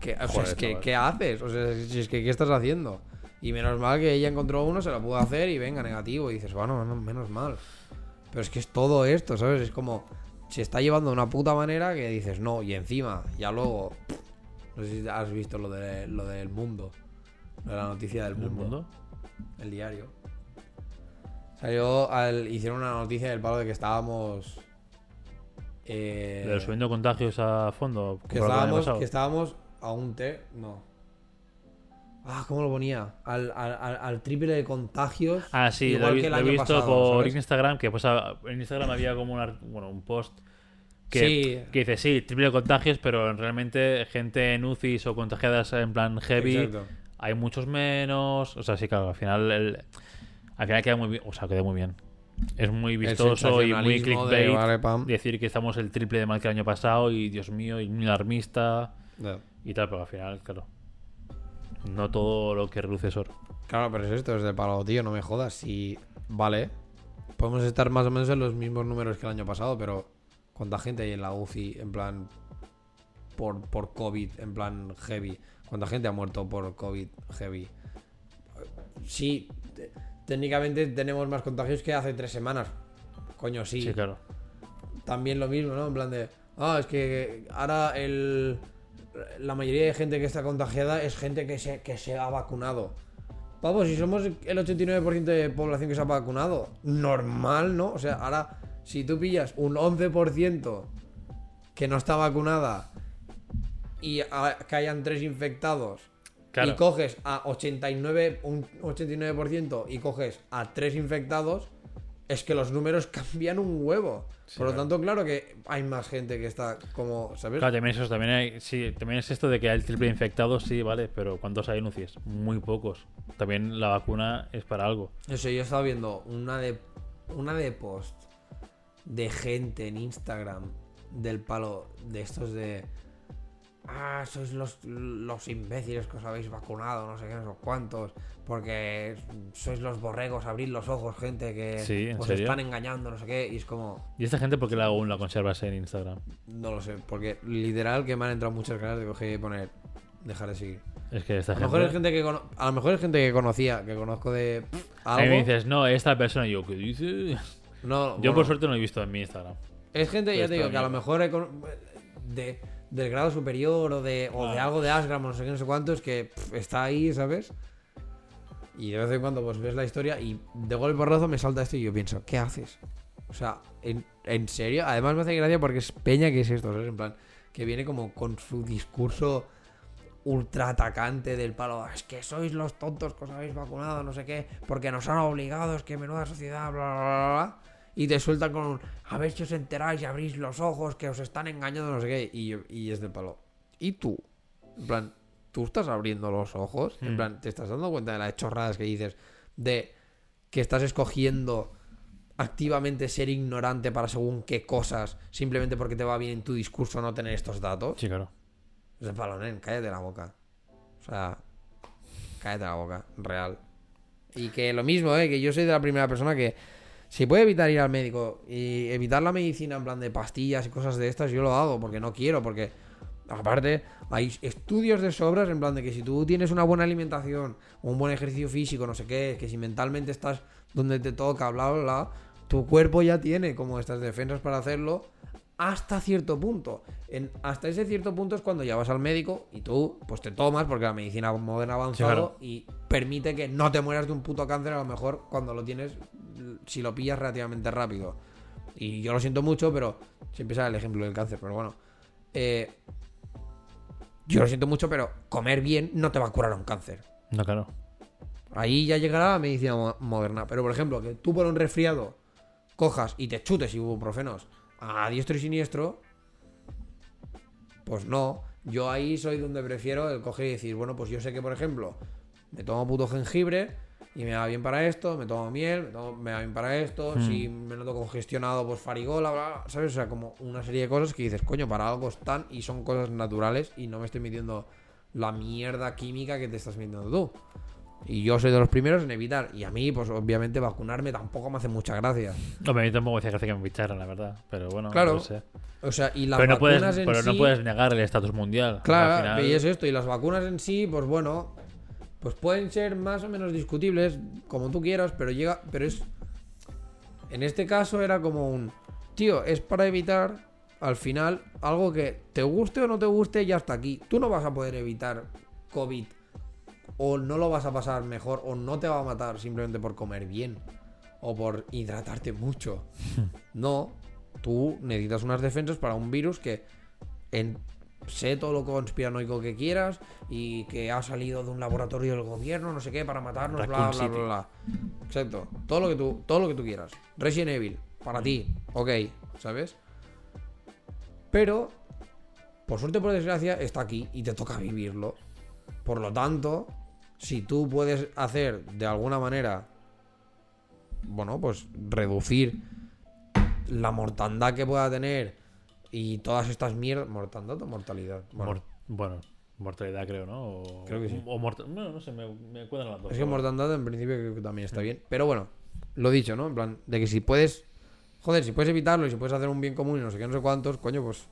¿qué, o sea, Joder, es que, chaval. ¿qué haces? O sea, si es que, ¿qué estás haciendo? Y menos mal que ella encontró uno, se lo pudo hacer y venga, negativo. Y dices, bueno, no, menos mal. Pero es que es todo esto, ¿sabes? Es como, se está llevando de una puta manera que dices, no, y encima, ya luego, no sé si has visto lo, de, lo del mundo, de la noticia del ¿El mundo, mundo? el diario. Salió, al, hicieron una noticia del palo de que estábamos... eh, ¿De subiendo contagios a fondo? que lo estábamos, que estábamos a un T, no. Ah, ¿cómo lo ponía? Al, al, triple de contagios. Ah, sí, lo igual he, vi- que el lo he visto pasado, por ¿sabes? Instagram, que pues a- en Instagram había como un, ar- bueno, un post que, Sí. que dice, sí, triple contagios, pero realmente gente en UCIs o contagiadas en plan heavy, Exacto. Hay muchos menos. O sea, sí, claro, al final, el, al final queda muy bien. O sea, queda muy bien. Es muy vistoso y muy de, clickbait vale, pam. decir que estamos el triple de mal que el año pasado y Dios mío, y muy alarmista Ya. y tal, pero al final, claro. No todo lo que reluce es oro. Claro, pero es esto, es de palo, tío, no me jodas. Si, vale, podemos estar más o menos en los mismos números que el año pasado, pero ¿cuánta gente hay en la UCI en plan por, por COVID, en plan heavy? ¿Cuánta gente ha muerto por COVID heavy? Sí, te- técnicamente tenemos más contagios que hace tres semanas. Coño, sí. Sí, claro. también lo mismo, ¿no? En plan de, ah, es que ahora el, la mayoría de gente que está contagiada es gente que se, que se ha vacunado. Pavo, si somos el 89% de población que se ha vacunado, normal, ¿no? O sea, ahora, si tú pillas un 11% que no está vacunada y a- que hayan tres infectados Claro. y coges a 89, un 89% y coges a tres infectados, es que los números *laughs* cambian un huevo. Por lo claro. tanto, claro que hay más gente que está como, ¿sabes? Claro, también es eso, también hay, sí, también es esto de que hay el triple de infectados, sí, vale, pero ¿cuántos hay en UCIs? Muy pocos. También la vacuna es para algo. Eso, yo estaba viendo una de una de post de gente en Instagram del palo de estos de ah, sois los, los imbéciles que os habéis vacunado, no sé qué, no sé cuántos, porque sois los borregos, abrid los ojos, gente que Sí, ¿en os serio? están engañando, no sé qué, y es como, ¿Y esta gente por qué la aún la conservas en Instagram? no lo sé, porque literal que me han entrado muchas ganas de coger y poner dejar de seguir. Es que esta A lo gente... mejor es gente que cono- a lo mejor es gente que conocía, que conozco de algo. me dices, no, esta persona, y yo, ¿qué dice? No, Yo bueno. por suerte no he visto en mi Instagram. Es gente, ya te digo, que a lo mejor he con- de, del grado superior o de, o de Ah. algo de Asgram o no sé qué, no sé cuántos, que pff, está ahí, ¿sabes? Y de vez en cuando pues ves la historia y de golpe porrazo me salta esto y yo pienso, ¿qué haces? O sea, ¿en, en serio? Además me hace gracia porque es peña que es esto, ¿sabes? En plan, que viene como con su discurso ultra atacante del palo, es que sois los tontos que os habéis vacunado, no sé qué, porque nos han obligado, es que menuda sociedad, bla, bla, bla, bla. Y te sueltan con un, a ver si os enteráis y abrís los ojos, que os están engañando, no sé qué. Y, y es del palo. ¿Y tú? En plan, ¿tú estás abriendo los ojos? En Hmm. plan, ¿te estás dando cuenta de las chorradas que dices? De que estás escogiendo activamente ser ignorante para según qué cosas, simplemente porque te va bien en tu discurso no tener estos datos. Sí, claro. Es de palo, nen, cállate la boca. O sea, cállate la boca, real. Y que lo mismo, ¿eh? Que yo soy de la primera persona que si puede evitar ir al médico y evitar la medicina en plan de pastillas y cosas de estas, yo lo hago porque no quiero, porque aparte hay estudios de sobras en plan de que si tú tienes una buena alimentación, un buen ejercicio físico, no sé qué, que si mentalmente estás donde te toca, bla, bla, bla, tu cuerpo ya tiene como estas defensas para hacerlo hasta cierto punto. En, hasta ese cierto punto es cuando ya vas al médico y tú pues te tomas porque la medicina moderna ha avanzado claro. y permite que no te mueras de un puto cáncer a lo mejor cuando lo tienes si lo pillas relativamente rápido. Y yo lo siento mucho, pero siempre sale el ejemplo del cáncer, pero bueno. Eh, yo lo siento mucho, pero comer bien no te va a curar un cáncer. No, claro. Ahí ya llegará la medicina mo- moderna. Pero, por ejemplo, que tú por un resfriado cojas y te chutes ibuprofenos a diestro y siniestro, pues no. Yo ahí soy donde prefiero el coger y decir, bueno, pues yo sé que, por ejemplo, me tomo puto jengibre y me va bien para esto, me tomo miel, me, tomo- me va bien para esto, Hmm. si me noto congestionado, pues farigola, bla, bla, ¿sabes? O sea, como una serie de cosas que dices, coño, para algo están y son cosas naturales y no me estoy metiendo la mierda química que te estás metiendo tú. Y yo soy de los primeros en evitar. Y a mí, pues obviamente, vacunarme tampoco me hace mucha gracia. Hombre, a mí tampoco me hacía gracia que me picharan, la verdad. Pero bueno, Claro, no sé. O sea, y las Pero, no vacunas puedes, en pero no puedes negar el estatus mundial. Al Claro, final- y es esto. Y las vacunas en sí, pues bueno, pues pueden ser más o menos discutibles, como tú quieras, pero llega, pero es, en este caso era como un, tío, es para evitar al final algo que te guste o no te guste ya está aquí. Tú no vas a poder evitar COVID o no lo vas a pasar mejor o no te va a matar simplemente por comer bien o por hidratarte mucho. *laughs* No, tú necesitas unas defensas para un virus que en sé todo lo conspiranoico que quieras y que ha salido de un laboratorio del gobierno, no sé qué, para matarnos, bla, bla, bla, bla. Exacto. Todo lo que tú, todo lo que tú quieras. Resident Evil, para ti, ok, ¿sabes? Pero, por suerte por desgracia, está aquí y te toca vivirlo. Por lo tanto, si tú puedes hacer de alguna manera, bueno, pues reducir la mortandad que pueda tener y todas estas mierdas. ¿Mortandad o mortalidad? Bueno, Mor- Bueno, mortalidad creo, ¿no? O, Creo que sí. O Bueno, no sé, me, me cuadran las dos. es que mortandad en principio creo que también está bien. Pero bueno, lo dicho, ¿no? En plan, de que si puedes. Joder, si puedes evitarlo y si puedes hacer un bien común y no sé qué, no sé cuántos, coño, pues.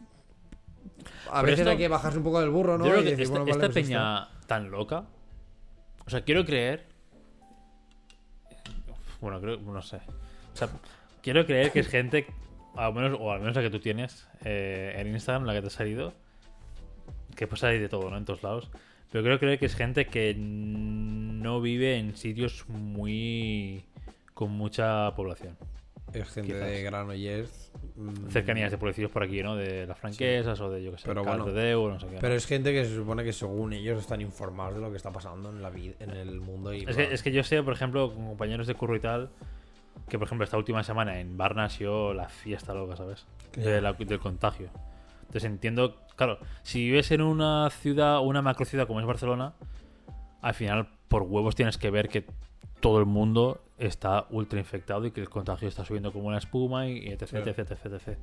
A Pero veces esto- hay que bajarse un poco del burro, ¿no? Yo creo Y que decir, esta, bueno, vale, esta pues esto. peña tan loca. O sea, quiero creer. Bueno, creo. No sé. O sea, quiero creer que es gente. Al menos, o al menos la que tú tienes eh, en Instagram, la que te ha salido. Que pues hay de todo, ¿no? En todos lados. Pero creo creer que es gente que no vive en sitios muy. con mucha población. Es gente Quizás. de Granollers. mm, Cercanías de pueblecidos por aquí, ¿no? De las franquesas o de, yo que sé, Pero bueno. Cardedeu o no sé qué. Pero es gente que se supone que según ellos están informados de lo que está pasando en la vida, en el mundo y Es que, es que yo sé, por ejemplo, con compañeros de curro y tal, que por ejemplo esta última semana en Barna ha sido la fiesta loca, ¿sabes? De la- del contagio. Entonces entiendo, claro, si vives en una ciudad, una macro ciudad como es Barcelona, al final por huevos tienes que ver que todo el mundo está ultra infectado y que el contagio está subiendo como una espuma y etc, Claro. etc, etc, etc.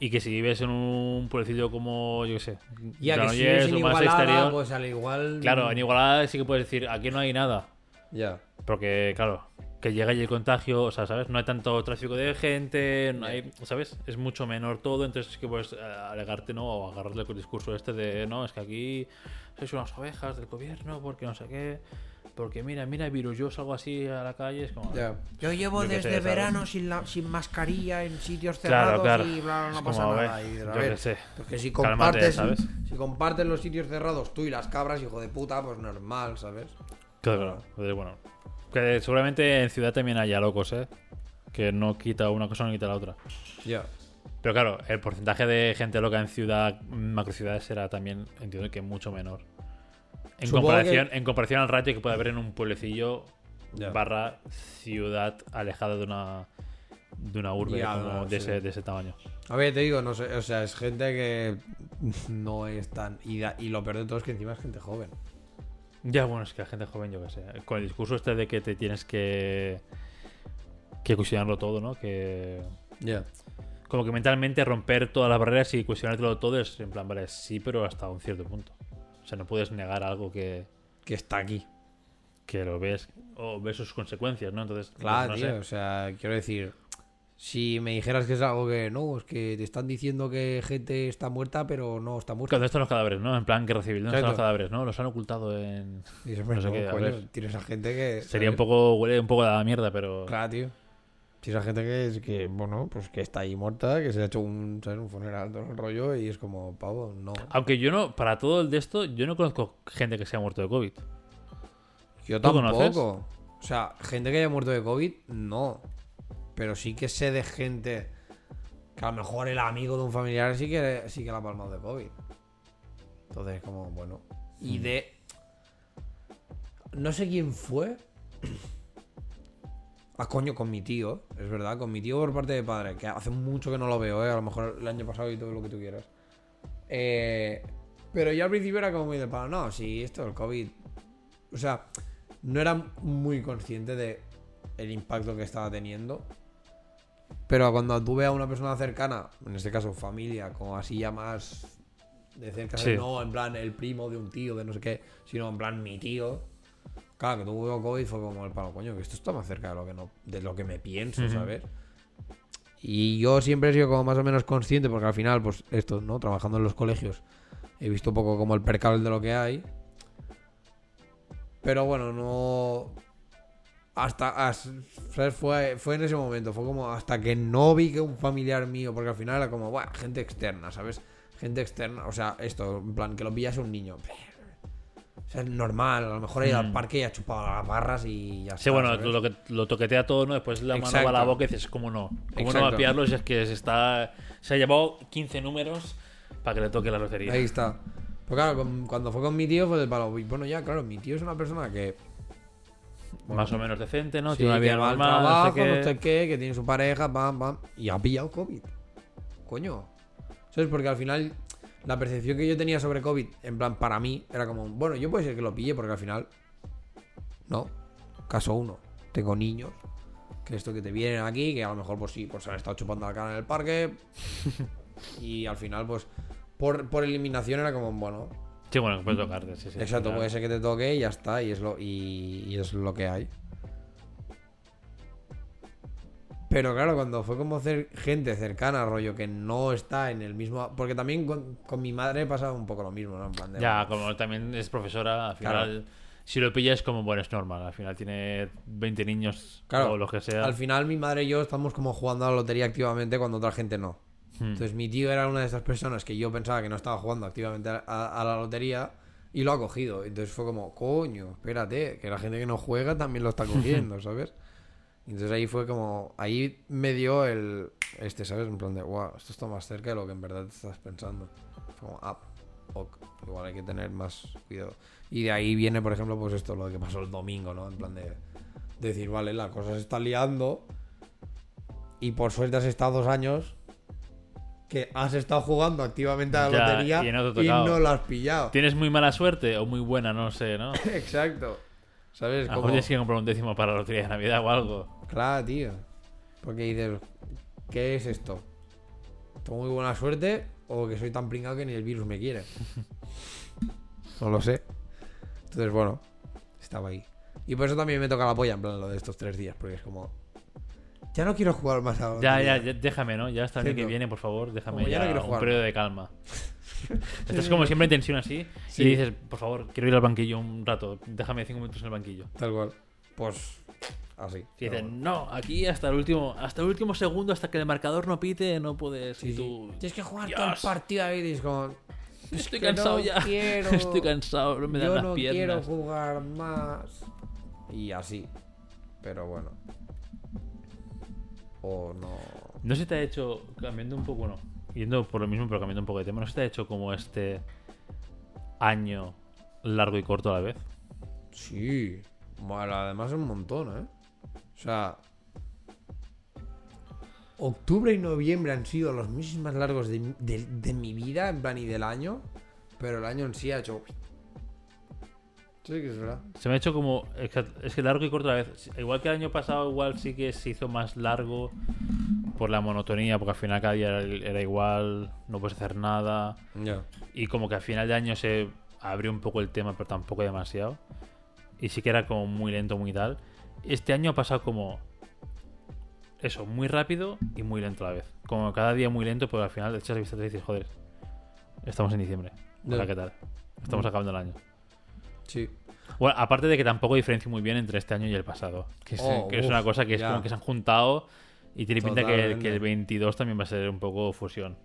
Y que si vives en un pueblecillo como, yo qué sé, Ya que si es en Igualada, exterior, pues al igual. claro, en Igualada sí que puedes decir, aquí no hay nada. Ya. Porque, claro, que llega allí el contagio, o sea, ¿sabes? No hay tanto tráfico de gente, no hay, ¿sabes? Es mucho menor todo, entonces es que puedes eh, alegarte, ¿no? O agarrarle con el discurso este de, no, es que aquí sois unas ovejas del gobierno, porque no sé qué, porque mira, mira, virus, yo salgo así a la calle, es como... Ya. Yo llevo Yo desde sé, ¿sabes? verano sin, la- sin mascarilla en sitios Claro, cerrados claro. y bla, bla, no Es pasa como, nada. ver, Y, a yo ver, sé. Porque si Cálmate, compartes, ¿sabes? si compartes los sitios cerrados tú y las cabras, hijo de puta, pues normal, ¿sabes? Claro, claro. Bueno, que seguramente en ciudad también haya locos, ¿eh? Que no quita una cosa, no quita la otra. Ya. Pero claro, el porcentaje de gente loca en ciudad, macrociudades será también, entiendo que mucho menor. En Supongo comparación, en comparación al ratio que puede haber en un pueblecillo barra ciudad alejada de una de una urbe como no, de, sí. ese, de ese tamaño. A ver, te digo, no sé, o sea, es gente que *laughs* no es tan. Y, da- y lo peor de todo es que encima es gente joven. Ya, bueno, es que la gente joven, yo que sé. Con el discurso este de que te tienes que. que cuestionarlo todo, ¿no? Que. Ya. Como que mentalmente romper todas las barreras y cuestionártelo todo es en plan, vale, sí, pero hasta un cierto punto. O sea, no puedes negar algo que, Que está aquí. que lo ves o ves sus consecuencias, ¿no? Entonces, Claro, no tío. sé. O sea, quiero decir. Si me dijeras que es algo que no, es que te están diciendo que gente está muerta, pero no está muerta. ¿Dónde están los cadáveres, no? En plan, guerra civil, ¿dónde están los cadáveres, no? Los han ocultado en. Y dices, no sé "Bueno, qué, coño, tienes a gente que. Sería un poco. huele un poco a la mierda, pero. Claro, tío. Tienes a gente que es que, bueno, pues que está ahí muerta, que se ha hecho un, ¿sabes? un funeral, todo el rollo, y es como, pavo, no. Aunque yo no, para todo el de esto, yo no conozco gente que se haya muerto de COVID. Yo ¿Tú tampoco. conoces? O sea, gente que haya muerto de COVID, no. Pero sí que sé de gente que a lo mejor el amigo de un familiar sí que, sí que la ha palmado de COVID. Entonces, como, bueno. Y Mm. de. No sé quién fue. Ah, coño, con mi tío, es verdad, con mi tío por parte de padre, que hace mucho que no lo veo, ¿eh? a lo mejor el año pasado y todo lo que tú quieras. Eh, pero yo al principio era como muy de palo, no, sí, esto del COVID. O sea, no era muy consciente de el impacto que estaba teniendo. Pero cuando tú ves a una persona cercana, en este caso familia, como así ya más de cerca, Sí. no en plan el primo de un tío, de no sé qué, sino en plan mi tío. Claro, que tuvo COVID fue como el palo, coño, que esto está más cerca de lo que, no, de lo que me pienso. ¿sabes? Y yo siempre he sido como más o menos consciente, porque al final, pues esto, ¿no? Trabajando en los colegios, he visto un poco como el percal de lo que hay. Pero bueno, no. Hasta. as- ¿sabes? Fue, fue en ese momento. Fue como hasta que no vi que un familiar mío. Porque al final era como, "Buah, gente externa, ¿sabes? Gente externa. O sea, esto, en plan, que lo pillase un niño. O sea, es normal. A lo mejor ha ido al Mm. parque y ha chupado las barras y ya está. Sí, bueno, ¿sabes? lo, que, lo toquetea todo, ¿no? Después la mano va a la boca y dices, ¿cómo no? ¿Cómo no va a pillarlo si es que se está... Se ha llevado 15 números para que le toque la lotería. Ahí está. Pues claro, cuando fue con mi tío fue del palo. Bueno, ya, claro, mi tío es una persona que. Bueno, Más o menos decente, ¿no? sí, Tiene una que vida al trabajo, no sé qué. no sé qué, que tiene su pareja, pam, pam. Y ha pillado COVID. Coño. ¿Sabes? Porque al final, la percepción que yo tenía sobre COVID, en plan, para mí, era como, bueno, yo puede ser que lo pille, porque al final. No. Caso uno. Tengo niños. Que esto que te vienen aquí, que a lo mejor, pues sí, pues se han estado chupando la cara en el parque. *laughs* y al final, pues. Por, por eliminación era como, bueno, Sí, bueno, puede tocarte, sí, sí. Exacto, claro. puede ser que te toque y ya está, y es lo, y, y es lo que hay. Pero claro, cuando fue como cer- gente cercana, rollo, que no está en el mismo... Porque también con, con mi madre pasaba un poco lo mismo, ¿no? En plan de... Ya, como también es profesora, al final... Si lo pillas como, bueno, es normal. Al final tiene 20 niños Claro, o lo que sea. Al final mi madre y yo estamos como jugando a la lotería activamente cuando otra gente no. Hmm. Entonces mi tío era una de esas personas que yo pensaba que no estaba jugando activamente a, a- a la lotería y lo ha cogido. Entonces fue como, coño, espérate, que la gente que no juega también lo está *laughs* cogiendo, ¿sabes? Entonces ahí fue como, ahí me dio el, este, ¿sabes? En plan de, wow, esto está más cerca de lo que en verdad te estás pensando. Fue como, ah, ok, igual hay que tener más cuidado. Y de ahí viene, por ejemplo, pues esto, lo que pasó el domingo, ¿no? En plan de, de decir, vale, la cosa se está liando y por suerte has estado dos años que has estado jugando activamente a la Ya, lotería y no y lo has pillado. ¿Tienes muy mala suerte o muy buena? No sé, ¿no? *laughs* Exacto. ¿Sabes? A lo mejor tienes que comprar un décimo para la lotería de Navidad o algo. Claro, tío. Porque dices, ¿qué es esto? ¿Tengo muy buena suerte o que soy tan pringado que ni el virus me quiere? *laughs* no lo sé. Entonces, bueno, estaba ahí. Y por eso también me toca la polla, en plan, lo de estos tres días, porque es como... Ya no quiero jugar más a la Ya, ya, ya, déjame, ¿no? Ya hasta el año que viene, por favor, déjame Como ya no quiero un jugar periodo de calma. *laughs* Estás como siempre en tensión así Sí. y dices, por favor, quiero ir al banquillo un rato, déjame cinco minutos en el banquillo. Tal cual. Pues, así. Y dicen, no, aquí hasta el último hasta el último segundo, hasta que el marcador no pite, no puedes. Sí, y sí. tú, Tienes que jugar Dios. todo el partido ahí y es como... Estoy que cansado no ya. *laughs* quiero- Estoy cansado, no me dan Yo las no quiero jugar más. Y así. Pero bueno. O no. No se te ha hecho, cambiando un poco, bueno, yendo por lo mismo, pero cambiando un poco de tema, ¿no se te ha hecho como este año largo y corto a la vez? Sí. Bueno, además es un montón, ¿eh? O sea. Octubre y noviembre han sido los meses más largos de- de mi vida, en plan y del año. Pero el año en sí ha hecho. Sí, que es verdad. Se me ha hecho como. Es que, es que largo y corto a la vez. Igual que el año pasado, igual sí que se hizo más largo por la monotonía, porque al final cada día era, era igual, no puedes hacer nada. Ya. Y como que al final de año se abrió un poco el tema, pero tampoco demasiado. Y sí que era como muy lento, muy tal. Este año ha pasado como. Eso, muy rápido y muy lento a la vez. Como cada día muy lento, pero al final echas la vista y dices, joder, estamos en diciembre. O sea, Ya. ¿qué tal? Estamos Mm. acabando el año. Sí. Bueno, aparte de que tampoco diferencio muy bien entre este año y el pasado. Que es, Oh, que es uf, una cosa que es ya. como que se han juntado y tiene pinta que, el 22 también va a ser un poco fusión.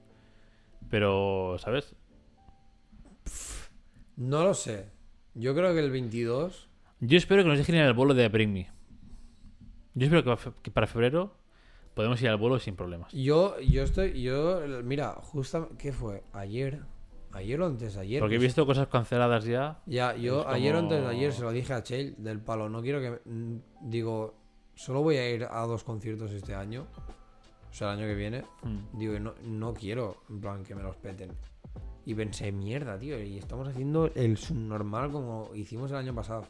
Pero, ¿sabes? No lo sé. Yo creo que el 22. Yo espero que nos dejen ir al bolo de Bring Me. Yo espero que pa- que para febrero podemos ir al bolo sin problemas. Yo, yo estoy. Yo. Mira, justamente. ¿Qué fue? Ayer. Ayer o antes de ayer. Porque he visto cosas canceladas ya. Ya, yo ayer o antes de ayer se lo dije a Chell del palo. No quiero que. Digo, solo voy a ir a dos conciertos este año. O sea, el año que viene. Mm. Digo, no, no quiero, en plan, que me los peten. Y pensé, mierda, tío. Y estamos haciendo el subnormal como hicimos el año pasado.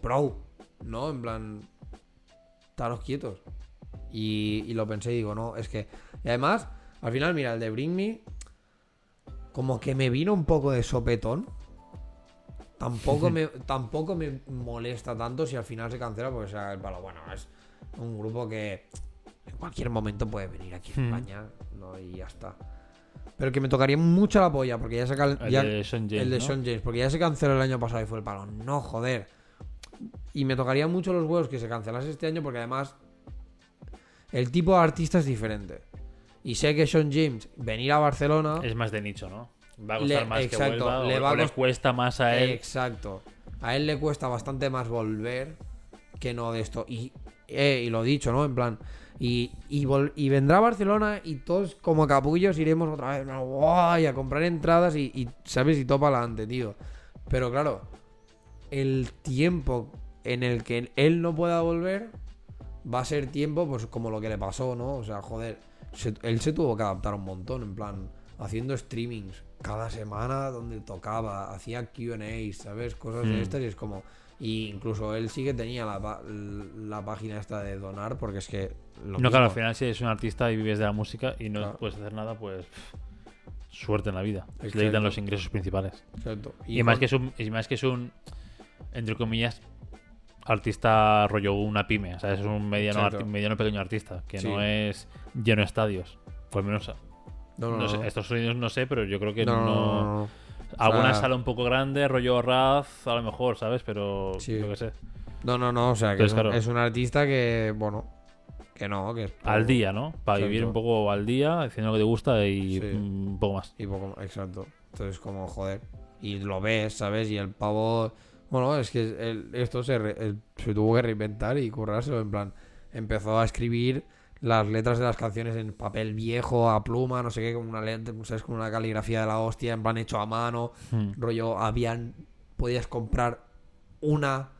Pro. ¿No? En plan. Estaros quietos. Y, y lo pensé y digo, no, es que. Y además, al final, mira, el de Bring Me. Como que me vino un poco de sopetón. Tampoco *laughs* me, tampoco me molesta tanto si al final se cancela, porque sea el palo. Bueno, es un grupo que en cualquier momento puede venir aquí a Hmm. España, ¿no? Y ya está. Pero que me tocaría mucho la polla, porque ya se El ya- de Sean James, el de. Sean James, porque ya se canceló el año pasado y fue el palo. No, joder. Y me tocaría mucho los huevos que se cancelase este año, porque además el tipo de artista es diferente. Y sé que Sean James, venir a Barcelona. Es más de nicho, ¿no? Va a costar Le- más exacto, que vuelva. le o- va a o le cost- cuesta más a él. Exacto. A él le cuesta bastante más volver que no de esto. Y, eh, y lo dicho, ¿no? En plan. Y, y, vendrá a Barcelona y todos como capullos iremos otra vez ¿no? ¡guay! a comprar entradas y, y, ¿sabes? Y todo para adelante, tío. Pero claro, el tiempo en el que él no pueda volver va a ser tiempo, pues como lo que le pasó, ¿no? O sea, joder, se- él se tuvo que adaptar un montón, en plan, haciendo streamings cada semana donde tocaba, hacía QAs, ¿sabes? Cosas de Mm. estas y es como. Y incluso él sí que tenía la, la página esta de donar, porque es que. lo No, mismo. claro, al final si eres un artista y vives de la música y no Claro. puedes hacer nada, pues suerte en la vida. Se Exacto. le quitan los ingresos principales. Exacto. Y, más con- que es un, y más que es un, entre comillas, artista rollo una pyme. O sea, es un mediano, Exacto. mediano pequeño artista, que Sí. no es lleno de estadios. Lo menos, No, no, no sé, Estados Unidos no sé, pero yo creo que No. Alguna sala un poco grande, rollo Raz, a lo mejor, ¿sabes? Pero Sí. yo qué sé. No, no, no, o sea, que Entonces, es, un, claro. es un artista que, bueno, que no, que es poco- Al día, ¿no? Para Exacto. vivir un poco al día, haciendo lo que te gusta y Sí. un poco más. Y poco, exacto. Entonces, como, joder. Y lo ves, ¿sabes? Y el pavo. Bueno, es que el- esto se, re- el- se tuvo que reinventar y currárselo. En plan, empezó a escribir las letras de las canciones en papel viejo, a pluma, no sé qué, con una letra, ¿sabes? Con una caligrafía de la hostia, en plan hecho a mano. Mm. Rollo, habían. Podías comprar una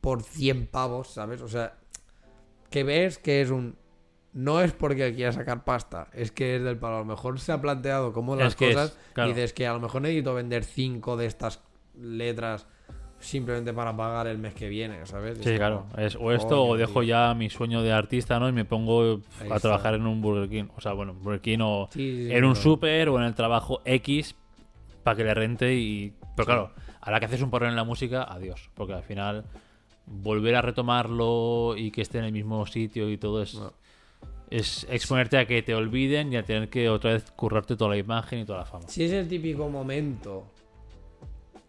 por 100 pavos, ¿sabes? O sea, que ves que es un. No es porque quiera sacar pasta, es que es del palo. A lo mejor se ha planteado cómo las Es que es, cosas. claro. Dices que a lo mejor necesito vender 5 de estas letras simplemente para pagar el mes que viene, ¿sabes? Sí, Es claro. como, Es, o esto o dejo tío. ya mi sueño de artista, ¿no? Y me pongo Ahí a está. trabajar en un Burger King. O sea, bueno, Burger King o Sí, sí, en un claro. súper o en el trabajo X para que le rente y... Pero Sí. claro, a la que haces un porrón en la música, adiós. Porque al final volver a retomarlo y que esté en el mismo sitio y todo es... No. Es exponerte a que te olviden y a tener que otra vez currarte toda la imagen y toda la fama. Si es el típico momento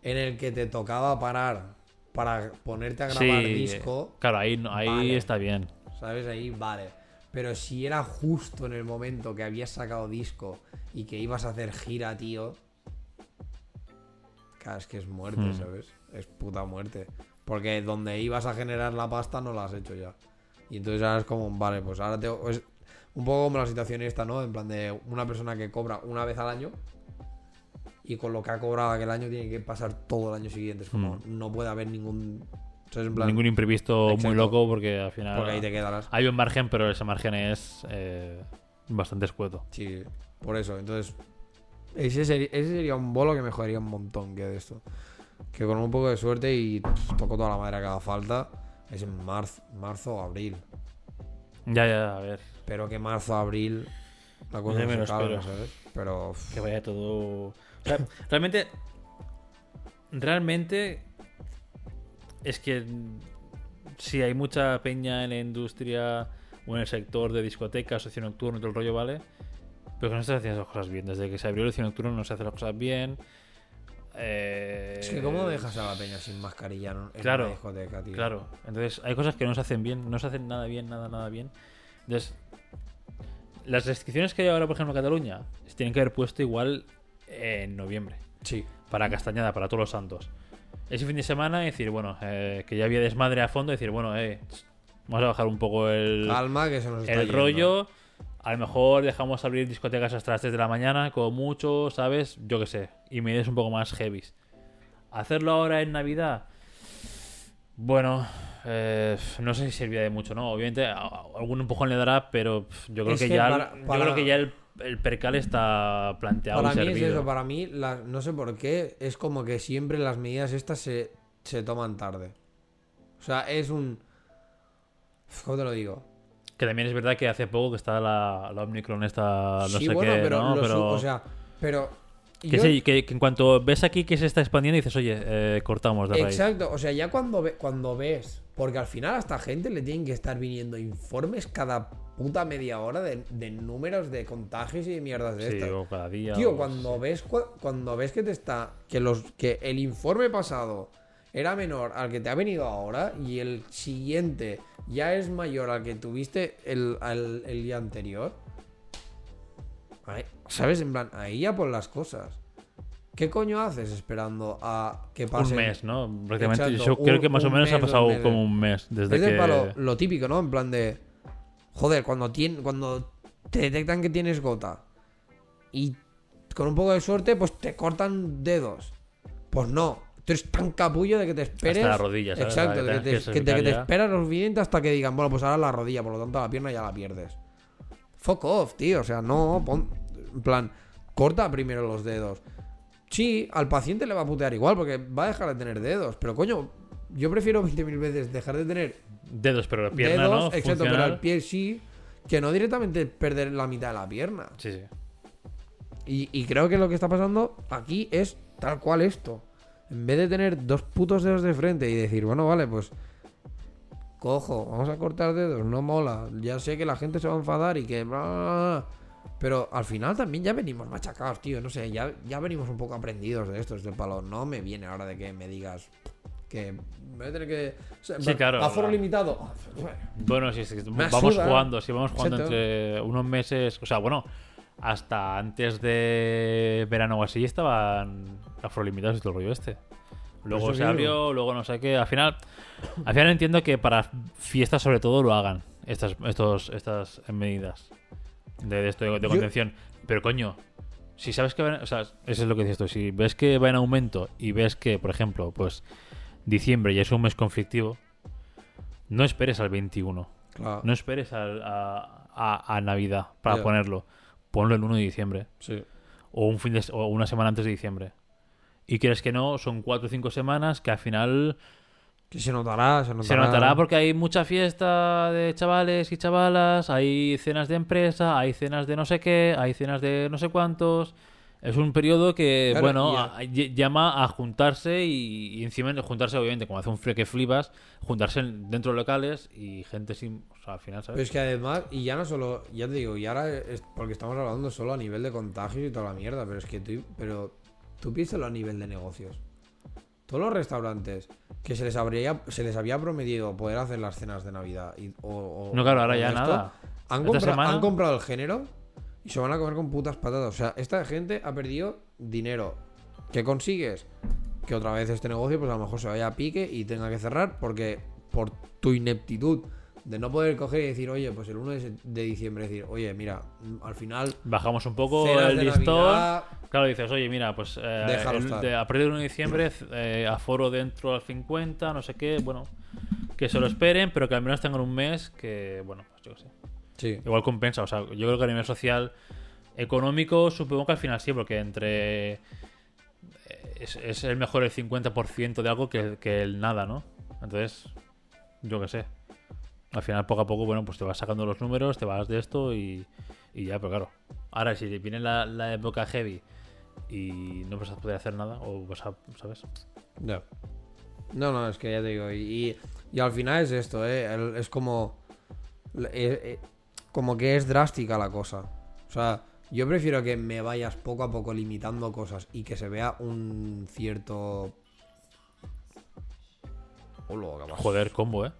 en el que te tocaba parar para ponerte a grabar Sí, disco, claro, ahí, no- ahí Vale. está bien. ¿sabes? Ahí vale. Pero si era justo en el momento que habías sacado disco y que ibas a hacer gira, tío. Claro, es que es muerte, Hmm. ¿sabes? Es puta muerte. Porque donde ibas a generar la pasta no la has hecho ya. Y entonces ahora es como, vale, pues ahora te. Es un poco como la situación esta, ¿no? En plan de una persona que cobra una vez al año y con lo que ha cobrado aquel año tiene que pasar todo el año siguiente. Es como, no puede haber ningún. ¿sabes? En plan. Ningún imprevisto Exacto. muy loco porque al final... porque ahí te quedarás. Hay un margen, pero ese margen es eh, bastante escueto. Sí, por eso. Entonces, ese sería, ese sería un bolo que me jodería un montón que de esto. Que con un poco de suerte y pff, toco toda la madera que haga falta, es en marzo, marzo o abril. Ya, ya, a ver. Pero que marzo abril la cosa no me lo espero. ¿sabes? Pero pff, Que vaya todo... Realmente... Realmente... Es que... Si hay mucha peña en la industria o en el sector de discotecas, ocio nocturno y todo el rollo, ¿vale? Pero que no se haciendo las cosas bien. Desde que se abrió el ocio nocturno no se hacen las cosas bien. Eh, es que ¿cómo dejas a la peña sin mascarilla en en Claro, una discoteca, tío? Claro, entonces hay cosas que no se hacen bien, no se hacen nada bien, nada, nada bien. Entonces, las restricciones que hay ahora, por ejemplo, en Cataluña, se tienen que haber puesto igual en noviembre, Sí. para Castañada, para todos los santos. Ese fin de semana, decir, bueno, eh, que ya había desmadre a fondo, decir, bueno, eh, vamos a bajar un poco el, Calma que se nos está el yendo. rollo. A lo mejor dejamos abrir discotecas hasta las 3 de la mañana, como mucho, ¿sabes? Yo qué sé. Y medidas un poco más heavies. Hacerlo ahora en Navidad. Bueno, eh, no sé si servía de mucho, ¿no? Obviamente algún empujón le dará, pero yo creo Es que, que ya, para- yo creo que ya el, el percal está planteado Para y mí es eso, para mí, la- no sé por qué, es como que siempre las medidas estas se, se toman tarde. O sea, es un... ¿Cómo te lo digo? Que también es verdad que hace poco que está la, la Omicron esta, no sí, sé bueno, qué, pero, ¿no? Pero o sea, pero Que, yo- sí, que, que en cuanto ves aquí que se está expandiendo, dices, oye, eh, cortamos de raíz. Exacto, o sea, ya cuando, ve- cuando ves, porque al final a esta gente le tienen que estar viniendo informes cada puta media hora de, de números de contagios y de mierdas de Sí, estas. o cada día. Tío, o- cuando ves cua- cuando ves que te está que los que el informe pasado era menor al que te ha venido ahora y el siguiente ya es mayor al que tuviste el, al- el día anterior. ¿Sabes? En plan, ahí ya por las cosas. ¿Qué coño haces esperando a que pase? Un mes, ¿no? Prácticamente. Exacto, yo creo que más o menos ha mes, pasado meses. como un mes desde Es que. palo, lo típico, ¿no? En plan de. Joder, cuando, tien- cuando te detectan que tienes gota y con un poco de suerte, pues te cortan dedos. Pues no. Tú eres tan capullo de que te esperes. Hasta la rodilla, ¿sabes? Exacto, de que te, que que que te esperas lo suficiente hasta que digan, bueno, pues ahora la rodilla, por lo tanto la pierna ya la pierdes. Fuck off, tío. O sea, no. pon- en plan, corta primero los dedos. Sí, al paciente le va a putear igual porque va a dejar de tener dedos. Pero coño, yo prefiero 20.000 veces dejar de tener Dedos, pero la pierna dedos, no. exacto, pero el pie sí, que no directamente perder la mitad de la pierna. Sí, sí. Y, y creo que lo que está pasando aquí es tal cual esto. En vez de tener dos putos dedos de frente y decir, bueno, vale, pues cojo, vamos a cortar dedos, no mola. Ya sé que la gente se va a enfadar y que... bla, bla, bla. Pero al final también ya venimos machacados, tío. No sé, ya, ya venimos un poco aprendidos de esto, este palo. No me viene ahora de que me digas que voy a tener que... o sea, en Sí, claro, Aforo limitado. Bueno. Bueno, sí, sí, vamos suda. jugando, si vamos jugando Exacto. entre unos meses, o sea, bueno, hasta antes de verano o así estaban afrolimitados y todo el rollo este. Luego se abrió, luego no sé qué. Al final, al final entiendo que para fiestas sobre todo lo hagan estas, estos, estas medidas de, de esto de, de Yo- contención. Pero coño, si sabes que van, o sea, eso es lo que dices tú, si ves que va en aumento y ves que, por ejemplo, pues diciembre ya es un mes conflictivo, no esperes al 21. Claro. No esperes al- a, a- a Navidad para ponerlo. Ponlo el 1 de diciembre. Sí. O, un fin de, o una semana antes de diciembre. Y crees que no, son 4 o 5 semanas que al final Que se notará, se notará. se notará porque hay mucha fiesta de chavales y chavalas, hay cenas de empresa, hay cenas de no sé qué, hay cenas de no sé cuántos. Es un periodo que, Claro, bueno, a- ll- llama a juntarse y, y encima juntarse, obviamente, como hace un frío que flipas, juntarse en- dentro de locales y gente sin. O sea, al final, Pero ¿sabes? es que además, y ya no solo, ya te digo, y ahora es porque estamos hablando solo a nivel de contagios y toda la mierda, pero es que tú, pero tú piénsalo a nivel de negocios. Todos los restaurantes que se les habría, se les había prometido poder hacer las cenas de Navidad y, o, o- No, claro, ahora ya esto, nada. Han, compra- han comprado el género y se van a comer con putas patatas. O sea, esta gente ha perdido dinero. ¿Qué consigues? Que otra vez este negocio, pues a lo mejor se vaya a pique y tenga que cerrar porque por tu ineptitud de no poder coger y decir, oye, pues el 1 de, diciembre, decir, oye, mira, al final. Bajamos un poco el listón. Navidad, Claro, dices, oye, mira, pues eh, el- de- a partir del 1 de diciembre, eh, aforo dentro al 50, no sé qué, bueno, que se lo esperen, pero que al menos tengan un mes que, bueno, pues yo qué sé. Sí. Igual compensa, o sea, yo creo que a nivel social, económico, supongo que al final sí, porque entre. eh, Es, es el mejor el 50% de algo que, que el nada, ¿no? Entonces, yo qué sé. Al final, poco a poco, bueno, pues te vas sacando los números, te vas de esto y, y ya, pero claro. Ahora, si viene la, la época heavy y no vas a poder hacer nada, o vas a, ¿sabes? Ya. No, no, es que ya te digo. Y, y- y al final es esto, ¿eh? Es como. eh, eh, como que es drástica la cosa. O sea, yo prefiero que me vayas poco a poco limitando cosas y que se vea un cierto. Joder, combo, ¿eh?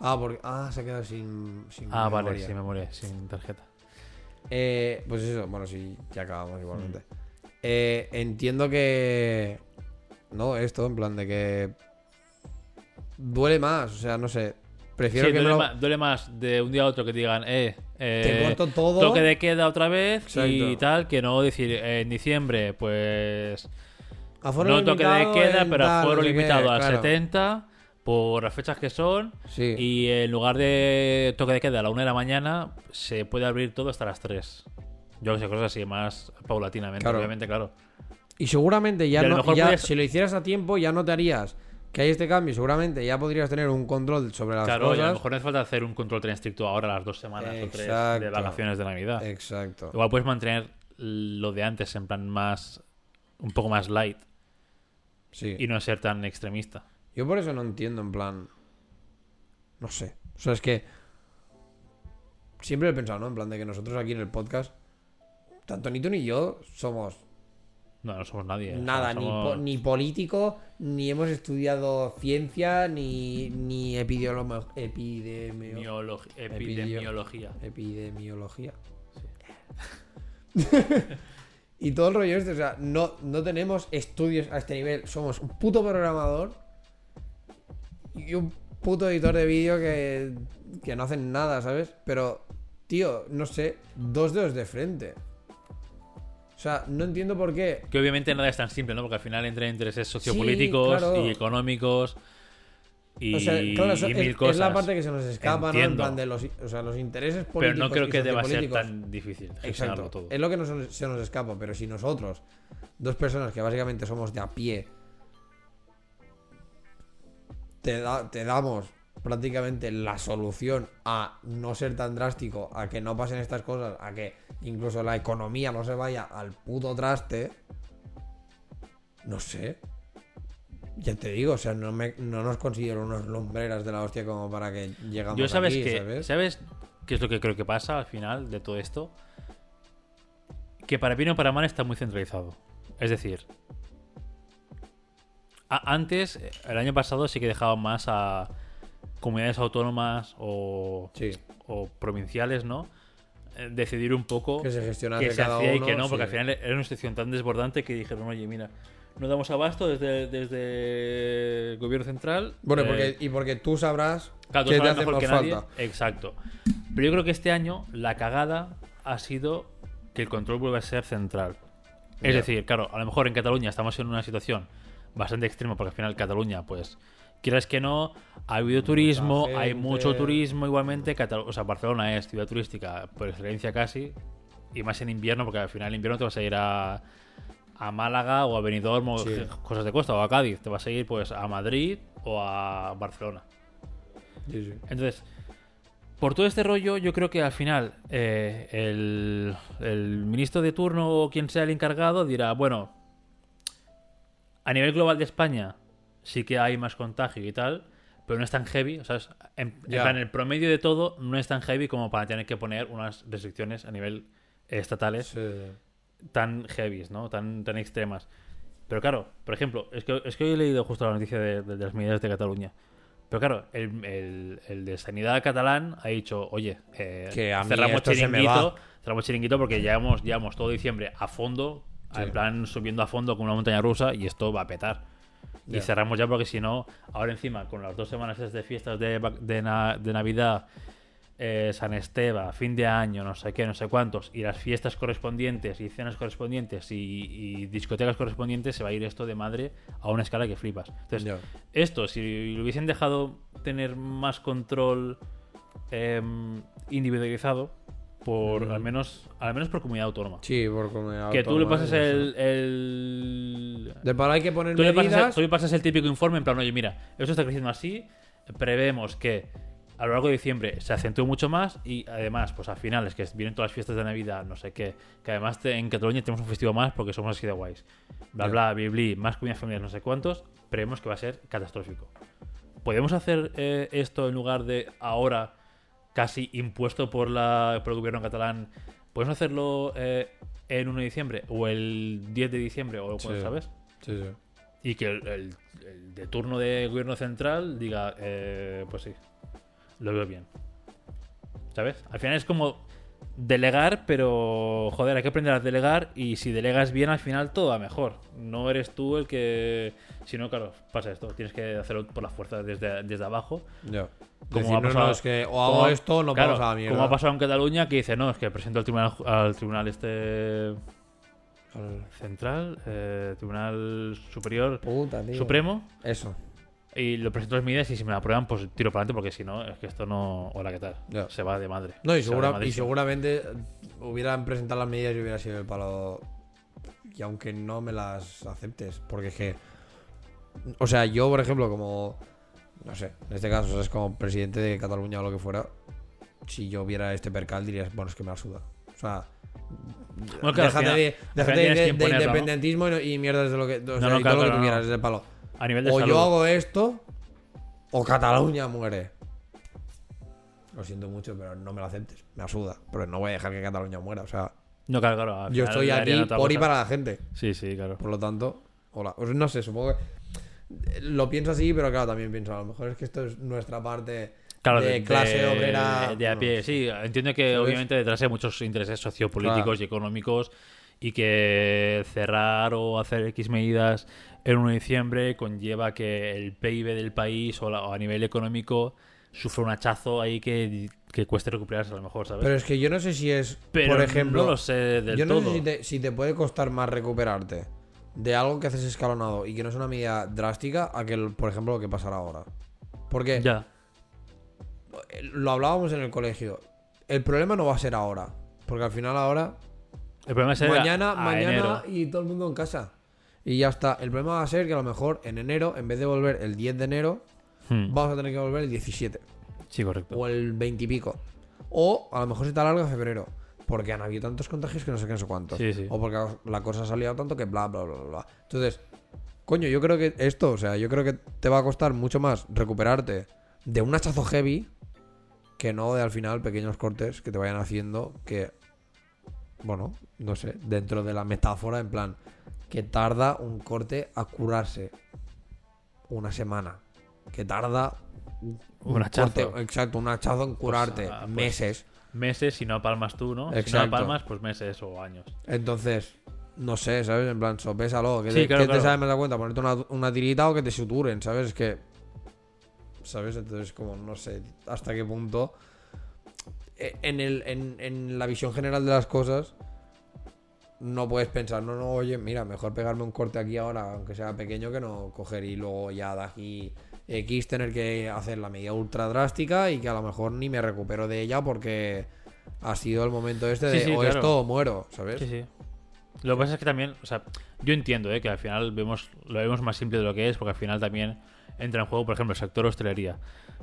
Ah, porque. Ah, se ha quedado sin. sin Ah, vale, memoria. sin memoria, sin tarjeta. Eh, pues eso, bueno, sí, ya acabamos igualmente. Eh, entiendo que. No, esto, en plan de que. Duele más, o sea, no sé. Prefiero Sí, que duele, lo- más, duele más de un día a otro que te digan, eh, eh, Te corto todo. toque de queda otra vez y tal, que no decir eh, en diciembre, pues Aforo no toque de queda, pero aforo no limitado al claro. 70 por las fechas que son Sí. y en lugar de toque de queda a la 1 de la mañana, se puede abrir todo hasta las 3. Yo que sé, cosas así, más paulatinamente, Claro. obviamente, claro. Y seguramente ya Y a lo no. mejor ya, Si lo hicieras a tiempo, ya no te harías que hay este cambio. Seguramente ya podrías tener un control sobre las Claro, y a cosas. lo mejor no hace falta hacer un control tan estricto ahora las dos semanas o tres de vacaciones de Navidad. Exacto. Igual puedes mantener lo de antes en plan más un poco más light Sí. y no ser tan extremista. Yo por eso no entiendo, en plan. No sé. O sea, es que. Siempre he pensado, ¿no? En plan de que nosotros aquí en el podcast. Tanto ni tú ni yo somos No, no somos nadie. sea, nada, ni, po- ni político, ni hemos estudiado ciencia, ni, ni epidemiolo- epidemio- Miologi- Epidemio- epidemiología. epidemiología. *laughs* y todo el rollo este, o sea, no, no tenemos estudios a este nivel. Somos un puto programador y un puto editor de vídeo que, que no hacen nada, ¿sabes? Pero, tío, no sé, dos dedos de frente. O sea, no entiendo por qué. Que obviamente nada es tan simple, ¿no? Porque al final entra intereses sociopolíticos claro. y económicos y, O sea, claro, eso y es, mil es cosas. la parte que se nos escapa, ¿no? En plan de los, o sea, los intereses Pero políticos. no creo que deba ser tan difícil gestionarlo Exacto. todo. Es lo que nos, se nos escapa, pero si nosotros, dos personas que básicamente somos de a pie, te, da- te damos prácticamente la solución a no ser tan drástico, a que no pasen estas cosas, a que incluso la economía no se vaya al puto traste, no sé. Ya te digo, o sea, no, me, no nos considero unos lumbreras de la hostia como para que llegamos Yo sabes aquí, que, ¿sabes? ¿sabes qué es lo que creo que pasa al final de todo esto? Que para bien o para mal está muy centralizado. Es decir, antes, eh, el año pasado sí que dejaban más a comunidades autónomas o, Sí, o provinciales, ¿no? Eh, Decidir un poco que se gestionase que se cada hacía y uno, que no, sí. porque al final era una situación tan desbordante que dijeron, oye, mira, no damos abasto desde, desde el gobierno central. Bueno, eh, porque, y porque tú sabrás Claro, tú qué te hace mejor que nadie. falta. Exacto. Pero yo creo que este año la cagada ha sido que el control vuelve a ser central. Es decir, claro, a lo mejor en Cataluña estamos en una situación bastante extrema porque al final Cataluña, pues, quieras que no, ha habido turismo, hay mucho turismo igualmente. Catal- o sea, Barcelona es ciudad turística por excelencia casi, y más en invierno porque al final en invierno te vas a ir a, a Málaga o a Benidorm o Sí. cosas de costa o a Cádiz, te vas a ir pues a Madrid o a Barcelona. Sí, sí. Entonces, por todo este rollo, yo creo que al final eh, el, el ministro de turno o quien sea el encargado dirá, bueno, a nivel global de España sí que hay más contagio y tal, pero no es tan heavy, o sea, es- en, en Ya. plan, el promedio de todo no es tan heavy como para tener que poner unas restricciones a nivel eh, estatales Sí, tan heavies, ¿no? Tan, tan extremas. Pero claro, por ejemplo, es que, es que hoy he leído justo la noticia de, de- de las medidas de Cataluña. Pero claro, el, el- el de Sanidad catalán ha dicho, oye, eh, Que a cerramos chiringuito, cerramos chiringuito porque llevamos, llevamos todo diciembre a fondo, Sí. en plan subiendo a fondo con una montaña rusa y esto va a petar. Y Ya. cerramos ya porque si no, ahora encima, con las dos semanas de fiestas de, de, na- de Navidad, eh, San Esteban, fin de año, no sé qué, no sé cuántos, y las fiestas correspondientes y cenas correspondientes y, y discotecas correspondientes, se va a ir esto de madre a una escala que flipas. Entonces, Ya. esto, si lo hubiesen dejado tener más control em, individualizado, por Mm. al menos al menos por comunidad autónoma. Sí, por comunidad que tú le autónoma, pases el, el, De para hay que poner Tú le, pasas, medidas. tú le pasas el típico informe en plan, oye, mira, esto está creciendo así, prevemos que a lo largo de diciembre se acentúe mucho más y además, pues a finales, que vienen todas las fiestas de Navidad, no sé qué, que además te- en Cataluña tenemos un festivo más porque somos así de guays. Bla, Ya. bla, bli, más comidas familiares, no sé cuántos, prevemos que va a ser catastrófico. ¿Podemos hacer eh, esto en lugar de ahora casi impuesto por, la, por el gobierno catalán? ¿Podemos hacerlo eh, en 1 de diciembre o el 10 de diciembre o cuando, Sí. sabes? Sí, sí. Y que el, el- el de turno de gobierno central diga, eh, pues sí, lo veo bien. ¿Sabes? Al final es como delegar, pero joder, hay que aprender a delegar y si delegas bien al final todo va mejor. No eres tú el que... Si no, claro, pasa esto. Tienes que hacerlo por la fuerza desde, desde abajo. Ya. Como Decir, ha pasado- no, es que o hago como- esto o no claro, a la mierda. Como ha pasado en Cataluña, que dice, no, es que presento al tribunal, al tribunal este central, eh, tribunal superior Puta, supremo, Eso. Y lo presento las medidas y si me la aprueban, pues tiro para adelante porque si no, es que esto no... Hola, ¿qué tal? Se va de madre. No, y, Se de seguramente hubieran presentado las medidas y hubiera sido el palo. Y aunque no me las aceptes, porque es que. O sea, yo, por ejemplo, como. No sé, en este caso, ¿sabes? Como presidente de Cataluña o lo que fuera, si yo viera este percal, dirías, bueno, es que me la suda. O sea, Bueno, claro, déjate final- de, déjate de- de ¿no? independentismo y, no- y mierdas de lo que, o sea, no, claro, todo lo que tú no. quieras, es el palo. A nivel de O salud. yo hago esto, o Cataluña muere. Lo siento mucho, pero no me lo aceptes. Me asuda. Pero no voy a dejar que Cataluña muera. O sea, No, claro, claro. yo estoy aquí otra por y para la gente. Sí, sí, claro. Por lo tanto, hola. Pues no sé, supongo que. Lo pienso así, pero claro, también pienso, a lo mejor es que esto es nuestra parte Claro, de, clase obrera. De a pie, sí. Entiendo que ¿Sabes? obviamente detrás hay muchos intereses sociopolíticos Claro. y económicos y que cerrar o hacer X medidas en 1 de diciembre conlleva que el PIB del país o, la- o a nivel económico sufra un hachazo ahí que, que cueste recuperarse a lo mejor, ¿sabes? Pero es que yo no sé si es, Pero por ejemplo, no lo sé del yo no todo. sé si te, si te puede costar más recuperarte de algo que haces escalonado y que no es una medida drástica a que, el- por ejemplo, lo que pasará ahora. Porque Ya. lo hablábamos en el colegio. El problema no va a ser ahora. Porque al final ahora, El problema es mañana, a mañana enero. y todo el mundo en casa. Y ya está. El problema va a ser que a lo mejor en enero, en vez de volver el 10 de enero, Hmm. vamos a tener que volver el 17. Sí, correcto. O el 20 y pico. O a lo mejor se te alarga febrero. Porque han habido tantos contagios que no sé qué, no sé cuántos. Sí, sí. O porque la cosa ha salido tanto que bla, bla, bla, bla, bla. Entonces, coño, yo creo que esto, o sea, yo creo que te va a costar mucho más recuperarte de un hachazo heavy que no de al final pequeños cortes que te vayan haciendo que, bueno, no sé, dentro de la metáfora, en plan, que tarda un corte a curarse una semana. Que tarda Un hachazo. corte- exacto, un hachazo en curarte ah, pues, meses. Meses, si no palmas tú, ¿no? Si no palmas, pues meses o años. Entonces, no sé, ¿sabes? En plan, sopésalo. ¿Qué, Sí, te, claro, qué te claro. sabe más da cuenta? Ponerte una, una tirita o que te suturen, ¿sabes? Es que. ¿Sabes? Entonces, como no sé hasta qué punto. eh, En, el, en, en la visión general de las cosas. No puedes pensar, no, no, oye, mira, mejor pegarme un corte aquí ahora, aunque sea pequeño, que no coger y luego ya de aquí X tener que hacer la medida ultra drástica y que a lo mejor ni me recupero de ella porque ha sido el momento este Sí, de sí, o claro. esto o muero, ¿sabes? Sí, sí. Lo que pasa es que también, o sea, yo entiendo ¿eh? que al final vemos lo vemos más simple de lo que es, porque al final también entra en juego, por ejemplo, el sector hostelería.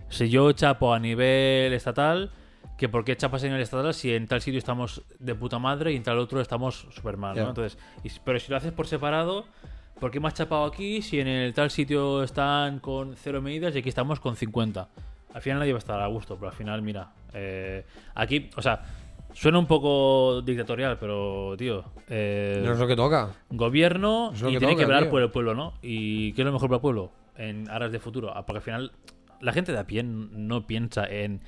Si yo chapo a nivel estatal, que por qué chapas a nivel estatal si en tal sitio estamos de puta madre y en tal otro estamos súper mal, ¿no? Entonces, y pero si lo haces por separado, ¿por qué me has chapado aquí si en el tal sitio están con cero medidas y aquí estamos con 50? Al final nadie va a estar a gusto, pero al final, mira, eh, aquí, o sea, suena un poco dictatorial, pero, tío, eh, No es lo que toca. gobierno y que tiene toca, que velar por el pueblo, ¿no? ¿Y qué es lo mejor para el pueblo? En aras de futuro. Ah, Porque al final la gente de a pie no piensa en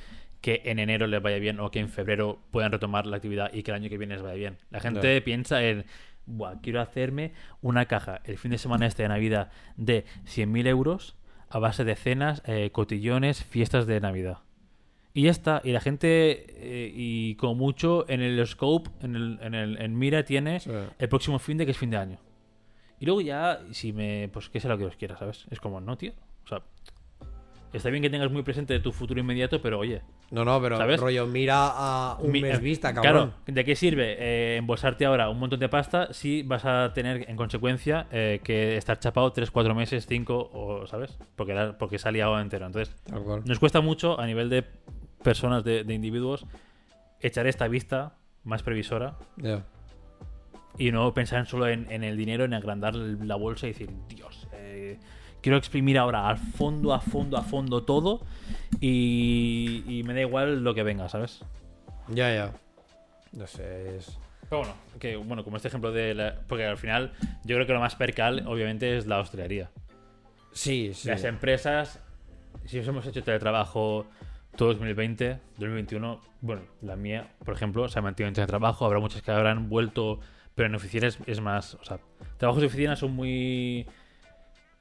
que en enero les vaya bien o que en febrero puedan retomar la actividad y que el año que viene les vaya bien. La gente piensa en, Buah, quiero hacerme una caja el fin de semana este de Navidad de 100.000 euros a base de cenas, eh, cotillones, fiestas de Navidad. Y ya está. Y la gente, eh, y como mucho, en el scope, en, el, en, el, en mira, tiene Sí. el próximo fin de que es fin de año. Y luego ya, si me. Pues que sea lo que os quiera, ¿sabes? Es como, no, tío. O sea, está bien que tengas muy presente tu futuro inmediato, pero oye. No, no, pero ¿Sabes? rollo, mira a un mi- mes eh, vista, cabrón. Claro, ¿de qué sirve eh, embolsarte ahora un montón de pasta si vas a tener en consecuencia eh, que estar chapado 3, 4 meses, 5, o, ¿sabes? Porque, la- porque se ha liado entero. Entonces, nos cuesta mucho a nivel de personas, de, de individuos, echar esta vista más previsora Ya. y no pensar solo en, en el dinero, en agrandar la bolsa y decir, Dios, eh, quiero exprimir ahora al fondo, a fondo, a fondo todo y, y me da igual lo que venga, ¿sabes? Ya, ya. No sé, es. Pero bueno, que, bueno, como este ejemplo de la- Porque al final yo creo que lo más percal obviamente es la hostelería. Sí, sí. Las empresas, si os hemos hecho teletrabajo todo 2020, 2021, bueno, la mía, por ejemplo, se ha mantenido en teletrabajo, habrá muchas que habrán vuelto, pero en oficinas es más, o sea, trabajos de oficina son muy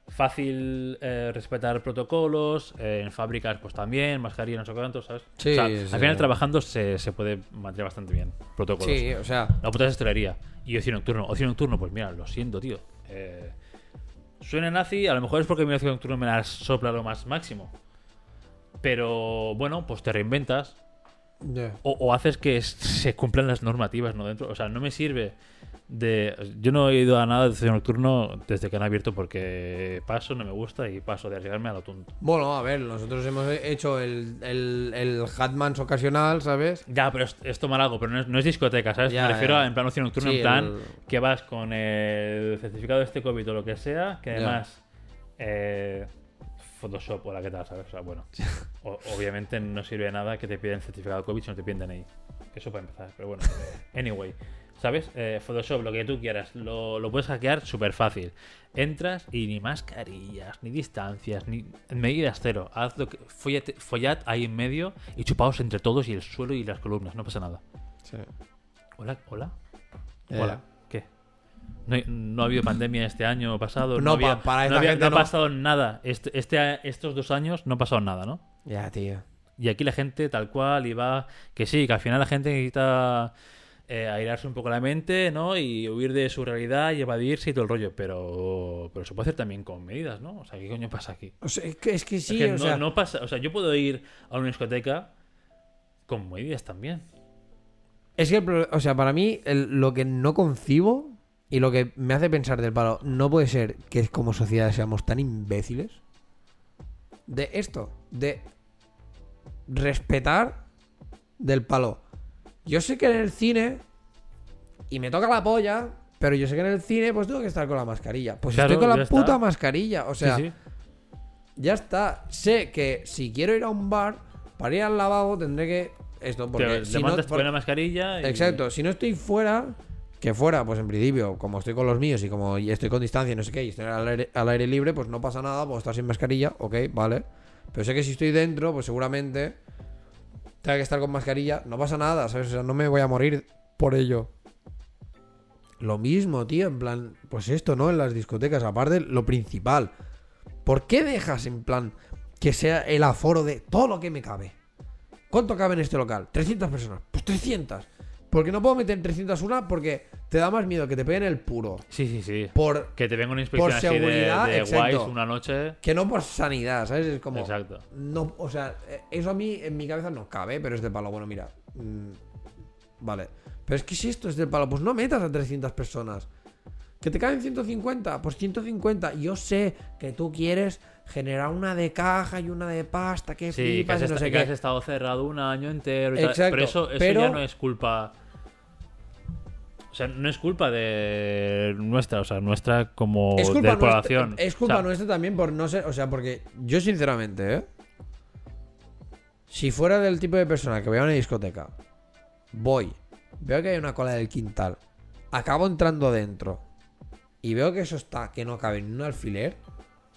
fácil eh, respetar protocolos, eh, en fábricas pues también, mascarilla, no sé cuánto, ¿sabes? Sí, O sea, sí. al final trabajando se, se puede mantener bastante bien protocolos. Sí, o sea. La puta es hostelería. Y ocio nocturno. Ocio nocturno, pues mira, lo siento, tío. Eh, suena nazi, a lo mejor es porque mi ocio nocturno me la sopla lo más máximo. Pero bueno, pues te reinventas. O, o haces que se cumplan las normativas, ¿no? Dentro, o sea, no me sirve de... Yo no he ido a nada de ocio nocturno desde que han abierto porque paso, no me gusta y paso de arriesgarme a lo tonto. Bueno, a ver, nosotros hemos hecho el, el, el Hatmans ocasional, ¿sabes? Ya, pero es, es tomar algo, pero no es, no es discoteca, ¿sabes? Ya, me refiero ya. a en plan ocio nocturno, Sí, en plan el- que vas con el certificado de este COVID o lo que sea, que además eh, Photoshop o la que tal, ¿sabes? O sea, bueno, *laughs* o- obviamente no sirve de nada que te piden certificado de COVID si no te piden DNI. Eso para empezar, pero bueno. Anyway, ¿sabes? Eh, Photoshop, lo que tú quieras, lo, lo puedes hackear súper fácil. Entras y ni mascarillas, ni distancias, ni medidas cero. Haz lo que, follate- follad ahí en medio y chupaos entre todos y el suelo y las columnas, no pasa nada. Sí. Hola, hola. Ya, Hola. ¿Qué? No, no ha habido pandemia este año pasado. No, había- pa- para no esta había- gente no ha no. pasado nada. Este, este- estos dos años no ha pasado nada, ¿no? Ya, tío. Y aquí la gente tal cual y va... Que sí, que al final la gente necesita eh, airarse un poco la mente, ¿no? Y huir de su realidad y evadirse y todo el rollo. Pero, pero se puede hacer también con medidas, ¿no? O sea, ¿qué coño pasa aquí? O sea, es que, es que sí, Es que o no, sea, no pasa... O sea, yo puedo ir a una discoteca con medidas también. es que, el o sea, para mí el- lo que no concibo y lo que me hace pensar del palo, no puede ser que como sociedad seamos tan imbéciles de esto, de respetar del palo. Yo sé que en el cine y me toca la polla, pero yo sé que en el cine pues tengo que estar con la mascarilla. Pues Claro, estoy con la está. puta mascarilla, o sea, sí, sí. Ya está. Sé que si quiero ir a un bar, para ir al lavabo tendré que. Esto, porque Te si no. por- la mascarilla y... Exacto. Si no estoy fuera, que fuera, pues en principio, como estoy con los míos y como estoy con distancia y no sé qué, y estoy al aire, al aire libre, pues no pasa nada, puedo estar sin mascarilla, ok, vale. Pero sé que si estoy dentro, pues seguramente tenga que estar con mascarilla, no pasa nada, ¿sabes? O sea, no me voy a morir por ello. Lo mismo, tío, en plan, pues esto, ¿no? En las discotecas, aparte, lo principal. ¿Por qué dejas en plan que sea el aforo de todo lo que me cabe? ¿Cuánto cabe en este local? 300 personas. Pues 300. Porque no puedo meter 301 porque te da más miedo que te peguen el puro. Sí, sí, sí. Por Que te venga una inspección Por así de, seguridad, de exacto. guays una noche. que no por sanidad, ¿sabes? Es como. Exacto. No, o sea, eh, eso a mí en mi cabeza no cabe, pero es de palo. Bueno, mira. mm, vale. Pero es que si esto es de palo, pues no metas a 300 personas. Que te caen 150, pues 150. Yo sé que tú quieres generar una de caja y una de pasta, que Sí, que flipas has, y no sé que has qué. estado cerrado un año entero y tal. Exacto, Pero eso, eso pero- ya no es culpa. O sea, no es culpa de nuestra, o sea, nuestra como Es culpa, de población. nuestra, es culpa O sea, nuestra también por no ser. O sea, porque yo, sinceramente, ¿eh? Si fuera del tipo de persona que voy a una discoteca, voy, veo que hay una cola del quintal, acabo entrando dentro y veo que eso está, que no cabe ni un alfiler,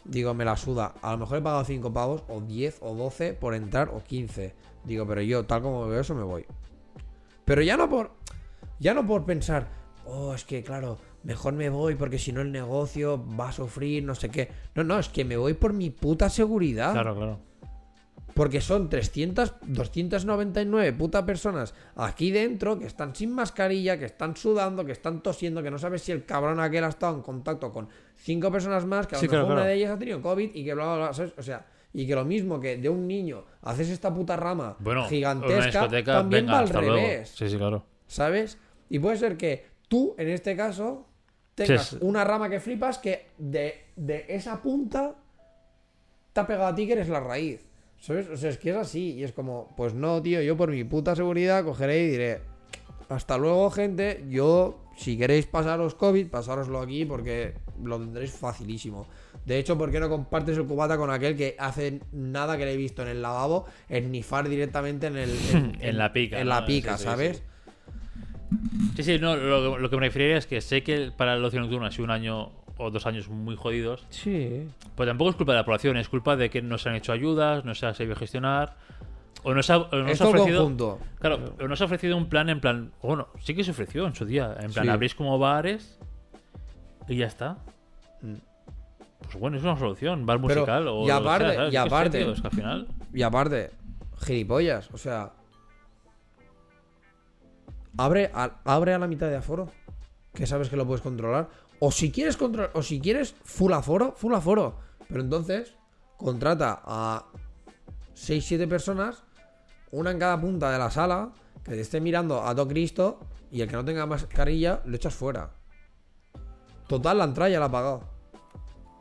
digo, me la suda. A lo mejor he pagado 5 pavos, o 10, o 12 por entrar, o 15. Digo, pero yo, tal como veo eso, me voy. Pero ya no por. Ya no por pensar, oh, es que claro, mejor me voy porque si no el negocio va a sufrir, no sé qué. No, no, es que me voy por mi puta seguridad. Claro, claro. Porque son 300, 299 puta personas aquí dentro que están sin mascarilla, que están sudando, que están tosiendo, que no sabes si el cabrón aquel ha estado en contacto con cinco personas más, que a lo Sí, mejor claro, una claro. de ellas ha tenido COVID y que bla, bla, bla, ¿sabes? O sea, y que lo mismo que de un niño haces esta puta rama Bueno, gigantesca, también venga, va al revés. Sí, sí, claro. ¿Sabes? Y puede ser que tú, en este caso, tengas Sí, una rama que flipas que de, de esa punta te ha pegado a ti que eres la raíz. ¿Sabes? O sea, es que es así. Y es como, pues no, tío, yo por mi puta seguridad cogeré y diré, hasta luego, gente. Yo, si queréis pasaros COVID, pasároslo aquí porque lo tendréis facilísimo. De hecho, ¿por qué no compartes el cubata con aquel que hace nada que le he visto en el lavabo esnifar directamente en el *laughs* En la pica, En ¿no? la pica, Sí, sí, ¿sabes? sí. Sí, sí, no, lo, lo que me refería es que sé que para el ocio nocturno ha sido un año o dos años muy jodidos. Sí. Pues tampoco es culpa de la población, es culpa de que no se han hecho ayudas, no se ha sabido gestionar. O no se ha, o no Es se ha ofrecido. conjunto. Claro, o no se ha ofrecido un plan en plan. Bueno, sí que se ofreció en su día. En plan, Sí. abrís como bares y ya está. Mm. Pues bueno, es una solución. Bar Pero, musical o. y aparte- sea, y aparte- es que al final. Y aparte, gilipollas, o sea. Abre a, abre a la mitad de aforo. Que sabes que lo puedes controlar. O si quieres controlar. O si quieres full aforo, full aforo. Pero entonces, contrata a 6-7 personas. una en cada punta de la sala, que te esté mirando a todo Cristo, y el que no tenga mascarilla, lo echas fuera. Total, la entrada ya la ha pagado.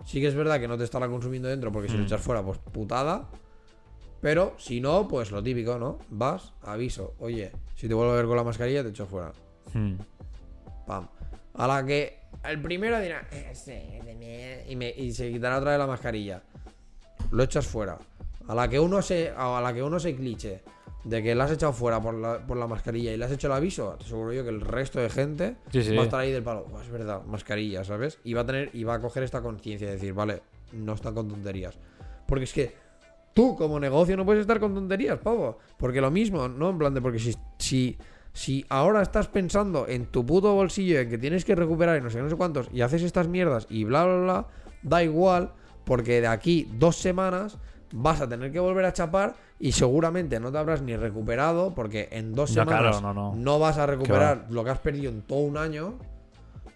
Sí que es verdad que no te estará consumiendo dentro, porque si lo Mm. echas fuera, pues putada. Pero si no, pues lo típico, ¿no? Vas, aviso, oye, si te vuelvo a ver con la mascarilla, te echo fuera. Hmm. Pam. A la que el primero dirá, "Eh, sí, de mí", y, me- y se quitará otra vez la mascarilla. Lo echas fuera. A la que uno se, a la que uno se cliche de que la has echado fuera por la, por la mascarilla y le has hecho el aviso, te aseguro yo que el resto de gente Sí, sí. va a estar ahí del palo. "Oh, es verdad, mascarilla, ¿sabes? Y va a tener, y va a coger esta conciencia de decir, vale, no están con tonterías. Porque es que tú como negocio no puedes estar con tonterías, pavo. Porque lo mismo, ¿no? En plan de porque si, si, si ahora estás pensando en tu puto bolsillo, en que tienes que recuperar y no sé no sé cuántos, y haces estas mierdas y bla, bla, bla, da igual, porque de aquí dos semanas vas a tener que volver a chapar y seguramente no te habrás ni recuperado, porque en dos Ya, semanas claro, no, no. vas a recuperar lo que has perdido en todo un año.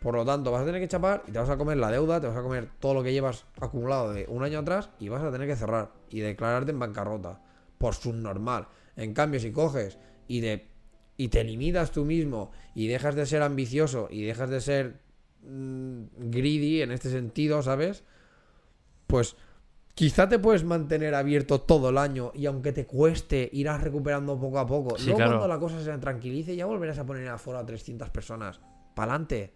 Por lo tanto, vas a tener que chapar y te vas a comer la deuda, te vas a comer todo lo que llevas acumulado de un año atrás y vas a tener que cerrar y declararte en bancarrota. Por subnormal. En cambio, si coges y, de, y te limitas tú mismo y dejas de ser ambicioso y dejas de ser mm, greedy en este sentido, ¿sabes? Pues quizá te puedes mantener abierto todo el año y aunque te cueste, irás recuperando poco a poco. Sí, Luego claro. cuando la cosa se tranquilice ya volverás a poner aforo a 300 personas. Pa'lante.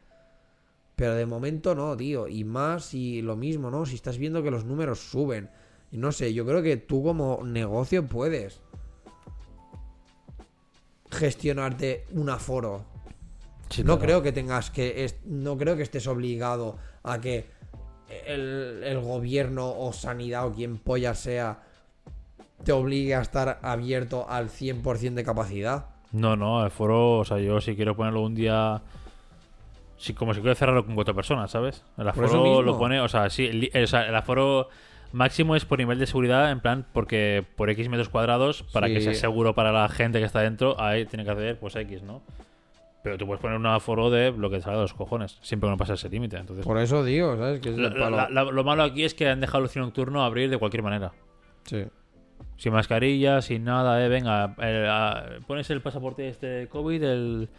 Pero de momento no, tío. Y más si lo mismo, ¿no? Si estás viendo que los números suben. Y no sé, yo creo que tú como negocio puedes gestionarte un aforo. Sí, no claro. creo que tengas que. es- no creo que estés obligado a que el, el gobierno o sanidad o quien polla sea te obligue a estar abierto al 100% de capacidad. No, no, el foro, o sea, yo si quiero ponerlo un día. Sí, como si quiero cerrarlo con cuatro personas, ¿sabes? El aforo lo pone, o sea, sí, el, sea, el aforo máximo es por nivel de seguridad, en plan, porque por X metros cuadrados, para que sea seguro para la gente que está dentro, ahí tiene que hacer, pues X, ¿no? Pero tú puedes poner un aforo de lo que te salga de los cojones, siempre que no pasa ese límite. Entonces, Por eso digo, ¿sabes? Que es la- el palo. la- la- lo malo aquí es que han dejado el ocio nocturno abrir de cualquier manera. Sí. Sin mascarilla, sin nada, eh, venga, eh, a- pones el pasaporte este COVID, el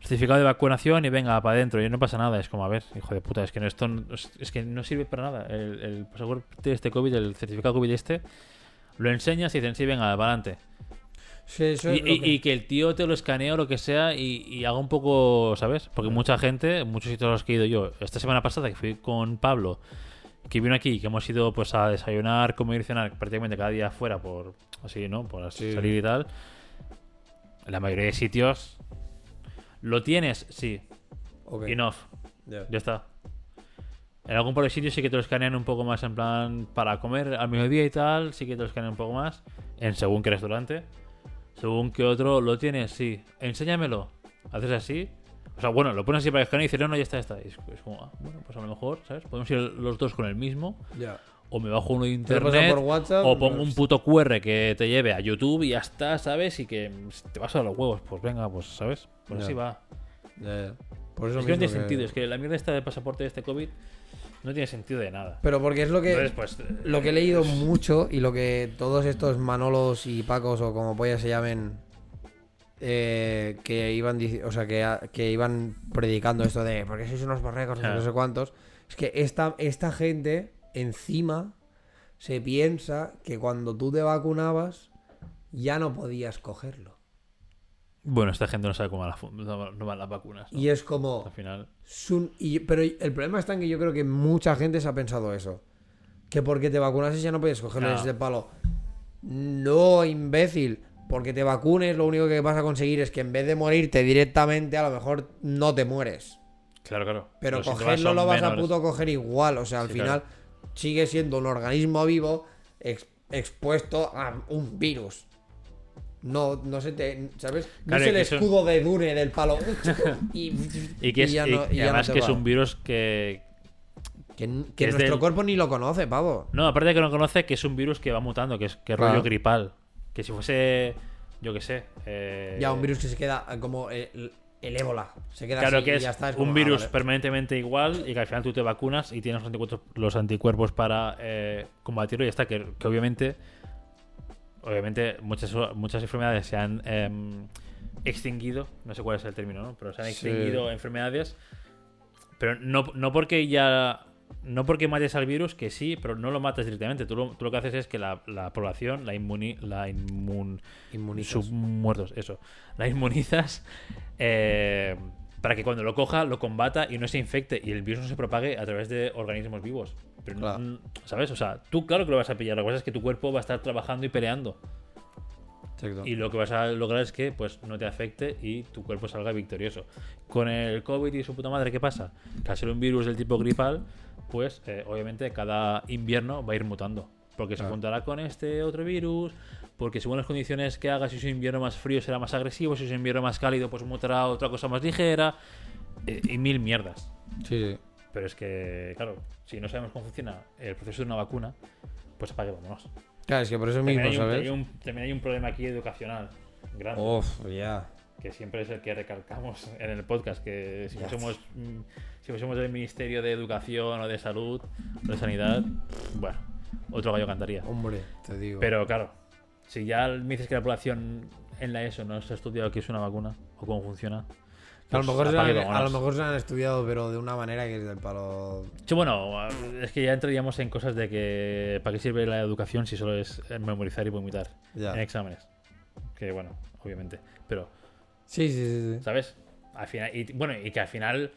certificado de vacunación y venga para adentro y no pasa nada. Es como, a ver, hijo de puta, es que no, esto no- es, que no sirve para nada. El, el pasaporte de este COVID, el certificado COVID este, lo enseñas y dicen, sí, venga, para adelante. Sí, eso Y, es y- que- y que el tío te lo escanee o lo que sea y, y haga un poco, ¿sabes? Porque mucha gente, muchos sitios a los que he ido yo, esta semana pasada que fui con Pablo, que vino aquí, que hemos ido pues a desayunar, comer y cenar prácticamente cada día afuera por así, ¿no? Por así Sí. salir y tal. En la mayoría de sitios lo tienes, sí, Ok. enough, Ya. ya está. En algún par de sitios sí que te lo escanean un poco más en plan para comer al mediodía y tal, sí que te lo escanean un poco más. En según qué restaurante. Según qué otro lo tienes, sí. Enséñamelo. Haces así. O sea, bueno, lo pones así para escanear y dices, no, no, ya está, ya está. Y es, es como, ah, bueno, pues a lo mejor, ¿sabes? Podemos ir los dos con el mismo. Ya. O me bajo uno de internet. por WhatsApp, o pongo pues- un puto QR que te lleve a YouTube y ya está, ¿sabes? Y que te vas a los huevos. Pues venga, pues, ¿sabes? Pues Ya. así va. Ya, ya. Por eso Es que no tiene que- sentido. Es que la mierda esta de pasaporte de este COVID no tiene sentido de nada. Pero porque es lo que. Entonces, pues, Lo que he leído mucho y lo que todos estos Manolos y Pacos o como pollas se llamen eh, que iban o sea que, que iban predicando esto de porque sois unos borregos no sé, Ah. no sé cuántos es que esta, esta gente encima se piensa que cuando tú te vacunabas ya no podías cogerlo Bueno, esta gente no sabe cómo van las, fu- no, no van las vacunas. ¿no? y es como Al final. Sun- y- pero el problema está en que yo creo que mucha gente se ha pensado eso. Que porque te vacunases ya no puedes cogerlo Claro. desde palo. No, imbécil. Porque te vacunes, lo único que vas a conseguir es que en vez de morirte directamente, a lo mejor no te mueres. Claro, claro. Pero Los cogerlo lo vas a puto coger igual. O sea, al Sí, final sigue siendo un organismo vivo ex- expuesto a un virus. No, no se te. ¿Sabes? No Claro, es el son- escudo de Dune del palo. *laughs* Y, Y que es, ya no- y y ya no además que es un virus que. Que, que que es nuestro del- cuerpo ni lo conoce, pavo. No, aparte de que no conoce, que es un virus que va mutando, que es que rollo gripal. Que si fuese. Yo qué sé. eh, Ya, un virus que se queda eh, como el, el ébola. Se queda Claro así que y es ya está. es un como, ah, virus vale. permanentemente igual y que al final tú te vacunas y tienes los anticuerpos, los anticuerpos para eh, combatirlo y ya está. Que, que obviamente obviamente muchas, muchas enfermedades se han em, extinguido, no sé cuál es el término, ¿no? Pero se han Sí. extinguido enfermedades, pero no, no porque ya... No porque mates al virus, que sí, pero no lo matas directamente. Tú lo, tú lo que haces es que la, la población, la, inmuni, la inmun, Inmunizas. submuertos, eso. La inmunizas eh, para que cuando lo coja, lo combata y no se infecte y el virus no se propague a través de organismos vivos. Pero, Claro. mm, ¿Sabes? O sea, tú claro que lo vas a pillar. Lo que pasa es que tu cuerpo va a estar trabajando y peleando. Exacto. Y lo que vas a lograr es que pues no te afecte y tu cuerpo salga victorioso. Con el COVID y su puta madre, ¿qué pasa? Que al ser un virus del tipo gripal, pues eh, obviamente cada invierno va a ir mutando. Porque se juntará con este otro virus, porque según las condiciones que haga, si es un invierno más frío será más agresivo, si es un invierno más cálido, pues mutará otra cosa más ligera. eh, y mil mierdas. Sí, sí. Pero es que, claro, si no sabemos cómo funciona el proceso de una vacuna, pues apague, vámonos. Claro, es que por eso También mismo, hay, un, ¿sabes? hay un- también hay un problema aquí educacional grande Uf, ya. Que siempre es el que recalcamos *laughs* en el podcast, que si fuésemos, mm, si fuésemos del Ministerio de Educación o de Salud o de Sanidad, bueno, otro gallo cantaría. Hombre, te digo. Pero claro, si ya me dices que la población en la ESO no se ha estudiado qué es una vacuna o cómo funciona, a, lo pues mejor se han, a lo mejor se han estudiado, pero de una manera que es del palo. Sí, bueno, es que ya entraríamos en cosas de que ¿para qué sirve la educación si solo es memorizar y vomitar Ya. en exámenes? Que bueno, obviamente, pero Sí, sí, sí. sí. ¿sabes? Al final, y, bueno, y que al final,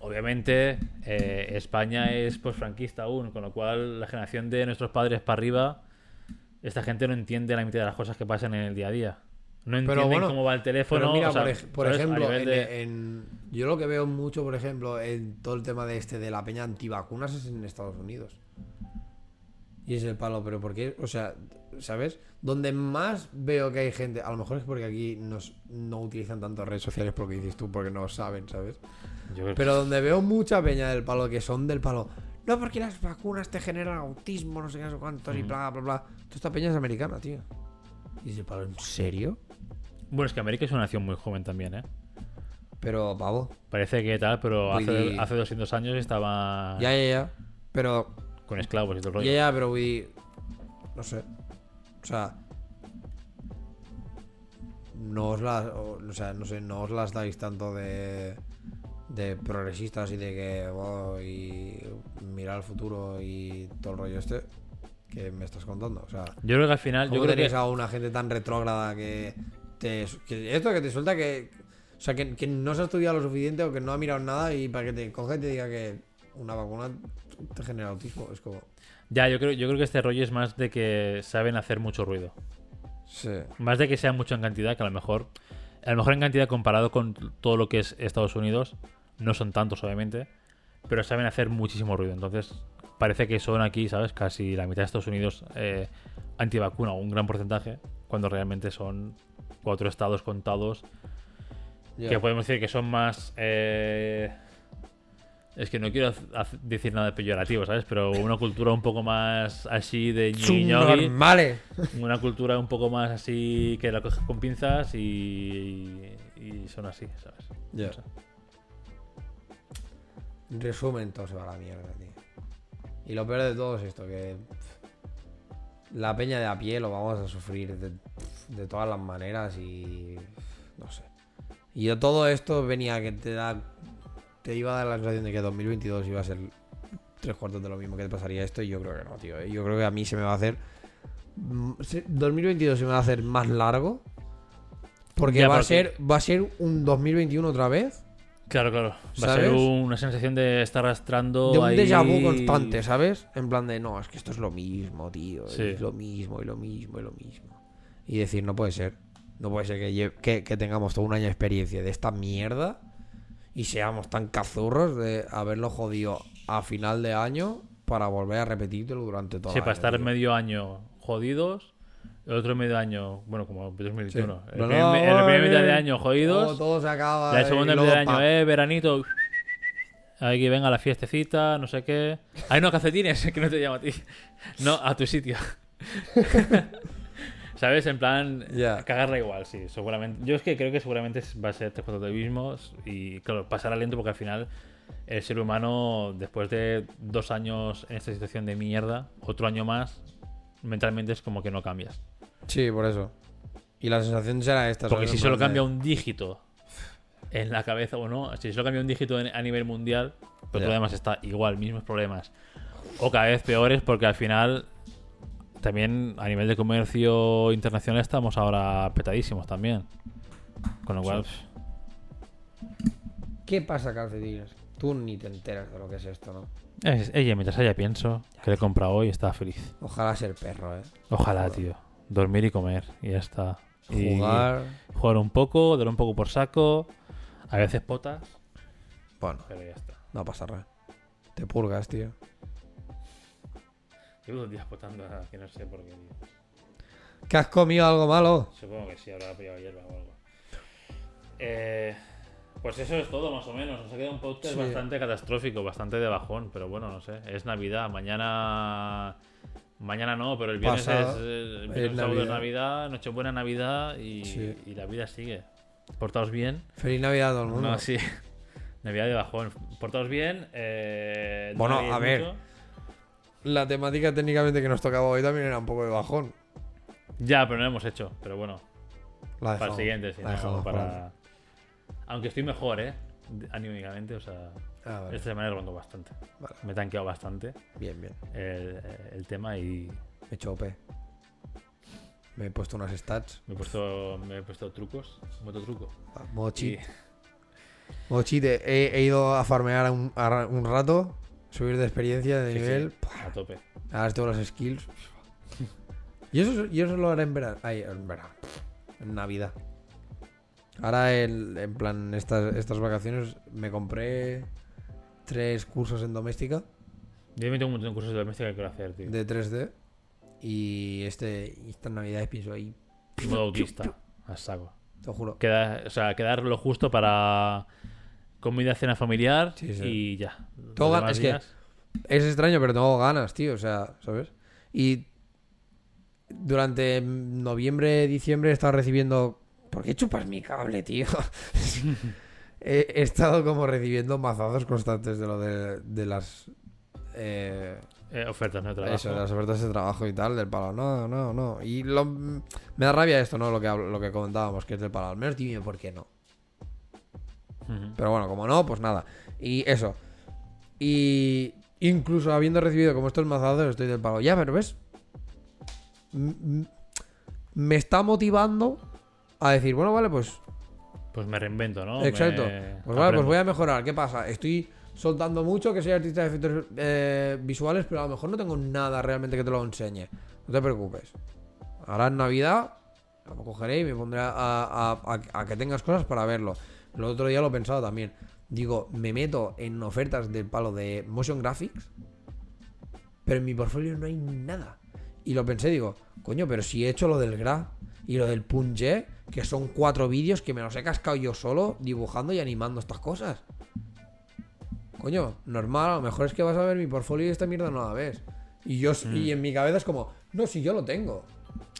obviamente, eh, España es pues franquista aún, con lo cual la generación de nuestros padres para arriba, esta gente no entiende la mitad de las cosas que pasan en el día a día. No entienden bueno, cómo va el teléfono. Pero mira, o sea, por, ejemplo, en, de- en- yo lo que veo mucho, por ejemplo, en todo el tema de este de la peña antivacunas es en Estados Unidos. Y es el palo, pero ¿por qué? O sea, ¿sabes? Donde más veo que hay gente, a lo mejor es porque aquí nos, no utilizan tanto redes sociales porque dices tú, porque no saben, ¿sabes? yo Pero donde veo mucha peña del palo que son del palo, no porque las vacunas te generan autismo, no sé qué, no sé cuántos y bla, bla, bla. Toda esta peña es americana, tío. Y es el palo, ¿en serio? Bueno, es que América es una nación muy joven también, ¿eh? Pero, pavo. Parece que tal, pero Vull hace, hace 200 años estaba Ya, ya, ya. Pero con esclavos y todo el rollo. Però vull dir... No sé. O sea... No os las... O, sea, no sé, no os las dais tanto de... De progresistas y de que... oh, y mirar al futuro y todo el rollo este que me estás contando. O sea, Yo creo que al final, yo ¿cómo creo tenéis que a una gente tan retrógrada que... Te, que esto que te suelta que... O sea, que, que no se ha estudiado lo suficiente o que no ha mirado nada y para que te coja y te diga que una vacuna te genera autismo. Es como... ya, yo creo, yo creo que este rollo es más de que saben hacer mucho ruido. Sí. Más de que sea mucho en cantidad, que a lo mejor, a lo mejor en cantidad comparado con todo lo que es Estados Unidos, no son tantos obviamente, pero saben hacer muchísimo ruido. Entonces, parece que son aquí, ¿sabes? Casi la mitad de Estados Unidos eh, antivacuna, un gran porcentaje, cuando realmente son cuatro estados contados que podemos decir que son más... eh, es que no quiero decir nada peyorativo, ¿sabes? Pero una cultura un poco más así de Subnormales. una cultura un poco más así que la coges con pinzas y, y son así, ¿sabes? Ya. En resumen, todo se va a la mierda, tío. Y lo peor de todo es esto, que pff, la peña de a pie lo vamos a sufrir de, de todas las maneras y no sé. Y yo todo esto venía que te da te iba a dar la sensación de que 2022 iba a ser tres cuartos de lo mismo que te pasaría esto y yo creo que no, tío. ¿eh? Yo creo que a mí se me va a hacer mm, se- 2022 se me va a hacer más largo porque Ya, va a ser va a ser un 2021 otra vez Claro, claro. Va a ser una sensación de estar arrastrando de un ahí- déjà vu constante, ¿sabes? En plan de, no, es que esto es lo mismo, tío. Sí. Es lo mismo, y lo mismo, y lo mismo. Y decir, no puede ser. No puede ser que, que tengamos todo un año de experiencia de esta mierda y seamos tan cazurros de haberlo jodido a final de año para volver a repetirlo durante todo Sí, el para año, estar tío. medio año jodidos, el otro medio año, bueno, como 2021. Sí. El, No, primer, no, el primer mitad de año Todo, jodidos, todo se acaba. la segunda mitad de año, eh, veranito. Hay que venga la fiestecita, no sé qué. Ay, no, calcetines, *laughs* que no te llamo a ti. No, a tu sitio. *laughs* ¿Sabes? En plan, Ya. cagarla igual, sí, seguramente. Yo es que creo que seguramente va a ser mismos y, claro, pasará lento porque al final el ser humano, después de dos años en esta situación de mierda, otro año más, mentalmente es como que no cambias. Sí, por eso. Y la sensación será esta. Porque si solo cambia de- un dígito en la cabeza o no, si solo cambia un dígito en- a nivel mundial, pero Ya. todo lo demás está igual, mismos problemas. O cada vez peores porque al final también a nivel de comercio internacional estamos ahora petadísimos también. Con lo cual, ¿Qué pasa, calcetines? Tú ni te enteras de lo que es esto, ¿no? es, ella mientras ella pienso que le he comprado hoy está feliz. Ojalá ser perro, ¿eh? Ojalá, tío. Dormir y comer y ya está. Y Jugar. jugar un poco, dar un poco por saco, a veces potas, Bueno, pero ya está. no pasa nada. Te purgas, tío. Llevo dos días potando que no sé por qué, tío. ¿Que has comido algo malo? Supongo que sí, habrá pillado hierba o algo. Eh, pues eso es todo, más o menos. Nos ha quedado un podcast Sí. bastante catastrófico, bastante de bajón, pero bueno, no sé. Es Navidad, mañana. Mañana no, pero el viernes Pasado, es. El es viernes sábado es Navidad. Navidad, Nochebuena Navidad y, Sí. y la vida sigue. Portaos bien. Feliz Navidad a todo el mundo. No, *laughs* sí. Navidad de bajón. Portaos bien. Eh, no Bueno, a ver. mucho. La temática técnicamente que nos tocaba hoy también era un poco de bajón. Ya, pero no lo hemos hecho. Pero bueno, La para el siguiente, si la no, dejamos para. para- Aunque estoy mejor, ¿eh? Anímicamente, o sea. Ah, vale. Esta semana he rondo bastante. Vale. Me he tanqueado bastante Bien, bien. el, el tema y Me he hecho OP. Me he puesto unas stats. me he puesto, me he puesto trucos, mototruco. Ah, Modo Y cheat. Modo cheat. He, he ido a farmear un, a un rato. Subir de experiencia, de sí, nivel. sí, a tope. Ahora tengo las skills. Y eso, y eso lo haré en verano. Ay, en verano. En Navidad. Ahora, el- en plan, estas, estas vacaciones me compré tres cursos en doméstica Yo me tengo un montón de cursos de doméstica que quiero hacer, tío. de 3D. Y este, estas navidades pienso ahí, Modo autista. A saco. te juro. Queda, o sea, quedar lo justo para comida, cena familiar Sí, sí. y ya. Todo es que- Es extraño, pero tengo ganas, tío. O sea, ¿sabes? Y durante noviembre, diciembre he estado recibiendo. ¿Por qué chupas mi cable, tío? *laughs* he, estado como recibiendo mazazos constantes de lo de, de las. eh, eh, ofertas de trabajo. eso, de las ofertas de trabajo y tal, del palo. No, no, no. Y lo- me da rabia esto, ¿no? Lo que, lo que comentábamos, que es del palo. Al menos dime por qué no. Pero bueno, como no, pues nada. Y eso. Y incluso habiendo recibido como estos mazazos, estoy del palo. Ya, pero ves. M- Me está motivando a decir, bueno, vale, pues. Pues me reinvento, ¿no? exacto. Me Pues vale, pues voy a mejorar. ¿Qué pasa? Estoy soltando mucho que soy artista de efectos eh, visuales, pero a lo mejor no tengo nada realmente que te lo enseñe. No te preocupes. Ahora en Navidad lo cogeré y me pondré a, a- a- a que tengas cosas para verlo. El otro día lo he pensado también. Digo, me meto en ofertas del palo de motion graphics, pero en mi portfolio no hay nada. Y lo pensé, digo, coño, pero si he hecho lo del Gra y lo del Punje, que son cuatro vídeos que me los he cascado yo solo dibujando y animando estas cosas. Coño, normal, a lo mejor es que vas a ver mi portfolio y esta mierda no la ves. Y yo y en mi cabeza es como, no, si yo lo tengo.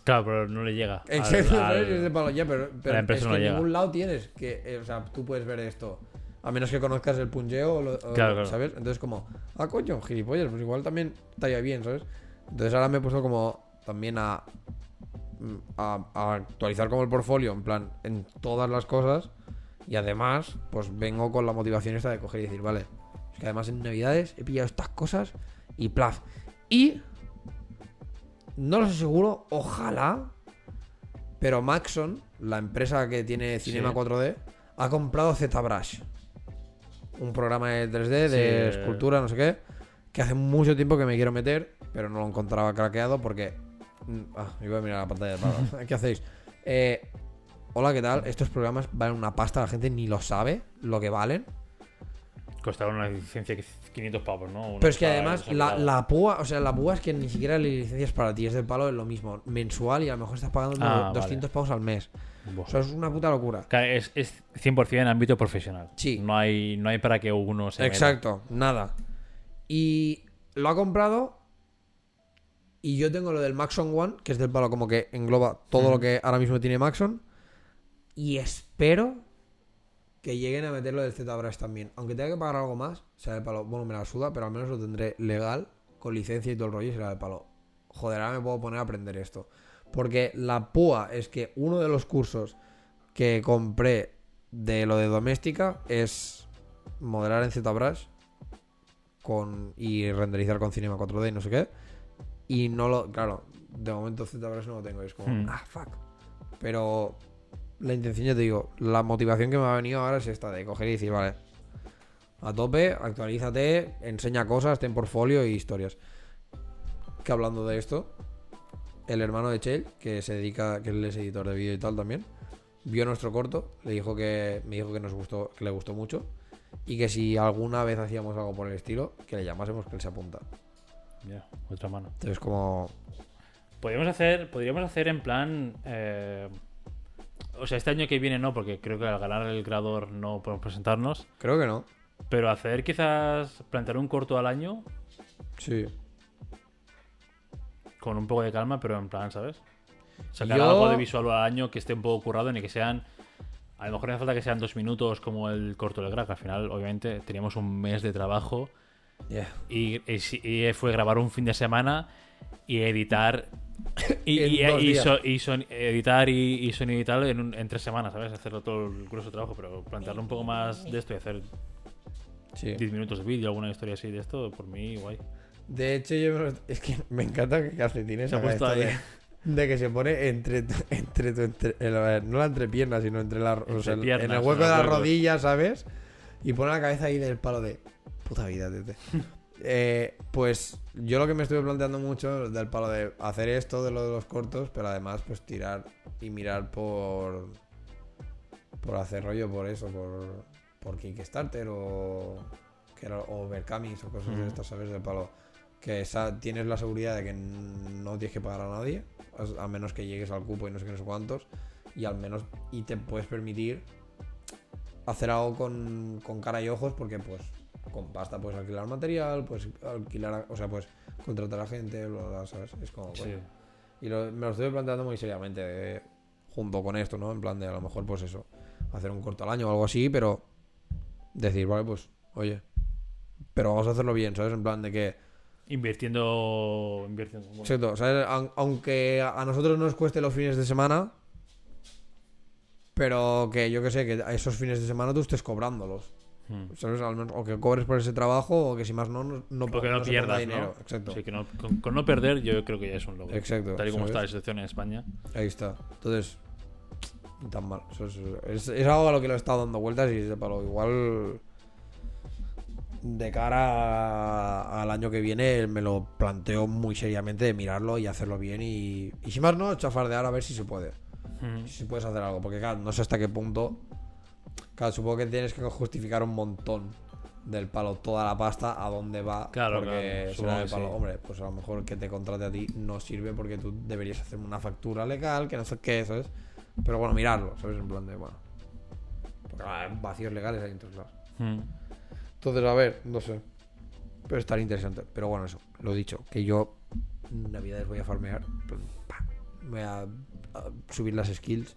Claro, pero no le llega. al- Exacto, al-. Y es de palo, ya, pero, pero la empresa es no que en llega. ningún lado tienes que, eh, o sea, tú puedes ver esto. A menos que conozcas el punjeo, o lo- o- Claro, claro. ¿sabes? Entonces como, ah, coño, gilipollas, pues igual también estaría bien, ¿sabes? Entonces ahora me he puesto como también a, a, a actualizar como el portfolio, en plan, en todas las cosas. Y además, pues vengo con la motivación esta de coger y decir, vale, es que además en Navidades he pillado estas cosas y plaf. Y no lo sé seguro, ojalá, pero Maxon, la empresa que tiene Cinema Sí. 4D, ha comprado ZBrush. Un programa de 3D, de Sí, escultura, no sé qué, que hace mucho tiempo que me quiero meter, pero no lo encontraba craqueado porque... mm, Ah, iba a mirar la pantalla de palo. *laughs* ¿Qué hacéis? Eh, hola, ¿qué tal? Estos programas valen una pasta, la gente ni lo sabe lo que valen. Costaron una licencia que 500 pavos, ¿no? Una Pero es que además la, la púa, o sea, la púa es que ni siquiera la licencia es para ti, es del palo, es lo mismo, mensual y a lo mejor estás pagando Ah, 200 pavos al mes. O sea, es una puta locura. Es, es 100% en ámbito profesional. Sí. No hay, no hay para que uno se meta. Exacto, nada. Y lo ha comprado y yo tengo lo del Maxon One, que es del palo como que engloba todo lo que ahora mismo tiene Maxon. Y espero que lleguen a meterlo del ZBrush también. Aunque tenga que pagar algo más, será del palo, bueno, me la suda, pero al menos lo tendré legal, con licencia y todo el rollo, y será del palo. Joder, ahora me puedo poner a aprender esto. Porque la púa es que uno de los cursos que compré de lo de doméstica es modelar en ZBrush con, y renderizar con Cinema 4D y no sé qué. Y no lo. Claro, de momento ZBrush no lo tengo. Es como, Hmm. ah, fuck. Pero la intención, ya te digo, la motivación que me ha venido ahora es esta: de coger y decir, vale, a tope, actualízate, enseña cosas, ten portfolio y historias. Que hablando de esto, el hermano de Chell, que se dedica, que él es editor de vídeo y tal también, vio nuestro corto, le dijo que me dijo que nos gustó, que le gustó mucho y que si alguna vez hacíamos algo por el estilo, que le llamásemos que él se apunta. Ya, otra mano. Entonces como Podríamos hacer, podríamos hacer en plan. eh, o sea, este año que viene no, porque creo que al ganar el grador no podemos presentarnos. creo que no. Pero hacer quizás plantear un corto al año Sí. con un poco de calma, pero en plan, ¿sabes? Sacar Yo- algo de visual al año que esté un poco currado ni que sean. A lo mejor no hace falta que sean dos minutos como el corto del crack. Al final, obviamente, teníamos un mes de trabajo Yeah. y, y fue grabar un fin de semana y editar. *laughs* Y, y- y so- y son- editar y, sonido y tal en, un- en tres semanas, ¿sabes? Hacerlo todo el grueso trabajo, pero plantearlo un poco más de esto y hacer Sí. 10 minutos de vídeo, alguna historia así de esto, por mí, guay. De hecho, yo es que me encanta que Calcetines Se ha puesto esto ahí. de, *laughs* de que se pone entre entre tu, entre- el- ver, no la entrepierna, sino entre la, o sea, en el hueco de la rodilla, ¿sabes? Y pone la cabeza ahí del palo de puta vida, tete. *laughs* Eh, pues yo lo que me estuve planteando mucho del palo de hacer esto de lo de los cortos, pero además pues tirar y mirar por por hacer rollo por eso, por por Kickstarter o que era, o Vercamis o cosas de estas, ¿sabes? Del palo que esa, tienes la seguridad de que no tienes que pagar a nadie, a menos que llegues al cupo y no sé qué, no sé cuántos, y al menos y te puedes permitir hacer algo con, con cara y ojos porque pues con pasta puedes alquilar material, puedes alquilar, o sea, pues contratar a gente, bla, bla, ¿sabes? Es como, Sí. coño. Y lo- me lo estoy planteando muy seriamente, de- junto con esto, ¿no? En plan de a lo mejor, pues eso, hacer un corto al año o algo así, pero decir, vale, pues, oye, pero vamos a hacerlo bien, ¿sabes? En plan de que, Invirtiendo. invirtiendo bueno, exacto, ¿sabes? Aun- Aunque a nosotros nos cueste los fines de semana, pero que yo que sé, que a esos fines de semana tú estés cobrándolos, hmm. o que cobres por ese trabajo, o que si más no, no, no, O que no pierdas, dinero. ¿no? Exacto. Sí, que no- con, con no perder, yo creo que ya es un logro. Exacto, Tal y como ¿sabes? está la situación en España. Ahí está. Entonces, tan mal. Es, es- es algo a lo que lo he estado dando vueltas y palo. Igual de cara a- al año que viene me lo planteo muy seriamente de mirarlo y hacerlo bien y, y si más no, chafardear a ver si se puede. Hmm. Si puedes hacer algo. Porque claro, no sé hasta qué punto. Claro, supongo que tienes que justificar un montón del palo toda la pasta a dónde va. Claro, porque claro, será palo, sí. hombre, pues a lo mejor que te contrate a ti no sirve porque tú deberías hacer una factura legal, que no sé qué, ¿sabes? Pero bueno, mirarlo, ¿sabes? En plan de, bueno. Porque ah, vacíos legales hay en todos lados. Hmm. Entonces, a ver, no sé. Pero estaría interesante. Pero bueno, eso, lo dicho, que yo Navidades voy a farmear. pues, Voy a, a subir las skills.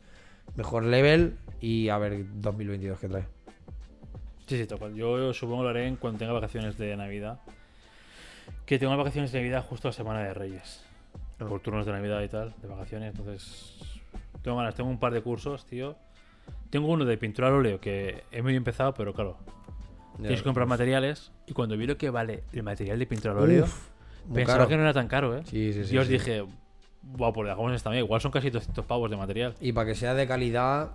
Mejor level y a ver 2022 que trae. Sí, sí, tal cual. Yo supongo lo haré en cuando tenga vacaciones de Navidad. Que tengo vacaciones de Navidad justo la semana de Reyes. Ah. Por turnos de Navidad y tal, de vacaciones. Entonces, tengo ganas. Tengo un par de cursos, tío. Tengo uno de pintura al óleo que he medio empezado, pero claro, tienes que comprar materiales. Y cuando vi lo que vale el material de pintura al óleo, pensaba caro. que no era tan caro, ¿eh? Sí, sí, sí. y os sí. dije, wow, le hagamos esta mía. Igual son casi 200 pavos de material. Y para que sea de calidad.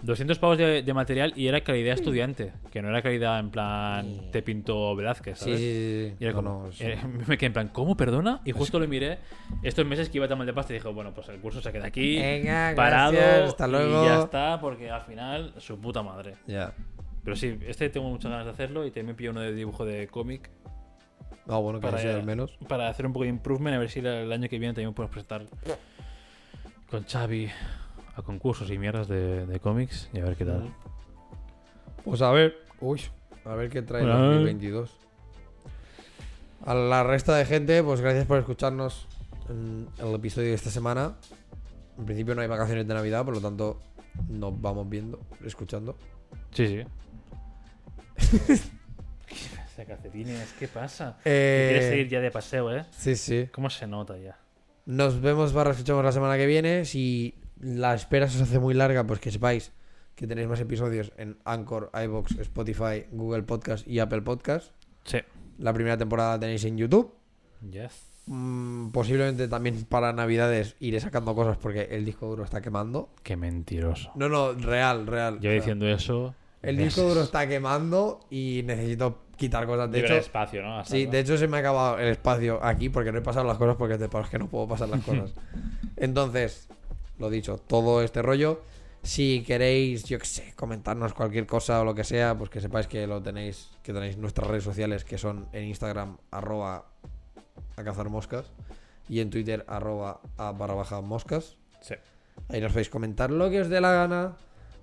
200 pavos de, de material y era calidad estudiante. Que no era calidad en plan, te pinto Velázquez, Sí, ¿sabes? sí, sí. sí. Y era No, como, no, eh, *laughs* me quedé en plan, ¿cómo? ¿Perdona? Y justo lo miré estos meses que iba tan mal de pasta y dije, bueno, pues el curso se queda aquí, Venga, parado, gracias, hasta y luego. ya está, porque al final, su puta madre. Ya. Pero sí, este tengo muchas ganas de hacerlo y también me pillo uno de dibujo de cómic Ah, bueno, que para, sea al menos. para hacer un poco de improvement, a ver si el año que viene también podemos presentar con Xavi a concursos y mierdas de, de cómics y a ver qué tal. Pues a ver. Uy, a ver qué trae el Hola. 2022. A la resta de gente, pues gracias por escucharnos en el episodio de esta semana. En principio no hay vacaciones de Navidad, por lo tanto nos vamos viendo, escuchando. Sí, sí. *laughs* Ese calcetines, ¿qué pasa? Eh, Quieres ir ya de paseo, ¿eh? Sí, sí. ¿Cómo se nota ya? Nos vemos barra escuchamos la semana que viene. Si la espera se os hace muy larga, pues que sepáis que tenéis más episodios en Anchor, iBox, Spotify, Google Podcast y Apple Podcast. Sí. La primera temporada la tenéis en YouTube. Yes. Mm, posiblemente también para Navidades iré sacando cosas porque el disco duro está quemando. Qué mentiroso. No, no, real, real. Yo O sea, diciendo eso. El meses. disco duro está quemando y necesito quitar cosas. De Libre hecho, espacio, ¿no? Hasta Sí, acá. de hecho se me ha acabado el espacio aquí porque no he pasado las cosas porque te es que no puedo pasar las cosas. *laughs* Entonces, lo dicho, todo este rollo. Si queréis, yo qué sé, comentarnos cualquier cosa o lo que sea, pues que sepáis que lo tenéis, que tenéis nuestras redes sociales que son en Instagram arroba a cazar moscas y en Twitter arroba a barra baja moscas. Sí. Ahí nos podéis comentar lo que os dé la gana.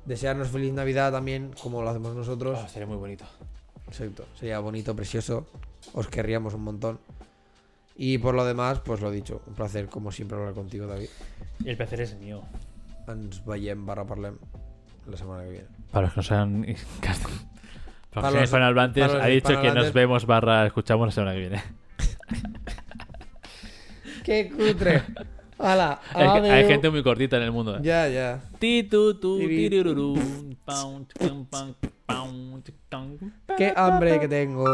Desearnos feliz Navidad también, como lo hacemos nosotros. Ah, sería muy bonito. Exacto. Sería bonito, precioso. Os querríamos un montón. Y por lo demás, pues lo dicho. Un placer, como siempre, hablar contigo, David. Y el placer es mío. Ens veiem barra parlem la semana que viene. Para los que no sean. *laughs* Para los hispanohablantes, ha dicho que nos vemos barra escuchamos la semana que viene. *laughs* ¡Qué cutre! ¡Hala! Hay, gente muy cortita en el mundo. ¿eh? Ya, ya. Ti, tu, tu, ¡Qué hambre que tengo!